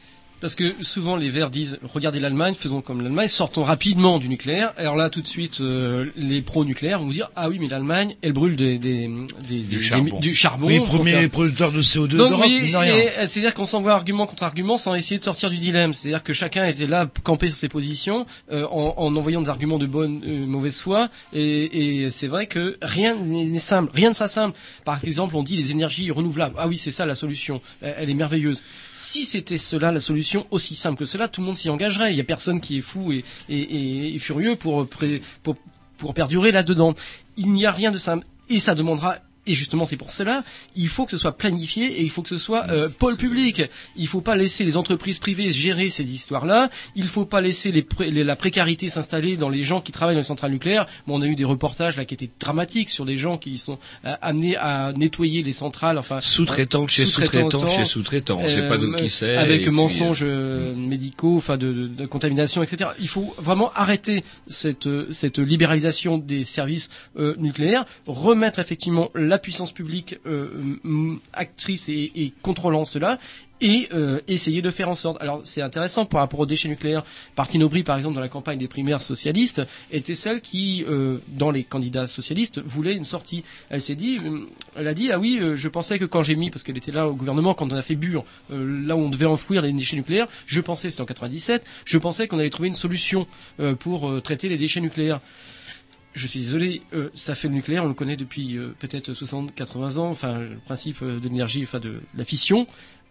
Parce que souvent les Verts disent regardez l'Allemagne, faisons comme l'Allemagne, sortons rapidement du nucléaire. Alors là tout de suite euh, les pro-nucléaires vont vous dire ah oui mais l'Allemagne elle brûle des, des, des- des- charbon. du charbon. Oui, premier faire- producteur de CO2 Donc, d'Europe, euh, c'est-à-dire qu'on s'envoie argument contre argument sans essayer de sortir du dilemme. C'est-à-dire que chacun était là, campé sur ses positions, euh, en, en envoyant des arguments de bonne, euh, mauvaise foi. Et, et c'est vrai que rien n'est simple, rien ne sera simple. Par exemple, on dit les énergies renouvelables. Ah oui, c'est ça la solution. Elle, elle est merveilleuse. Si c'était cela la solution, aussi simple que cela, tout le monde s'y engagerait. Il y a personne qui est fou et, furieux pour perdurer là-dedans. Il n'y a rien de simple. Et ça demandera et justement, c'est pour cela, il faut que ce soit planifié et il faut que ce soit euh, pôle public. Il faut pas laisser les entreprises privées gérer ces histoires-là. Il faut pas laisser les pré- les- la précarité s'installer dans les gens qui travaillent dans les centrales nucléaires. Bon, on a eu des reportages là qui étaient dramatiques sur des gens qui sont euh, amenés à nettoyer les centrales. Enfin, Sous-traitant chez sous-traitant sous-traitant, chez sautraitant. On sait pas de qui c'est. Avec puis, mensonges euh, médicaux, enfin de, de- de contamination, etc. Il faut vraiment arrêter cette, euh, cette libéralisation des services euh, nucléaires, remettre effectivement la puissance publique euh, actrice et, contrôlant cela. Et euh, essayer de faire en sorte. Alors c'est intéressant par rapport aux déchets nucléaires. Martine Aubry, par exemple, dans la campagne des primaires socialistes, était celle qui, euh, dans les candidats socialistes, voulait une sortie. Elle s'est dit, elle a dit, ah oui, je pensais que quand j'ai mis, parce qu'elle était là au gouvernement, quand on a fait Bure, là où on devait enfouir les déchets nucléaires, je pensais, c'était en 97, je pensais qu'on allait trouver une solution pour traiter les déchets nucléaires. Je suis désolé, euh, ça fait le nucléaire, on le connaît depuis euh, peut-être 60, 80 ans, enfin le principe euh, de l'énergie, enfin de la fission.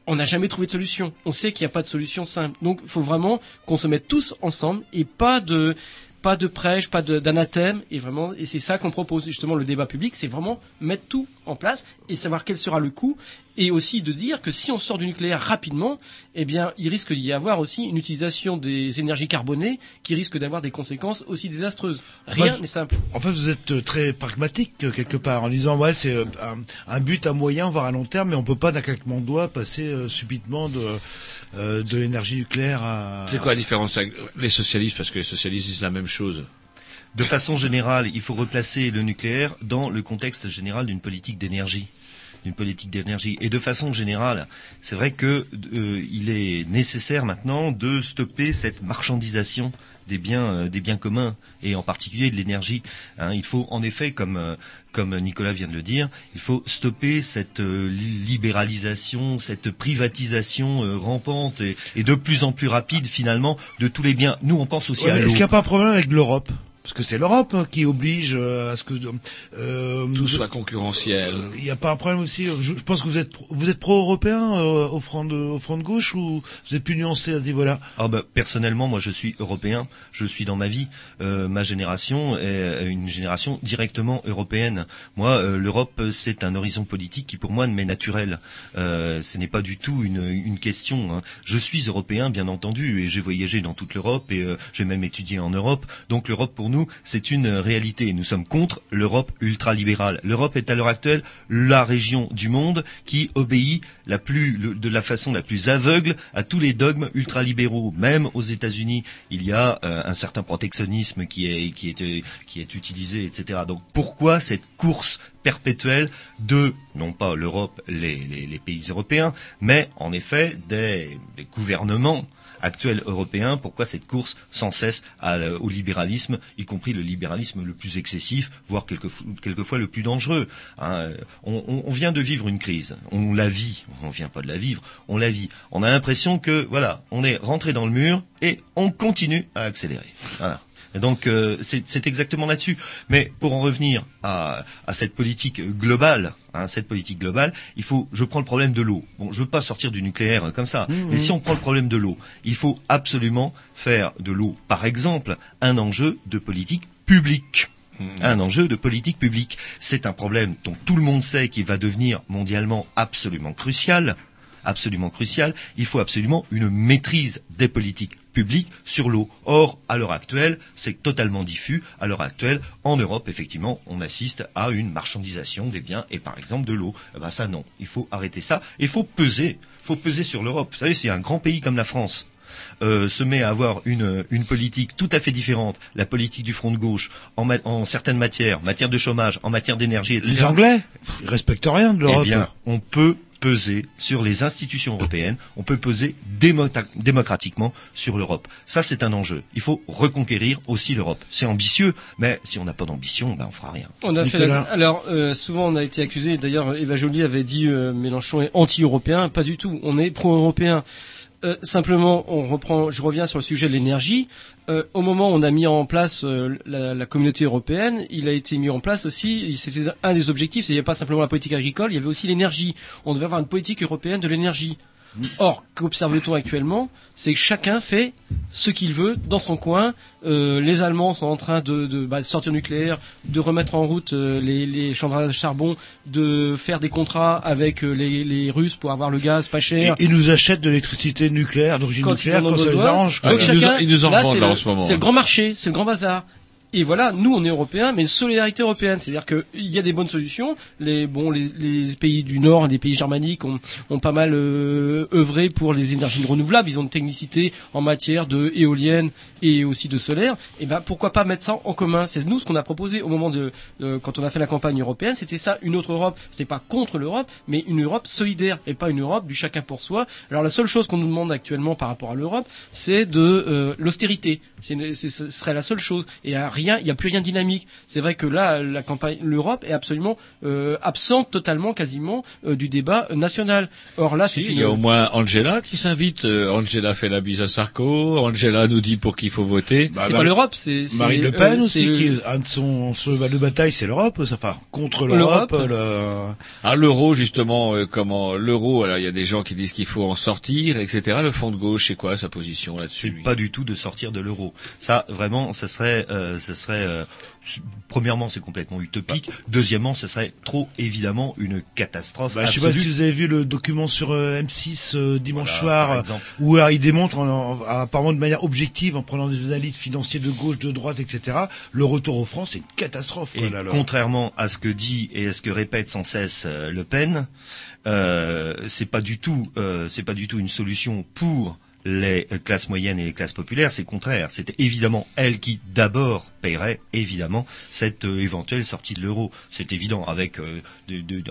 On n'a jamais trouvé de solution. On sait qu'il n'y a pas de solution simple. Donc, il faut vraiment qu'on se mette tous ensemble et pas de pas prêche, pas d'anathème, et vraiment, et c'est ça qu'on propose justement le débat public, c'est vraiment mettre tout en place et savoir quel sera le coût, et aussi de dire que si on sort du nucléaire rapidement, eh bien, il risque d'y avoir aussi une utilisation des énergies carbonées qui risque d'avoir des conséquences aussi désastreuses. Rien n'est simple. En fait, vous êtes euh, très pragmatique euh, quelque part en disant ouais c'est euh, un, un but à moyen voire à long terme, mais on peut pas d'un claquement de doigts passer euh, subitement de euh, de l'énergie nucléaire à. C'est quoi la différence avec les socialistes? Parce que les socialistes disent la même chose. De façon générale, il faut replacer le nucléaire dans le contexte général d'une politique d'énergie d'une politique d'énergie. Et de façon générale, c'est vrai que euh, est nécessaire maintenant de stopper cette marchandisation des biens, euh, des biens communs et en particulier de l'énergie. Hein, il faut en effet, comme euh, comme Nicolas vient de le dire, il faut stopper cette euh, li- libéralisation, cette privatisation rampante et, et de plus en plus rapide finalement de tous les biens. Nous, on pense aussi Ouais, à l'eau. Est-ce qu'il n'y a pas un problème avec l'Europe? Parce que c'est l'Europe hein, qui oblige euh, à ce que euh, Tout soit concurrentiel. Il n'y a pas un problème aussi. euh, Je, je pense que vous êtes pro- vous êtes pro-européen euh, au front de au front de gauche ou vous êtes plus nuancé à ce niveau-là? Ah bah, personnellement, moi je suis européen. Je suis dans ma vie. Euh, ma génération est une génération directement européenne. Moi, euh, l'Europe, c'est un horizon politique qui pour moi m'est naturel. Euh, ce n'est pas du tout une, une question. hein. Je suis européen, bien entendu, et j'ai voyagé dans toute l'Europe et euh, j'ai même étudié en Europe. Donc l'Europe pour nous, c'est une réalité. Nous sommes contre l'Europe ultralibérale. L'Europe est à l'heure actuelle la région du monde qui obéit de la façon la plus aveugle à tous les dogmes ultralibéraux. Même aux États-Unis, il y a euh, un certain protectionnisme qui est, euh, utilisé, etc. Donc pourquoi cette course perpétuelle de, non pas l'Europe, les, pays européens, mais en effet des gouvernements actuel européen, pourquoi cette course sans cesse au libéralisme, y compris le libéralisme le plus excessif, voire quelquefois, le plus dangereux. hein. On, vient de vivre une crise, on la vit, on vient pas de la vivre, on la vit. On a l'impression que voilà, on est rentré dans le mur et on continue à accélérer. Et donc euh, c'est exactement là-dessus. Mais pour en revenir à, à cette politique globale, hein, cette politique globale, il faut. Je prends le problème de l'eau. Bon, je veux pas sortir du nucléaire euh, comme ça. Mais si on prend le problème de l'eau, il faut absolument faire de l'eau, par exemple, un enjeu de politique publique. Un enjeu de politique publique. C'est un problème dont tout le monde sait qu'il va devenir mondialement absolument crucial absolument crucial. Il faut absolument une maîtrise des politiques publiques sur l'eau. Or, à l'heure actuelle, c'est totalement diffus. À l'heure actuelle, en Europe, effectivement, on assiste à une marchandisation des biens et par exemple de l'eau. Eh ben ça, non. Il faut arrêter ça. Il faut peser. Il faut peser sur l'Europe. Vous savez, si un grand pays comme la France euh, se met à avoir une, une politique tout à fait différente, la politique du front de gauche, en, ma- en certaines matières, matière de chômage, en matière d'énergie, etc. Les Anglais, ils respectent rien de l'Europe. Eh bien, on peut peser sur les institutions européennes, on peut peser démocratiquement sur l'Europe. Ça, c'est un enjeu. Il faut reconquérir aussi l'Europe. C'est ambitieux, mais si on n'a pas d'ambition, ben, on fera rien. On a fait la- Alors, euh, souvent on a été accusé, d'ailleurs Eva Joly avait dit euh, Mélenchon est anti-européen, pas du tout, on est pro-européen. Euh, simplement, on reprend, je reviens sur le sujet de l'énergie. Euh, au moment où on a mis en place euh, la, la communauté européenne, il a été mis en place aussi, c'était un des objectifs, il n'y a pas simplement la politique agricole, il y avait aussi l'énergie. On devait avoir une politique européenne de l'énergie. Or, qu'observe-t-on actuellement C'est que chacun fait ce qu'il veut dans son coin. Euh, les Allemands sont en train de, de bah, sortir du nucléaire, de remettre en route euh, les, les à charbon, de faire des contrats avec euh, les, les Russes pour avoir le gaz pas cher. ils nous achètent de l'électricité nucléaire, d'origine nucléaire, quand ça les arrange. Donc chacun, ils nous en là, c'est là, le- en ce moment. C'est le grand marché, c'est le grand bazar. Et voilà, nous on est européens, mais une solidarité européenne, c'est-à-dire qu'il y a des bonnes solutions. Les bon, les, les pays du Nord, les pays germaniques ont, ont pas mal euh, œuvré pour les énergies renouvelables. Ils ont une technicité en matière de éolienne et aussi de solaire. Et ben pourquoi pas mettre ça en commun? C'est nous ce qu'on a proposé au moment de euh, quand on a fait la campagne européenne. C'était ça, une autre Europe. C'était pas contre l'Europe, mais une Europe solidaire et pas une Europe du chacun pour soi. Alors la seule chose qu'on nous demande actuellement par rapport à l'Europe, c'est de euh, l'austérité. Ce serait la seule chose. Et rien, il y a plus rien de dynamique. C'est vrai que là, la campagne, l'Europe est absolument euh, absente totalement, quasiment, euh, du débat national. Or là, c'est Si, une. il y a au moins Angela qui s'invite. Euh, Angela fait la bise à Sarko. Angela nous dit pour qui il faut voter. c'est pas l'Europe, c'est Marine Le Pen euh, aussi, c'est- qui un de son cheval de bataille, c'est l'Europe. Enfin, contre L'Europe. l'Europe. le- Ah, l'euro, justement, euh, comment l'euro, alors il y a des gens qui disent qu'il faut en sortir, etc. Le front de gauche, c'est quoi sa position là-dessus Pas du tout de sortir de l'euro. Ça, vraiment, ça serait, euh, ça serait. euh, premièrement, c'est complètement utopique. Deuxièmement, ce serait trop évidemment une catastrophe. Bah, je sais pas si vous avez vu le document sur euh, M6 euh, dimanche Voilà, soir, où il démontre, en- en- apparemment de manière objective, en prenant des analyses financières de gauche, de droite, etc., le retour aux francs, c'est une catastrophe. Et contrairement à ce que dit et à ce que répète sans cesse Le Pen, c'est pas du tout, c'est pas du tout une solution pour les classes moyennes et les classes populaires. C'est contraire. C'est évidemment elle qui d'abord paierait évidemment cette euh, éventuelle sortie de l'euro. C'est évident avec euh,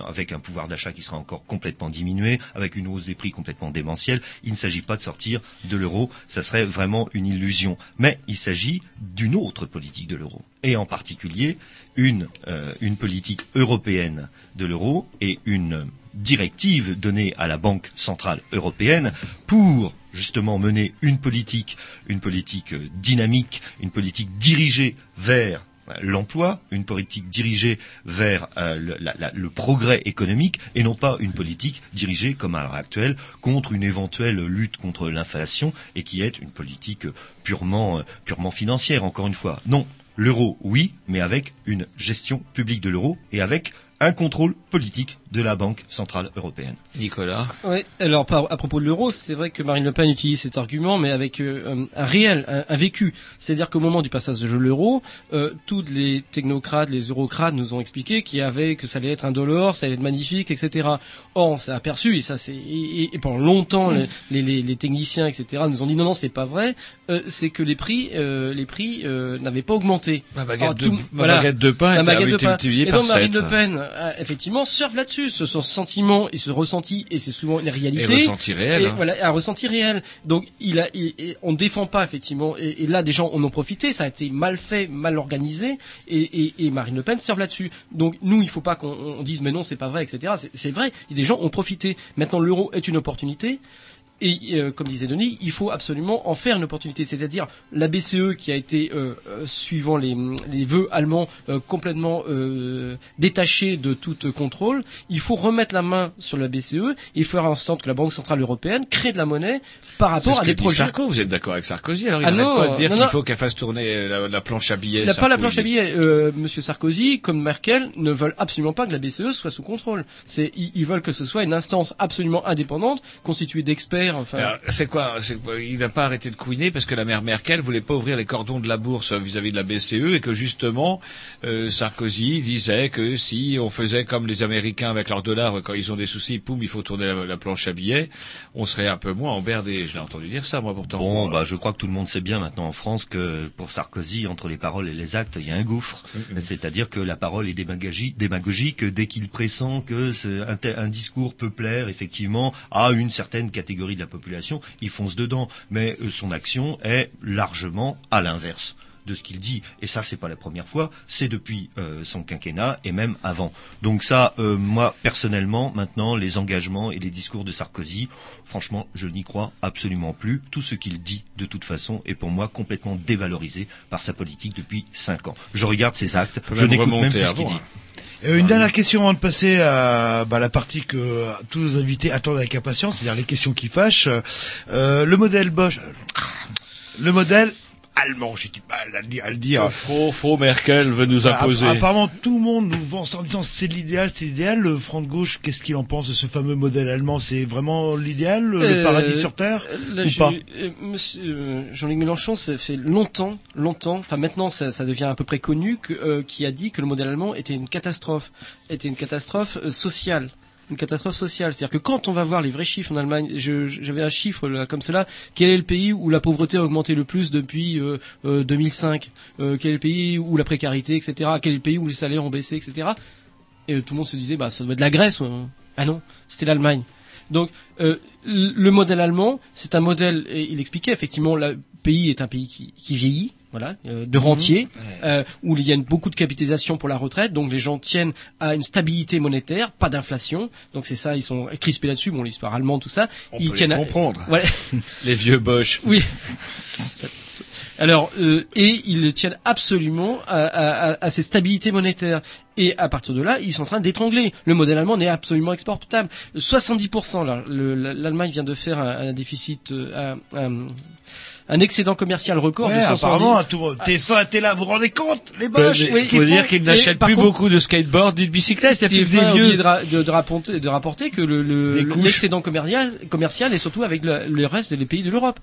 avec un pouvoir d'achat qui sera encore complètement diminué, avec une hausse des prix complètement démentielle. Il ne s'agit pas de sortir de l'euro. Ça serait vraiment une illusion. Mais il s'agit d'une autre politique de l'euro et en particulier une, euh, une politique européenne de l'euro et une directive donnée à la Banque centrale européenne pour justement mener une politique, une politique euh, dynamique, une politique dirigée vers euh, l'emploi, une politique dirigée vers euh, le, progrès économique et non pas une politique dirigée comme à l'heure actuelle contre une éventuelle lutte contre l'inflation et qui est une politique purement financière encore une fois. Non, l'euro oui, mais avec une gestion publique de l'euro et avec un contrôle politique de la Banque centrale européenne. Nicolas Oui, alors par- à propos de l'euro, c'est vrai que Marine Le Pen utilise cet argument, mais avec euh, un réel, un, un vécu. C'est-à-dire qu'au moment du passage de l'euro, euh, tous les technocrates, les eurocrates nous ont expliqué qu'il y avait que ça allait être un dollar, ça allait être magnifique, etc. Or, on s'est aperçu, et ça c'est, et, et- et pendant longtemps, les, les, les- les techniciens, etc. nous ont dit non, non, c'est pas vrai. Euh, c'est que les prix, euh, les prix euh, n'avaient pas augmenté. Ma baguette Alors, de- tout- ma voilà. baguette de pain La était baguette de pain. multipliée Et donc Marine. Le Pen euh, effectivement surfe là-dessus. Ce sont sentiments et ce ressenti et c'est souvent une réalité. Et ressenti réel, Et hein. voilà, un ressenti réel. Donc il a, il- et on défend pas effectivement. Et, et là, des gens en ont profité. Ça a été mal fait, mal organisé. Et, Marine Le Pen surfe là-dessus. Donc nous, il faut pas qu'on on dise mais non, c'est pas vrai, etc. C'est- C'est vrai. Des gens ont profité. Maintenant, l'euro est une opportunité. Et euh, comme disait Denis, il faut absolument en faire une opportunité. C'est-à-dire la BCE qui a été, euh, euh, suivant les, les vœux allemands, euh, complètement euh, détachée de tout euh, contrôle. Il faut remettre la main sur la BCE et faire en sorte que la Banque centrale européenne crée de la monnaie par rapport ce à que des dit projets. Sarko, vous êtes d'accord avec Sarkozy Alors il Ah non, pas de dire qu'il faut qu'elle fasse tourner la, la planche à billets. La, pas la planche à billets. Euh, Monsieur Sarkozy, comme Merkel, ne veulent absolument pas que la BCE soit sous contrôle. C'est, ils, ils veulent que ce soit une instance absolument indépendante, constituée d'experts. Enfin, Alors, C'est quoi, c'est quoi Il n'a pas arrêté de couiner parce que la mère Merkel voulait pas ouvrir les cordons de la bourse vis-à-vis de la BCE et que justement euh, Sarkozy disait que si on faisait comme les Américains avec leur dollar quand ils ont des soucis, poum, il faut tourner la, la planche à billets, on serait un peu moins emmerdé. Je l'ai entendu dire ça moi pourtant. Bon, bah, je crois que tout le monde sait bien maintenant en France que pour Sarkozy, entre les paroles et les actes, il y a un gouffre. C'est-à-dire que la parole est démagogique dès qu'il pressent que un, un discours peut plaire effectivement à une certaine catégorie de la population, il fonce dedans. Mais euh, son action est largement à l'inverse de ce qu'il dit. Et ça, c'est pas la première fois, c'est depuis euh, son quinquennat et même avant. Donc ça, euh, moi, personnellement, maintenant, les engagements et les discours de Sarkozy, franchement, je n'y crois absolument plus. Tout ce qu'il dit, de toute façon, est pour moi complètement dévalorisé par sa politique depuis cinq ans. Je regarde ses actes, je n'écoute même plus ce qu'il dit. Euh, une dernière question avant de passer à bah, la partie que tous nos invités attendent avec impatience, c'est-à-dire les questions qui fâchent. Euh, le modèle Bosch, le modèle allemand, j'ai du mal à le dire. À le dire. Faux, faux, Merkel veut nous Bah, imposer. app- Apparemment, tout le monde nous vend ça en disant c'est l'idéal, c'est l'idéal. Le front de gauche, qu'est-ce qu'il en pense de ce fameux modèle allemand? C'est vraiment l'idéal, le Euh, paradis sur terre là, ou je- pas? euh, Monsieur euh, Jean-Luc Mélenchon, ça fait longtemps, longtemps, enfin maintenant ça, ça devient à peu près connu, que, euh, qui a dit que le modèle allemand était une catastrophe, était une catastrophe euh, sociale. Une catastrophe sociale, c'est-à-dire que quand on va voir les vrais chiffres en Allemagne, j'avais un chiffre comme cela, quel est le pays où la pauvreté a augmenté le plus depuis euh, euh, 2005 Euh, Quel est le pays où la précarité, etc. Quel est le pays où les salaires ont baissé, etc. Et euh, tout le monde se disait, bah ça doit être la Grèce. Ah non, c'était l'Allemagne. Donc euh, le modèle allemand, c'est un modèle, et il expliquait effectivement, le pays est un pays qui vieillit, voilà, euh, de rentier, euh, où il y a une- beaucoup de capitalisation pour la retraite, donc les gens tiennent à une stabilité monétaire, pas d'inflation, donc c'est ça, ils sont crispés là-dessus, bon l'histoire allemande, tout ça, On ils peut tiennent les à- comprendre. Ouais. Les vieux Bosch. Oui. Alors, euh, et ils tiennent absolument à, à, à- à cette stabilité monétaire. Et à partir de là, ils sont en train d'étrangler. Le modèle allemand n'est absolument exportable. 70%, là, le- l'Allemagne vient de faire un, un déficit, euh, un, un- un excédent commercial record Ouais, de 70. apparemment, tout, TF1 était là, vous vous rendez compte, les Bosch Il faut dire qu'ils n'achètent plus beaucoup de skateboards ni de bicyclettes. Il y a plus des vieux. de, ra- de- de rapporter, de rapporter que le- le- l'excédent commercial, commercial est surtout avec le, le reste des pays de l'Europe.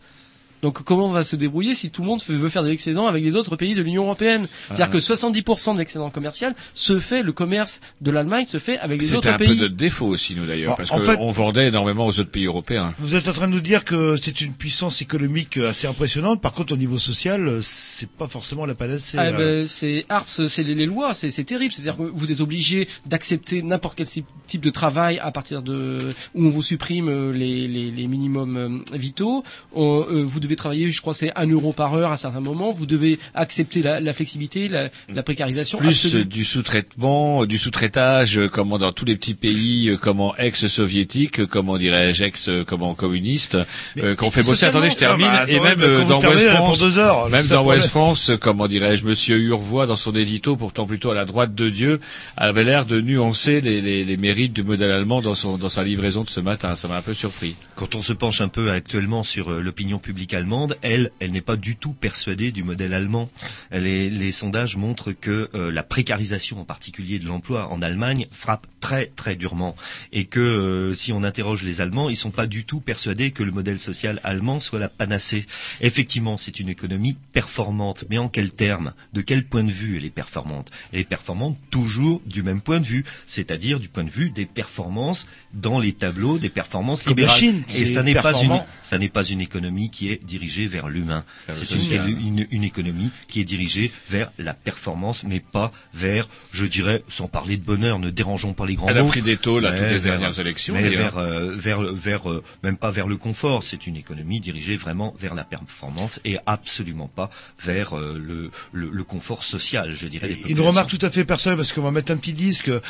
Donc comment on va se débrouiller si tout le monde veut faire de l'excédent avec les autres pays de l'Union européenne? C'est-à-dire Ah. que 70% de l'excédent commercial se fait, le commerce de l'Allemagne se fait avec les C'était autres un peu pays. notre défaut aussi, nous d'ailleurs, parce qu'on vendait énormément aux autres pays européens. Vous êtes en train de nous dire que c'est une puissance économique assez impressionnante. Par contre, au niveau social, c'est pas forcément la panacée. Ah, euh. ben, c'est Ars, c'est les, les lois, c'est terrible. C'est-à-dire que vous êtes obligé d'accepter n'importe quel type- de travail à partir de où on vous supprime euh, les, les, les minimums euh, vitaux. On- euh, vous devez travailler, je crois, c'est un euro par heure à certains moments. Vous devez accepter la, la flexibilité, la, la précarisation. Plus absolue. du sous-traitement, euh, du sous-traitage, euh, comment dans tous les petits pays, euh, comment ex-soviétiques, euh, comment dirais-je, ex, comment communistes, euh, qu'on fait bosser. Attendez, je termine. Non, bah, et même bah, euh, vous dans West France, deux heures, même dans West. France, euh, comment dirais-je, Monsieur Urvois, dans son édito, pourtant plutôt à la droite de Dieu, avait l'air de nuancer les, les, les mérites du modèle allemand dans son dans sa livraison de ce matin. Ça m'a un peu surpris. Quand on se penche un peu actuellement sur l'opinion publique allemande, elle, elle n'est pas du tout persuadée du modèle allemand. Les sondages montrent que euh, la précarisation, en particulier de l'emploi en Allemagne, frappe très très durement, et que euh, si on interroge les Allemands, ils sont pas du tout persuadés que le modèle social allemand soit la panacée. Effectivement, c'est une économie performante, mais en quels termes De quel point de vue elle est performante? Elle est performante toujours du même point de vue, c'est-à-dire du point de vue des performances dans les tableaux des performances libérales. Chine, et ça n'est pas une ça n'est pas une économie qui est dirigée vers l'humain. Vers le C'est une, social. une, une économie qui est dirigée vers la performance, mais pas vers, je dirais, sans parler de bonheur, ne dérangeons pas les grands Elle a pris des taux, là, toutes les vers- dernières élections, Mais vers, euh, vers, vers, euh, même pas vers le confort. C'est une économie dirigée vraiment vers la performance et absolument pas vers euh, le, le, le confort social, je dirais. Une remarque tout à fait personnelle parce qu'on va mettre un petit disque. Euh,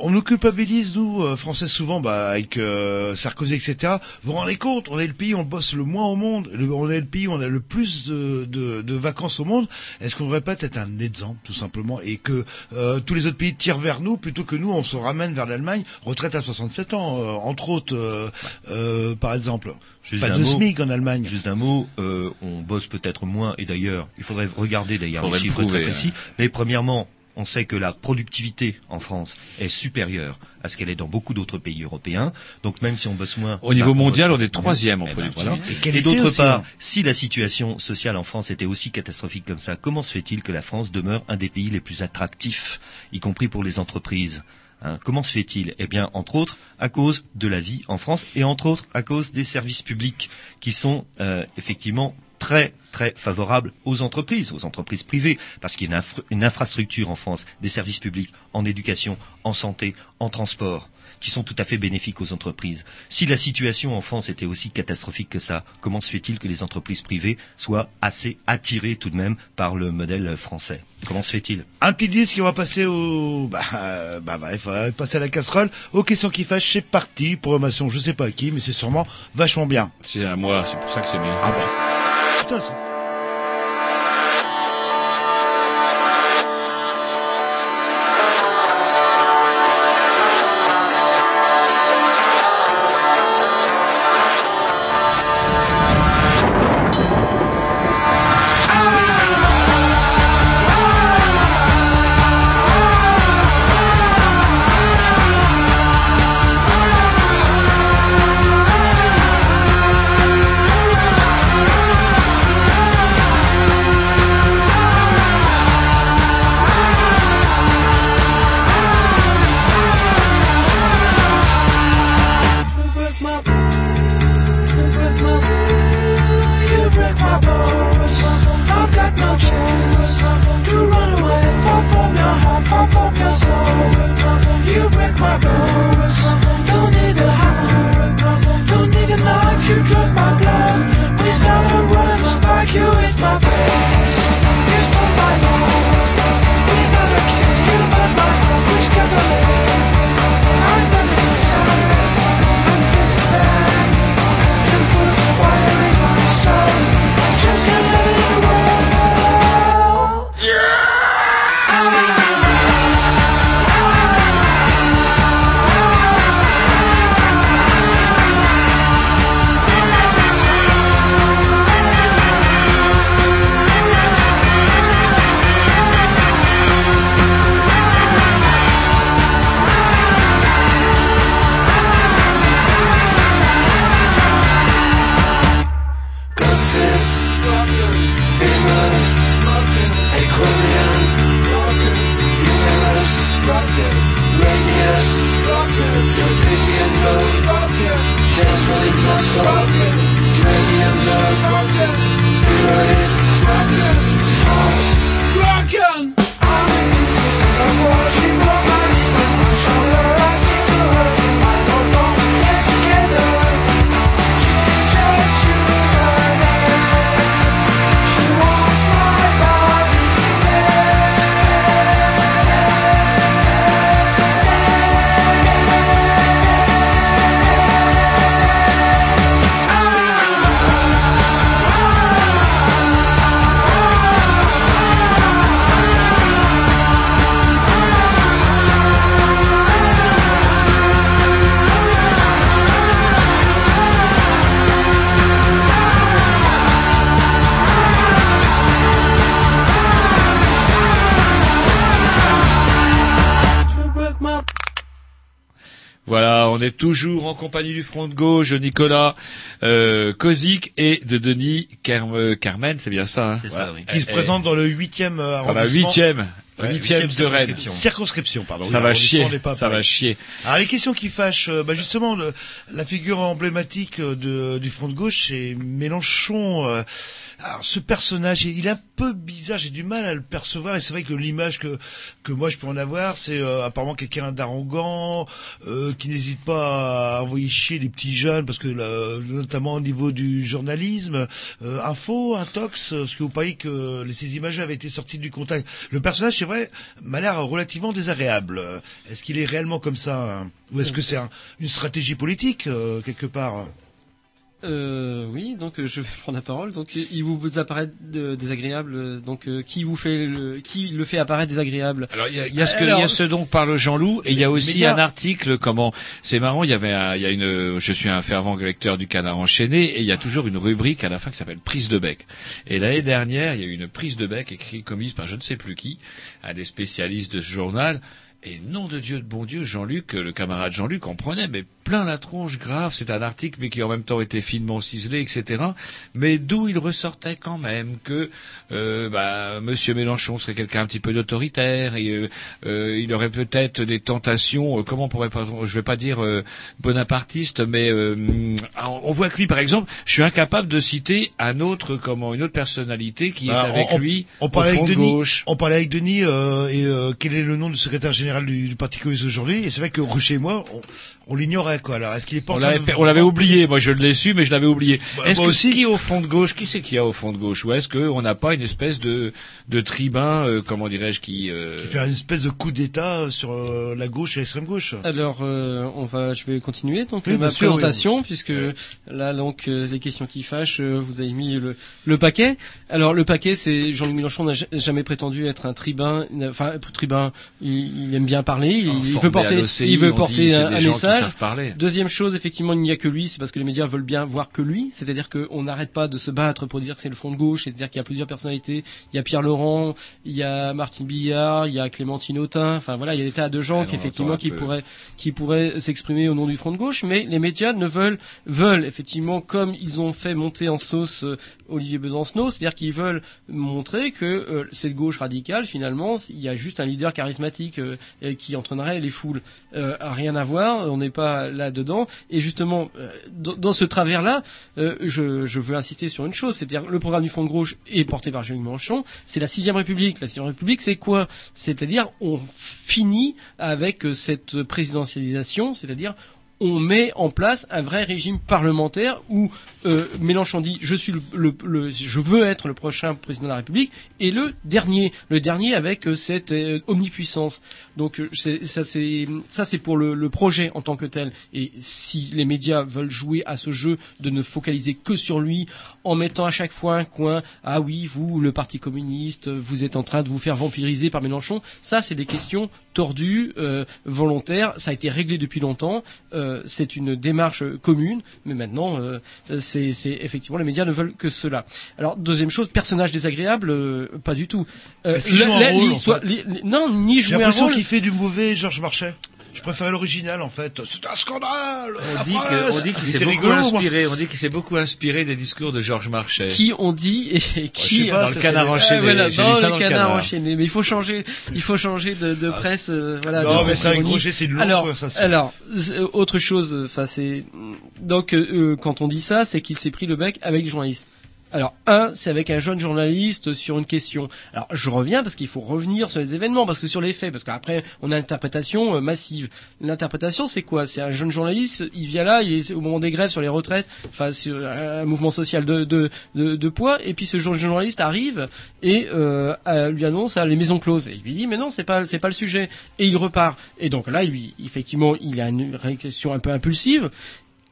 on nous culpabilise nous euh, Français souvent, bah, avec euh, Sarkozy, etc. Vous vous rendez compte On est le pays, où on bosse le moins au monde. Le- on est le pays, où on a le plus de, de, de vacances au monde. Est-ce qu'on ne devrait pas être un exemple, tout simplement, et que euh, tous les autres pays tirent vers nous plutôt que nous, on se ramène vers l'Allemagne, retraite à 67 ans, euh, entre autres, euh, euh, par exemple. Juste Pas un de mot. SMIC en Allemagne. Juste un mot, euh, on bosse peut-être moins, et d'ailleurs, il faudrait regarder d'ailleurs les le chiffres prouver, très précis. hein. Mais premièrement, on sait que la productivité en France est supérieure à ce qu'elle est dans beaucoup d'autres pays européens. Donc même si on bosse moins... Au niveau on mondial, on est troisième en Eh ben, productivité. voilà. Et d'autre part, hein. si la situation sociale en France était aussi catastrophique comme ça, comment se fait-il que la France demeure un des pays les plus attractifs, y compris pour les entreprises Hein, comment se fait-il? Eh bien, entre autres, à cause de la vie en France et entre autres à cause des services publics qui sont euh, effectivement très très favorables aux entreprises, aux entreprises privées, parce qu'il y a une, infra- une infrastructure en France, des services publics en éducation, en santé, en transport, qui sont tout à fait bénéfiques aux entreprises. Si la situation en France était aussi catastrophique que ça, comment se fait-il que les entreprises privées soient assez attirées tout de même par le modèle français? Comment se fait-il? Un petit disque, on va passer au... Bah, euh, bah, bah, il faudrait passer à la casserole. Aux questions qui fâchent, c'est parti. Programmation, je sais pas à qui, mais c'est sûrement vachement bien. C'est à moi, c'est pour ça que c'est bien. Ah bah. Putain, on est toujours en compagnie du front de gauche, de Nicolas euh, Kozik et de Denis Kerm- euh, Carmen, c'est bien ça. Hein C'est ça, oui. Qui se présente dans le huitième euh, Dans la arrondissement. Huitième de Rennes. circonscription. Pardon. Ça Oui, va chier. Ça va chier. Alors les questions qui fâchent, euh, bah justement, le- la figure emblématique euh, de, du Front de gauche, c'est Mélenchon. euh, alors ce personnage, il est un peu bizarre, j'ai du mal à le percevoir, et c'est vrai que l'image que que moi je peux en avoir, c'est euh, apparemment quelqu'un d'arrogant, euh, qui n'hésite pas à envoyer chier les petits jeunes, parce que là, notamment au niveau du journalisme, euh, info, intox, parce que vous parlez que ces images avaient été sorties du contact. Le personnage, c'est vrai, m'a l'air relativement désagréable. Est-ce qu'il est réellement comme ça hein? Ou est-ce que c'est un- une stratégie politique, euh, quelque part? Euh, oui, donc euh, je vais prendre la parole. Donc euh, il vous, apparaît de- désagréable. euh, Donc euh, qui vous fait le, qui le fait apparaître désagréable Alors il y a, il y a ce, que, Alors, y a ce dont parle Jean-Loup et il y a aussi un article comment c'est marrant il y avait un- il y a une je suis un fervent lecteur du Canard enchaîné et il y a toujours une rubrique à la fin qui s'appelle prise de bec et l'année dernière il y a eu une prise de bec écrite commise par je ne sais plus qui un des spécialistes de ce journal et nom de Dieu de bon Dieu, Jean-Luc, le camarade Jean-Luc en prenait, mais plein la tronche grave. C'est un article, mais qui en même temps était finement ciselé, etc. Mais d'où il ressortait quand même que euh, bah, Monsieur Mélenchon serait quelqu'un un petit peu d'autoritaire. Et, euh, euh, il aurait peut-être des tentations. euh, comment on pourrait, pas, je vais pas dire euh, bonapartiste, mais euh, hum, on voit que lui, par exemple, je suis incapable de citer un autre, comment, une autre personnalité qui Bah, est avec on, lui on parlait avec de Denis. gauche. On parlait avec Denis euh, et euh, quel est le nom du secrétaire général du, du Parti communiste aujourd'hui Et c'est vrai que chez moi, on, on l'ignorait quoi. Alors est-ce qu'il est pas en On l'avait, de- on l'avait oublié. Moi, je l'ai su, mais je l'avais oublié. Bah, est-ce que aussi. qui au fond de gauche, qui c'est qu'il y a au fond de gauche, ou est-ce qu'on n'a pas une espèce de de tribun, euh, comment dirais-je, qui, euh, qui fait une espèce de coup d'État sur euh, la gauche et l'extrême gauche Alors, euh, on va, je vais continuer donc Oui, ma sûr, présentation oui. puisque là donc euh, les questions qui fâchent, euh, vous avez mis le, le paquet. Alors le paquet, c'est Jean-Luc Mélenchon n'a ja- jamais prétendu être un tribun, enfin tribun, il, il aime bien parler, il, veut porter, il veut dit, porter un, qui message. Deuxième chose, effectivement, il n'y a que lui, c'est parce que les médias veulent bien voir que lui, c'est-à-dire qu'on n'arrête pas de se battre pour dire que c'est le front de gauche, c'est-à-dire qu'il y a plusieurs personnalités, il y a Pierre Laurent, il y a Martine Billard, il y a Clémentine Autain, enfin voilà, il y a des tas de gens qui effectivement qui peu. pourraient qui pourraient s'exprimer au nom du front de gauche, mais les médias ne veulent veulent effectivement comme ils ont fait monter en sauce euh, Olivier Besancenot, c'est-à-dire qu'ils veulent montrer que euh, cette gauche radicale finalement, il y a juste un leader charismatique euh, qui entraînerait les foules. Euh, a rien à voir, on n'est pas là dedans. Et justement, euh, dans, ce travers-là, euh, je, je veux insister sur une chose, c'est-à-dire le programme du Front de gauche est porté par Jean-Luc Mélenchon, c'est la sixième République. La sixième République, c'est quoi? C'est-à-dire on finit avec cette présidentialisation, c'est-à-dire on met en place un vrai régime parlementaire où euh, Mélenchon dit je suis le, je veux être le prochain président de la République et le dernier le dernier avec euh, cette euh, omnipuissance. Donc ça c'est ça c'est pour le, projet en tant que tel. Et si les médias veulent jouer à ce jeu de ne focaliser que sur lui en mettant à chaque fois un coin ah oui vous le parti communiste vous êtes en train de vous faire vampiriser par Mélenchon ça c'est des questions tordues volontaires. Ça a été réglé depuis longtemps c'est une démarche commune mais maintenant euh, c'est effectivement les médias ne veulent que cela. Alors deuxième chose personnage désagréable euh, pas du tout. Euh, un la- rôle, fait. li- non ni J'ai jouer un l'impression rôle. qu'il fait du mauvais Georges Marchais. Je préfère l'original en fait. C'est un scandale. On la dit presse. que- on dit qu'il Il s'est beaucoup rigolo, moi. inspiré. On dit qu'il s'est beaucoup inspiré des discours de Georges Marchais. qui on dit et qui sais pas, Dans le ça, Canard c'est- enchaîné. Ah, voilà, dans ça dans le canard Canard. enchaîné mais il faut changer il faut changer de, de presse euh, voilà Ah. Non, de mais presse c'est avec ironique. Roger, c'est une longue alors conversation. alors euh, autre chose enfin c'est donc euh, euh, quand on dit ça c'est qu'il s'est pris le bec avec des journalistes alors, un, c'est avec un jeune journaliste sur une question. Alors, je reviens parce qu'il faut revenir sur les événements, parce que sur les faits, parce qu'après, on a une interprétation euh, massive. L'interprétation, c'est quoi? C'est un jeune journaliste, il vient là, il est au moment des grèves sur les retraites, enfin, sur un mouvement social de, de, de, poids, et puis ce jeune journaliste arrive et euh, euh, lui annonce à les maisons closes. Et il lui dit, mais non, c'est pas, c'est pas le sujet. Et il repart. Et donc là, lui, effectivement, il a une réaction un peu impulsive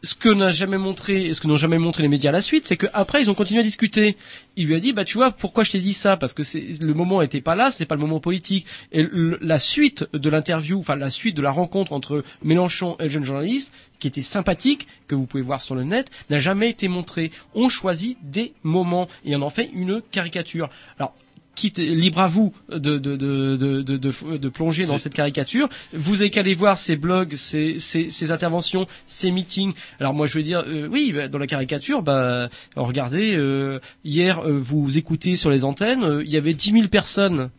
ce que n'a jamais montré, ce que n'ont jamais montré les médias à la suite, c'est qu'après ils ont continué à discuter. Il lui a dit, bah tu vois, pourquoi je t'ai dit ça? Parce que le moment n'était pas là, c'était pas le moment politique. Et la suite de l'interview, enfin la suite de la rencontre entre Mélenchon et le jeune journaliste, qui était sympathique, que vous pouvez voir sur le net, n'a jamais été montré. On choisit des moments et on en fait une caricature. Alors quitte libre à vous de de de de de, de- de plonger dans cette caricature. Vous avez qu'à aller voir ces blogs, ces, ces ces interventions, ces meetings. Alors moi je veux dire euh, oui bah, dans la caricature bah regardez euh, hier euh, vous écoutez sur les antennes euh, il y avait 10 000 personnes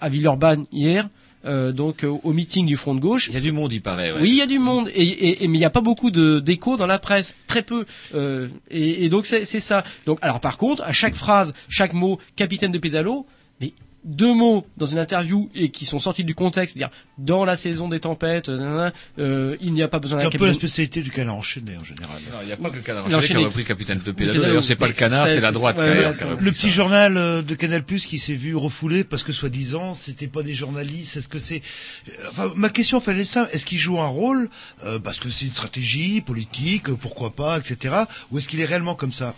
à Villeurbanne hier. euh, donc euh, au meeting du Front de gauche. Il y a du monde, il paraît. ouais. Oui, il y a du monde, et, et- et- mais il n'y a pas beaucoup de d'écho dans la presse, très peu. Euh, et, et donc c'est ça. Donc alors par contre, à chaque phrase, chaque mot, capitaine de pédalo, deux mots dans une interview et qui sont sortis du contexte, c'est-à-dire dans la saison des tempêtes, euh, nanana, euh, il n'y a pas besoin C'est d'un un peu la spécialité du canard enchaîné en général. Non, il n'y a pas que le canard enchaîné qui a repris capitaine de pédalo. D'ailleurs, c'est pas le canard, C'est- c'est la c'est- droite. ouais, c'est- repris Le ça. petit journal euh, de Canal Plus qui s'est vu refoulé parce que soi-disant c'était pas des journalistes. Est-ce que c'est euh, enfin, ma question fallait ça Est-ce qu'il joue un rôle euh, parce que c'est une stratégie politique, pourquoi pas, etc. Ou est-ce qu'il est réellement comme ça?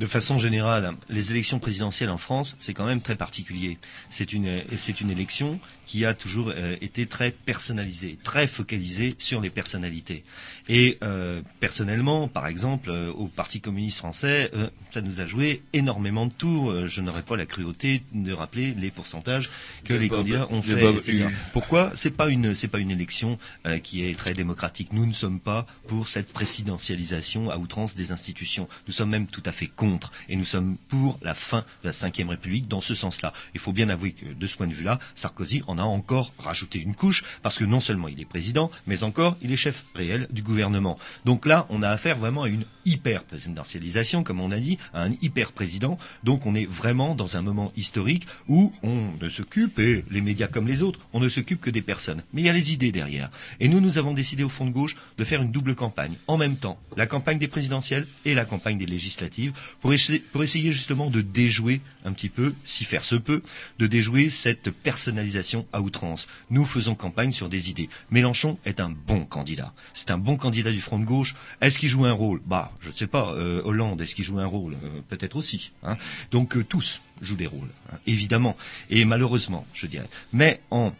De façon générale, les élections présidentielles en France, c'est quand même très particulier. C'est une, c'est une élection qui a toujours euh, été très personnalisée, très focalisée sur les personnalités. Et euh, personnellement, par exemple, euh, au Parti communiste français, euh, ça nous a joué énormément de tours. Je n'aurais pas la cruauté de rappeler les pourcentages que De les Bob- candidats ont fait. Bob etc. U. Pourquoi? C'est pas une, c'est pas une élection euh, qui est très démocratique. Nous ne sommes pas pour cette présidentialisation à outrance des institutions. Nous sommes même tout à fait contre, et nous sommes pour la fin de la Ve République dans ce sens-là. Il faut bien avouer que de ce point de vue-là, Sarkozy en a encore rajouté une couche, parce que non seulement il est président, mais encore il est chef réel du gouvernement. Donc là, on a affaire vraiment à une hyper présidentialisation, comme on a dit, à un hyper président. Donc on est vraiment dans un moment historique où on ne s'occupe, et les médias comme les autres, on ne s'occupe que des personnes. Mais il y a les idées derrière. Et nous, nous avons décidé au fond de gauche de faire une double campagne, en même temps, la campagne des présidentielles et la campagne des législatives, pour essayer, pour essayer justement de déjouer un petit peu, si faire se peut, de déjouer cette personnalisation à outrance. Nous faisons campagne sur des idées. Mélenchon est un bon candidat. C'est un bon candidat du front de gauche. Est-ce qu'il joue un rôle? Bah, je ne sais pas. Euh, Hollande, est-ce qu'il joue un rôle? Euh, Peut-être aussi. hein. Donc euh, tous jouent des rôles, hein, évidemment. Et malheureusement, je dirais. Mais en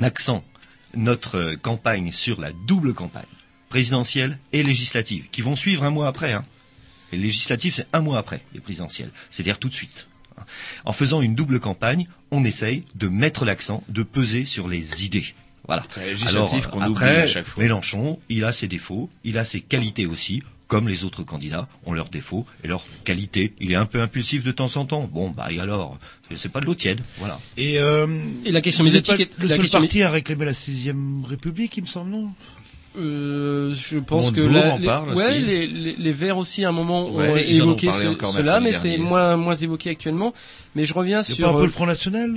accent notre campagne sur la double campagne présidentielle et législative, qui vont suivre un mois après. Hein. Les législatives, c'est un mois après les présidentielles, c'est-à-dire tout de suite. En faisant une double campagne, on essaye de mettre l'accent, de peser sur les idées. Voilà. C'est législatif Alors, qu'on après, oublie à chaque fois. Mélenchon, il a ses défauts, il a ses qualités aussi, comme les autres candidats ont leurs défauts et leurs qualités. Il est un peu impulsif de temps en temps. Bon, bah et alors, c'est pas de l'eau tiède, voilà. Et, euh, Et la question médiatique le la seul question parti à réclamer la sixième République, il me semble, non? Euh, je pense que la- en les, parle ouais, aussi. les, les, les Verts aussi à un moment Ouais, ont évoqué ce- cela, mais c'est moins moins évoqué actuellement. Mais je reviens sur pas un peu euh, le Front National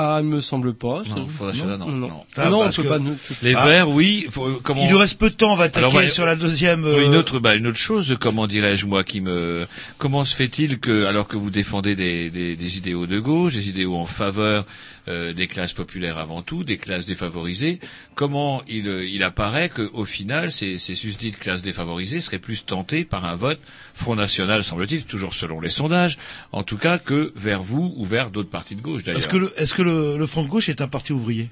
Ah, il me semble pas. Non, Front National, non, non. Ah, non, on parce peut pas. nous- Les Ah. Verts, oui. Faut, comment... Il nous reste peu de temps, on va attaquer Alors, sur la deuxième. Euh, Une autre, bah, une autre chose, comment dirais-je moi, qui me, comment se fait-il que, alors que vous défendez des, des, des idéaux de gauche, des idéaux en faveur euh, des classes populaires avant tout, des classes défavorisées, comment il, euh, il apparaît que, au final, ces, ces susdites classes défavorisées seraient plus tentées par un vote Front National, semble-t-il, toujours selon les sondages, en tout cas que vers vous ou vers d'autres partis de gauche d'ailleurs. Est-ce que, le, est-ce que le, le Front de gauche est un parti ouvrier?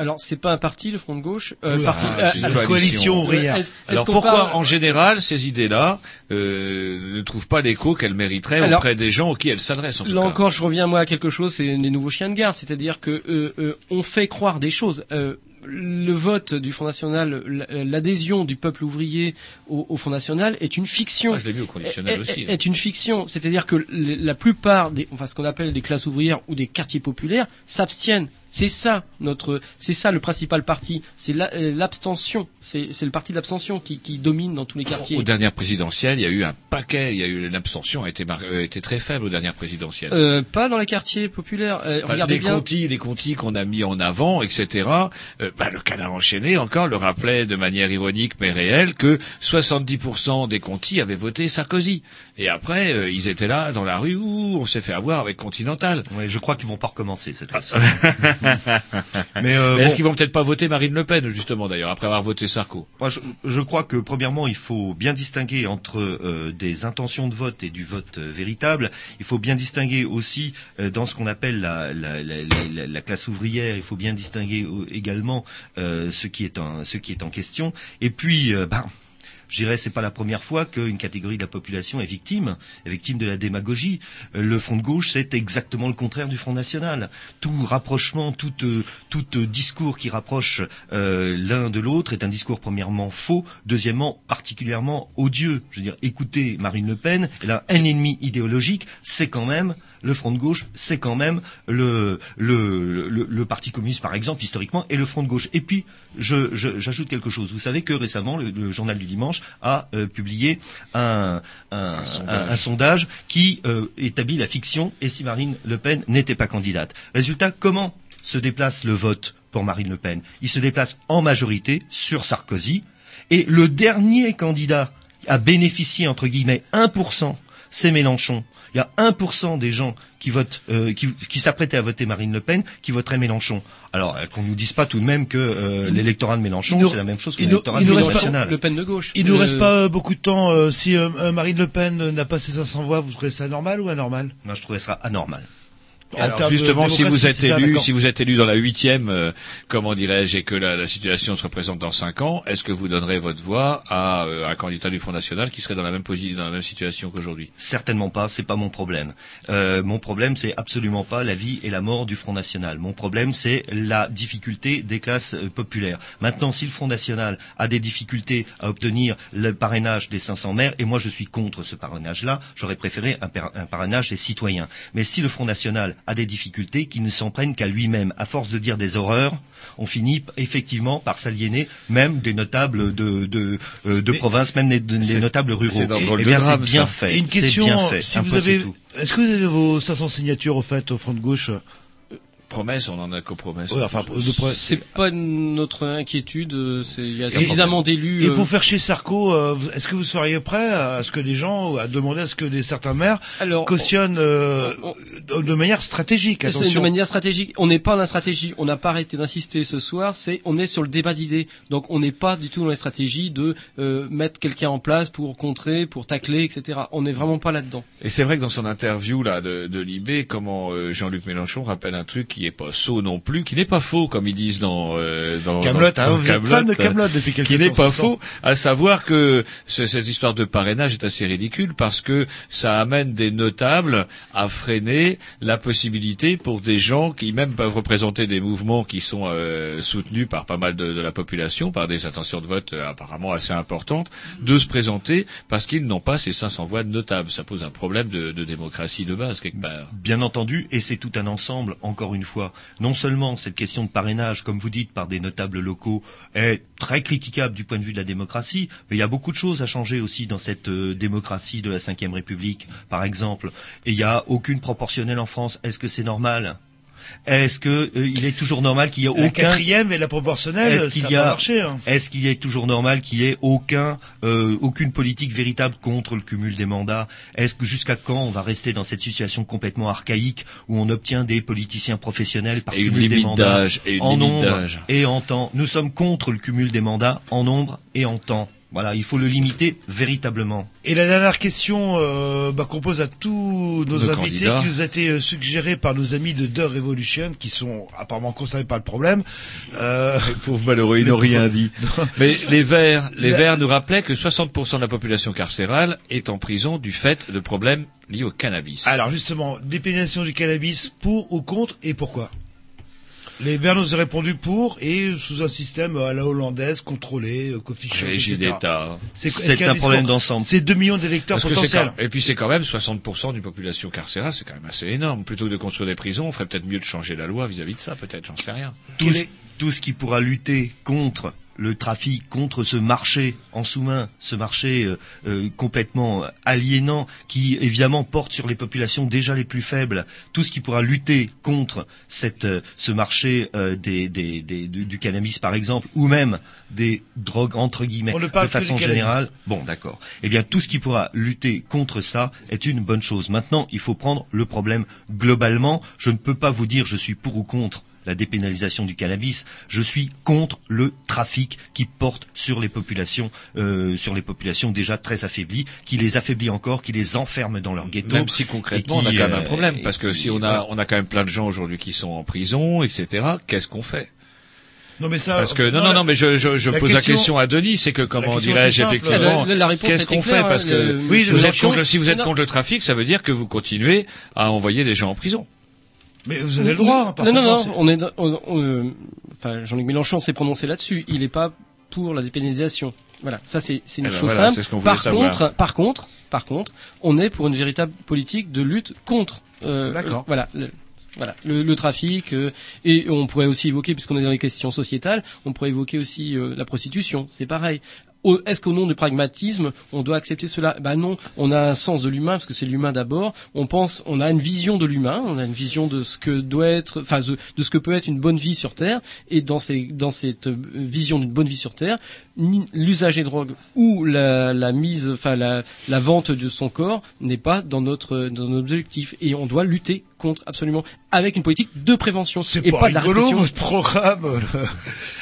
Alors, c'est pas un parti, le Front de gauche. Euh, Oui, parti, Ah, c'est une euh, la coalition ouvrière. est-ce- est-ce Alors pourquoi, parle- en général, ces idées-là euh, ne trouvent pas l'écho qu'elles mériteraient Alors, auprès des gens auxquels elles s'adressent en tout Là cas encore, je reviens moi à quelque chose, c'est les nouveaux chiens de garde, c'est-à-dire que euh, euh, on fait croire des choses. Euh, le vote du Front National, l'adhésion du peuple ouvrier au, au Front National est une fiction. Ah, je l'ai vu au conditionnel est, aussi. est- est une fiction, c'est-à-dire que la plupart des, enfin ce qu'on appelle des classes ouvrières ou des quartiers populaires s'abstiennent. C'est ça notre, c'est ça le principal parti, c'est euh, l'abstention, c'est c'est le parti de l'abstention qui, qui domine dans tous les quartiers. Aux dernières présidentielles, il y a eu un paquet, il y a eu l'abstention a été, mar- euh, était très faible aux dernières présidentielles. Euh, pas dans les quartiers populaires. Euh, Enfin, regardez les bien. contis, les contis qu'on a mis en avant, etc. euh, bah, le canard enchaîné encore le rappelait de manière ironique mais réelle que 70% des contis avaient voté Sarkozy. Et après, euh, ils étaient là dans la rue où on s'est fait avoir avec Continental. Ouais, je crois qu'ils vont pas recommencer cette fois-ci. Mais, euh, Mais Est-ce bon. qu'ils vont peut-être pas voter Marine Le Pen justement d'ailleurs après avoir voté Sarko? Moi, je, je crois que premièrement, il faut bien distinguer entre euh, des intentions de vote et du vote véritable. Il faut bien distinguer aussi dans ce qu'on appelle la, la, la, la- la classe ouvrière. Il faut bien distinguer également ce qui est en ce qui est en question. Et puis, ben, je dirais, c'est pas la première fois qu'une catégorie de la population est victime, est victime de la démagogie. Euh, Le Front de gauche, c'est exactement le contraire du Front national. Tout rapprochement, tout, euh, tout euh, discours qui rapproche l'un de l'autre est un discours premièrement faux, deuxièmement particulièrement odieux. Je veux dire, écoutez Marine Le Pen, elle a un ennemi idéologique, c'est quand même le Front de gauche, c'est quand même le, le, le, le Parti communiste, par exemple, historiquement, et le Front de gauche. Et puis, je, je- j'ajoute quelque chose. Vous savez que récemment, le, le journal du dimanche a euh, publié un, un, sondage. un- un sondage qui euh, établit la fiction et si Marine Le Pen n'était pas candidate. Résultat, comment se déplace le vote pour Marine Le Pen? Il se déplace en majorité sur Sarkozy. Et le dernier candidat à bénéficier, entre guillemets, 1%, c'est Mélenchon. Il y a 1% des gens qui votent, euh, qui, qui s'apprêtaient à voter Marine Le Pen, qui voteraient Mélenchon. Alors euh, qu'on nous dise pas tout de même que euh, l'électorat de Mélenchon, c'est la même chose que l'électorat il de reste pas- nationale. Le Pen de gauche. Il nous Euh, reste pas euh, beaucoup de temps. euh, si euh, euh, Marine Le Pen euh, n'a pas ses 500 voix, vous trouvez ça normal ou anormal? Moi, je trouvais ça anormal. Alors, justement, si vous êtes ça, élu, si vous êtes élu dans la huitième, euh, comment dirais-je, et que la, la situation se représente dans cinq ans, est-ce que vous donnerez votre voix à euh, un candidat du Front National qui serait dans la même position, dans la même situation qu'aujourd'hui? Certainement pas, c'est pas mon problème. Euh, mon problème, c'est absolument pas la vie et la mort du Front National. Mon problème, c'est la difficulté des classes euh, populaires. Maintenant, si le Front National a des difficultés à obtenir le parrainage des 500 maires, et moi je suis contre ce parrainage-là, j'aurais préféré un, par- un parrainage des citoyens. Mais si le Front National a des difficultés, qu'il ne s'en prenne qu'à lui-même, à force de dire des horreurs, on finit effectivement par s'aliéner même des notables de, de, euh, de province, même des, notables ruraux. c'est Eh bien, c'est fait. Et une c'est question, bien fait. si vous avez, est-ce que vous avez vos 500 signatures au fait au front de gauche Promesse, on en a qu'aux promesses. Ouais, enfin, C'est pas notre inquiétude. C'est il y a Et- suffisamment d'élus. Et euh, pour faire chier Sarko, euh, est-ce que vous seriez prêt à ce que des gens, à demander à ce que des certains maires Alors, cautionnent euh, de manière stratégique C'est de Attention. manière stratégique. On n'est pas dans la stratégie. On n'a pas arrêté d'insister ce soir. C'est on est sur le débat d'idées. Donc on n'est pas du tout dans la stratégie de euh, mettre quelqu'un en place pour contrer, pour tacler, etc. On n'est vraiment pas là-dedans. Et c'est vrai que dans son interview là de, de Libé, comment euh, Jean-Luc Mélenchon rappelle un truc qui est pas sot non plus, qui n'est pas faux comme ils disent dans euh, dans hein, êtes Kaamelott, fan de euh, Kaamelott depuis quelques qui n'est pas faux, à savoir que ce- cette histoire de parrainage est assez ridicule parce que ça amène des notables à freiner la possibilité pour des gens qui même peuvent représenter des mouvements qui sont euh, soutenus par pas mal de, de la population, par des intentions de vote euh, apparemment assez importantes, de se présenter parce qu'ils n'ont pas ces 500 voix de notables. Ça pose un problème de, de démocratie de base quelque part. Bien entendu, et c'est tout un ensemble, encore une fois. Non seulement cette question de parrainage, comme vous dites, par des notables locaux, est très critiquable du point de vue de la démocratie, mais il y a beaucoup de choses à changer aussi dans cette euh, démocratie de la Ve République, par exemple. Et il n'y a aucune proportionnelle en France. Est-ce que c'est normal? Est-ce que euh, il est toujours normal qu'il y ait La aucun quatrième et la proportionnelle, est-ce ça va marcher. Hein. est-ce qu'il est toujours normal qu'il y ait aucun euh, aucune politique véritable contre le cumul des mandats? Est-ce que jusqu'à quand on va rester dans cette situation complètement archaïque où on obtient des politiciens professionnels par Et cumul des mandats d'âge, et une en nombre d'âge. et en temps? Nous sommes contre le cumul des mandats en nombre et en temps. Voilà, il faut le limiter véritablement. Et la dernière question euh, bah, qu'on pose à tous nos, invités, qui nous a été euh, suggérée par nos amis de The Revolution, qui sont apparemment concernés par le problème. Euh, Pauvres malheureux, ils les n'ont rien dit. Mais les Verts, les La- Verts nous rappelaient que 60% de la population carcérale est en prison du fait de problèmes liés au cannabis. Alors justement, dépénalisation du cannabis, pour ou contre, et pourquoi? Les Verts nous ont répondu pour, et sous un système à la hollandaise, contrôlé, euh, coffee shop, Régie etc. d'État. C'est un problème d'ensemble. C'est 2 millions d'électeurs potentiels. quand- et puis c'est quand même 60% d'une population carcérale, c'est quand même assez énorme. Plutôt que de construire des prisons, on ferait peut-être mieux de changer la loi vis-à-vis de ça, peut-être, j'en sais rien. tout ce qui pourra lutter contre le trafic, contre ce marché en sous-main, ce marché euh, euh, complètement aliénant qui évidemment porte sur les populations déjà les plus faibles, tout ce qui pourra lutter contre cette, euh, ce marché euh, des, des, des- du, du cannabis par exemple, ou même des drogues entre guillemets, On ne parle de façon générale, Bon, d'accord. Eh bien, tout ce qui pourra lutter contre ça est une bonne chose. Maintenant, il faut prendre le problème globalement. Je ne peux pas vous dire je suis pour ou contre la dépénalisation du cannabis. Je suis contre le trafic qui porte sur les populations, euh, sur les populations déjà très affaiblies, qui les affaiblit encore, qui les enferme dans leur ghetto. Même si concrètement, on a quand même un euh, problème, parce que qui- si on a, on a quand même plein de gens aujourd'hui qui sont en prison, etc., qu'est-ce qu'on fait? Non mais ça. Parce que non, non, la- non, mais je, je, je la pose la question- à Denis, c'est que comment dirais-je effectivement, qu'est-ce qu'on fait? Parce hein, que le- Oui, si vous êtes contre, si vous êtes Non. contre le trafic, ça veut dire que vous continuez à envoyer des gens en prison. Mais vous avez le droit. hein, Non, non, non. On est, dans- on- on- euh, enfin, Jean-Luc Mélenchon s'est prononcé là-dessus. Il n'est pas pour la dépénalisation. Voilà, ça c'est une Eh ben chose voilà, c'est ce simple. Par savoir. contre, par contre, par contre, on est pour une véritable politique de lutte contre Euh, D'accord. euh, voilà. le- voilà, le, le trafic euh, et on pourrait aussi évoquer, puisqu'on est dans les questions sociétales, on pourrait évoquer aussi euh, la prostitution. C'est pareil. Est-ce qu'au nom du pragmatisme, on doit accepter cela? Ben non, on a un sens de l'humain parce que c'est l'humain d'abord. On pense, on a une vision de l'humain, on a une vision de ce que doit être, enfin de, ce que peut être une bonne vie sur Terre. Et dans, cette euh, vision d'une bonne vie sur Terre, l'usage des drogues ou la, la mise, enfin la, la vente de son corps n'est pas dans notre dans nos objectifs. Et on doit lutter contre absolument avec une politique de prévention C'est et pas, pas de la rigolo répression. votre programme. euh.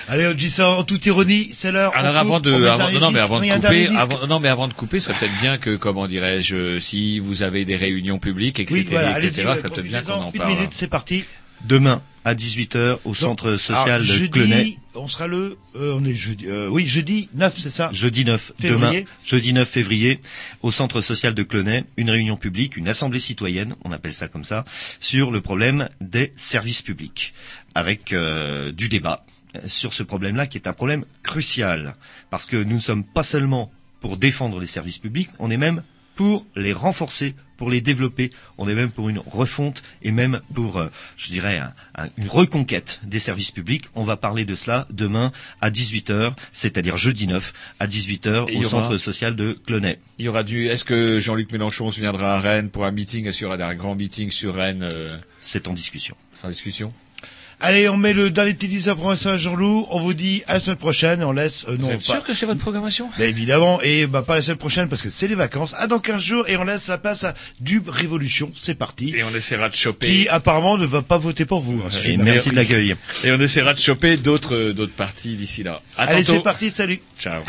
Allez, on dit ça en toute ironie, c'est l'heure. Alors avant de, avant, dernier non mais avant de couper, avant, non mais avant de couper, ça peut-être bien que, comment dirais-je, si vous avez des réunions publiques, etc., Oui, voilà, allez-y, etc., ça peut être bien qu'on en Une parle. minute, c'est parti. Demain à 18h au centre social de Clenay. On sera le, euh, on est jeudi, euh, oui, jeudi 9, c'est ça Jeudi 9, Février. demain, jeudi 9 février, au centre social de Clenay, une réunion publique, une assemblée citoyenne, on appelle ça comme ça, sur le problème des services publics, avec euh, du débat sur ce problème-là qui est un problème crucial, parce que nous ne sommes pas seulement pour défendre les services publics, on est même pour les renforcer, pour les développer, on est même pour une refonte et même pour, euh, je dirais, un- un- une reconquête des services publics. On va parler de cela demain à 18h, c'est-à-dire jeudi 9 à 18h Et il au aura- centre social de Clenay. Il y aura du. Est-ce que Jean-Luc Mélenchon se viendra à Rennes pour un meeting? Est-ce qu'il y aura un grand meeting sur Rennes euh, C'est en discussion. Sans discussion? Allez, on met le dernier petit disque après ça, Jean-Loup. On vous dit à la semaine prochaine. On laisse, euh, non, Vous êtes pas- sûr que c'est votre programmation? Bah, évidemment, et bah pas la semaine prochaine parce que c'est les vacances. À dans 15 jours et on laisse la place à du Révolution. C'est parti. Et on essaiera de choper. Qui apparemment ne va pas voter pour vous. hein, Et merci de l'accueil. Et on essaiera de choper d'autres euh, d'autres parties d'ici là. À Allez, c'est parti. Salut. Ciao.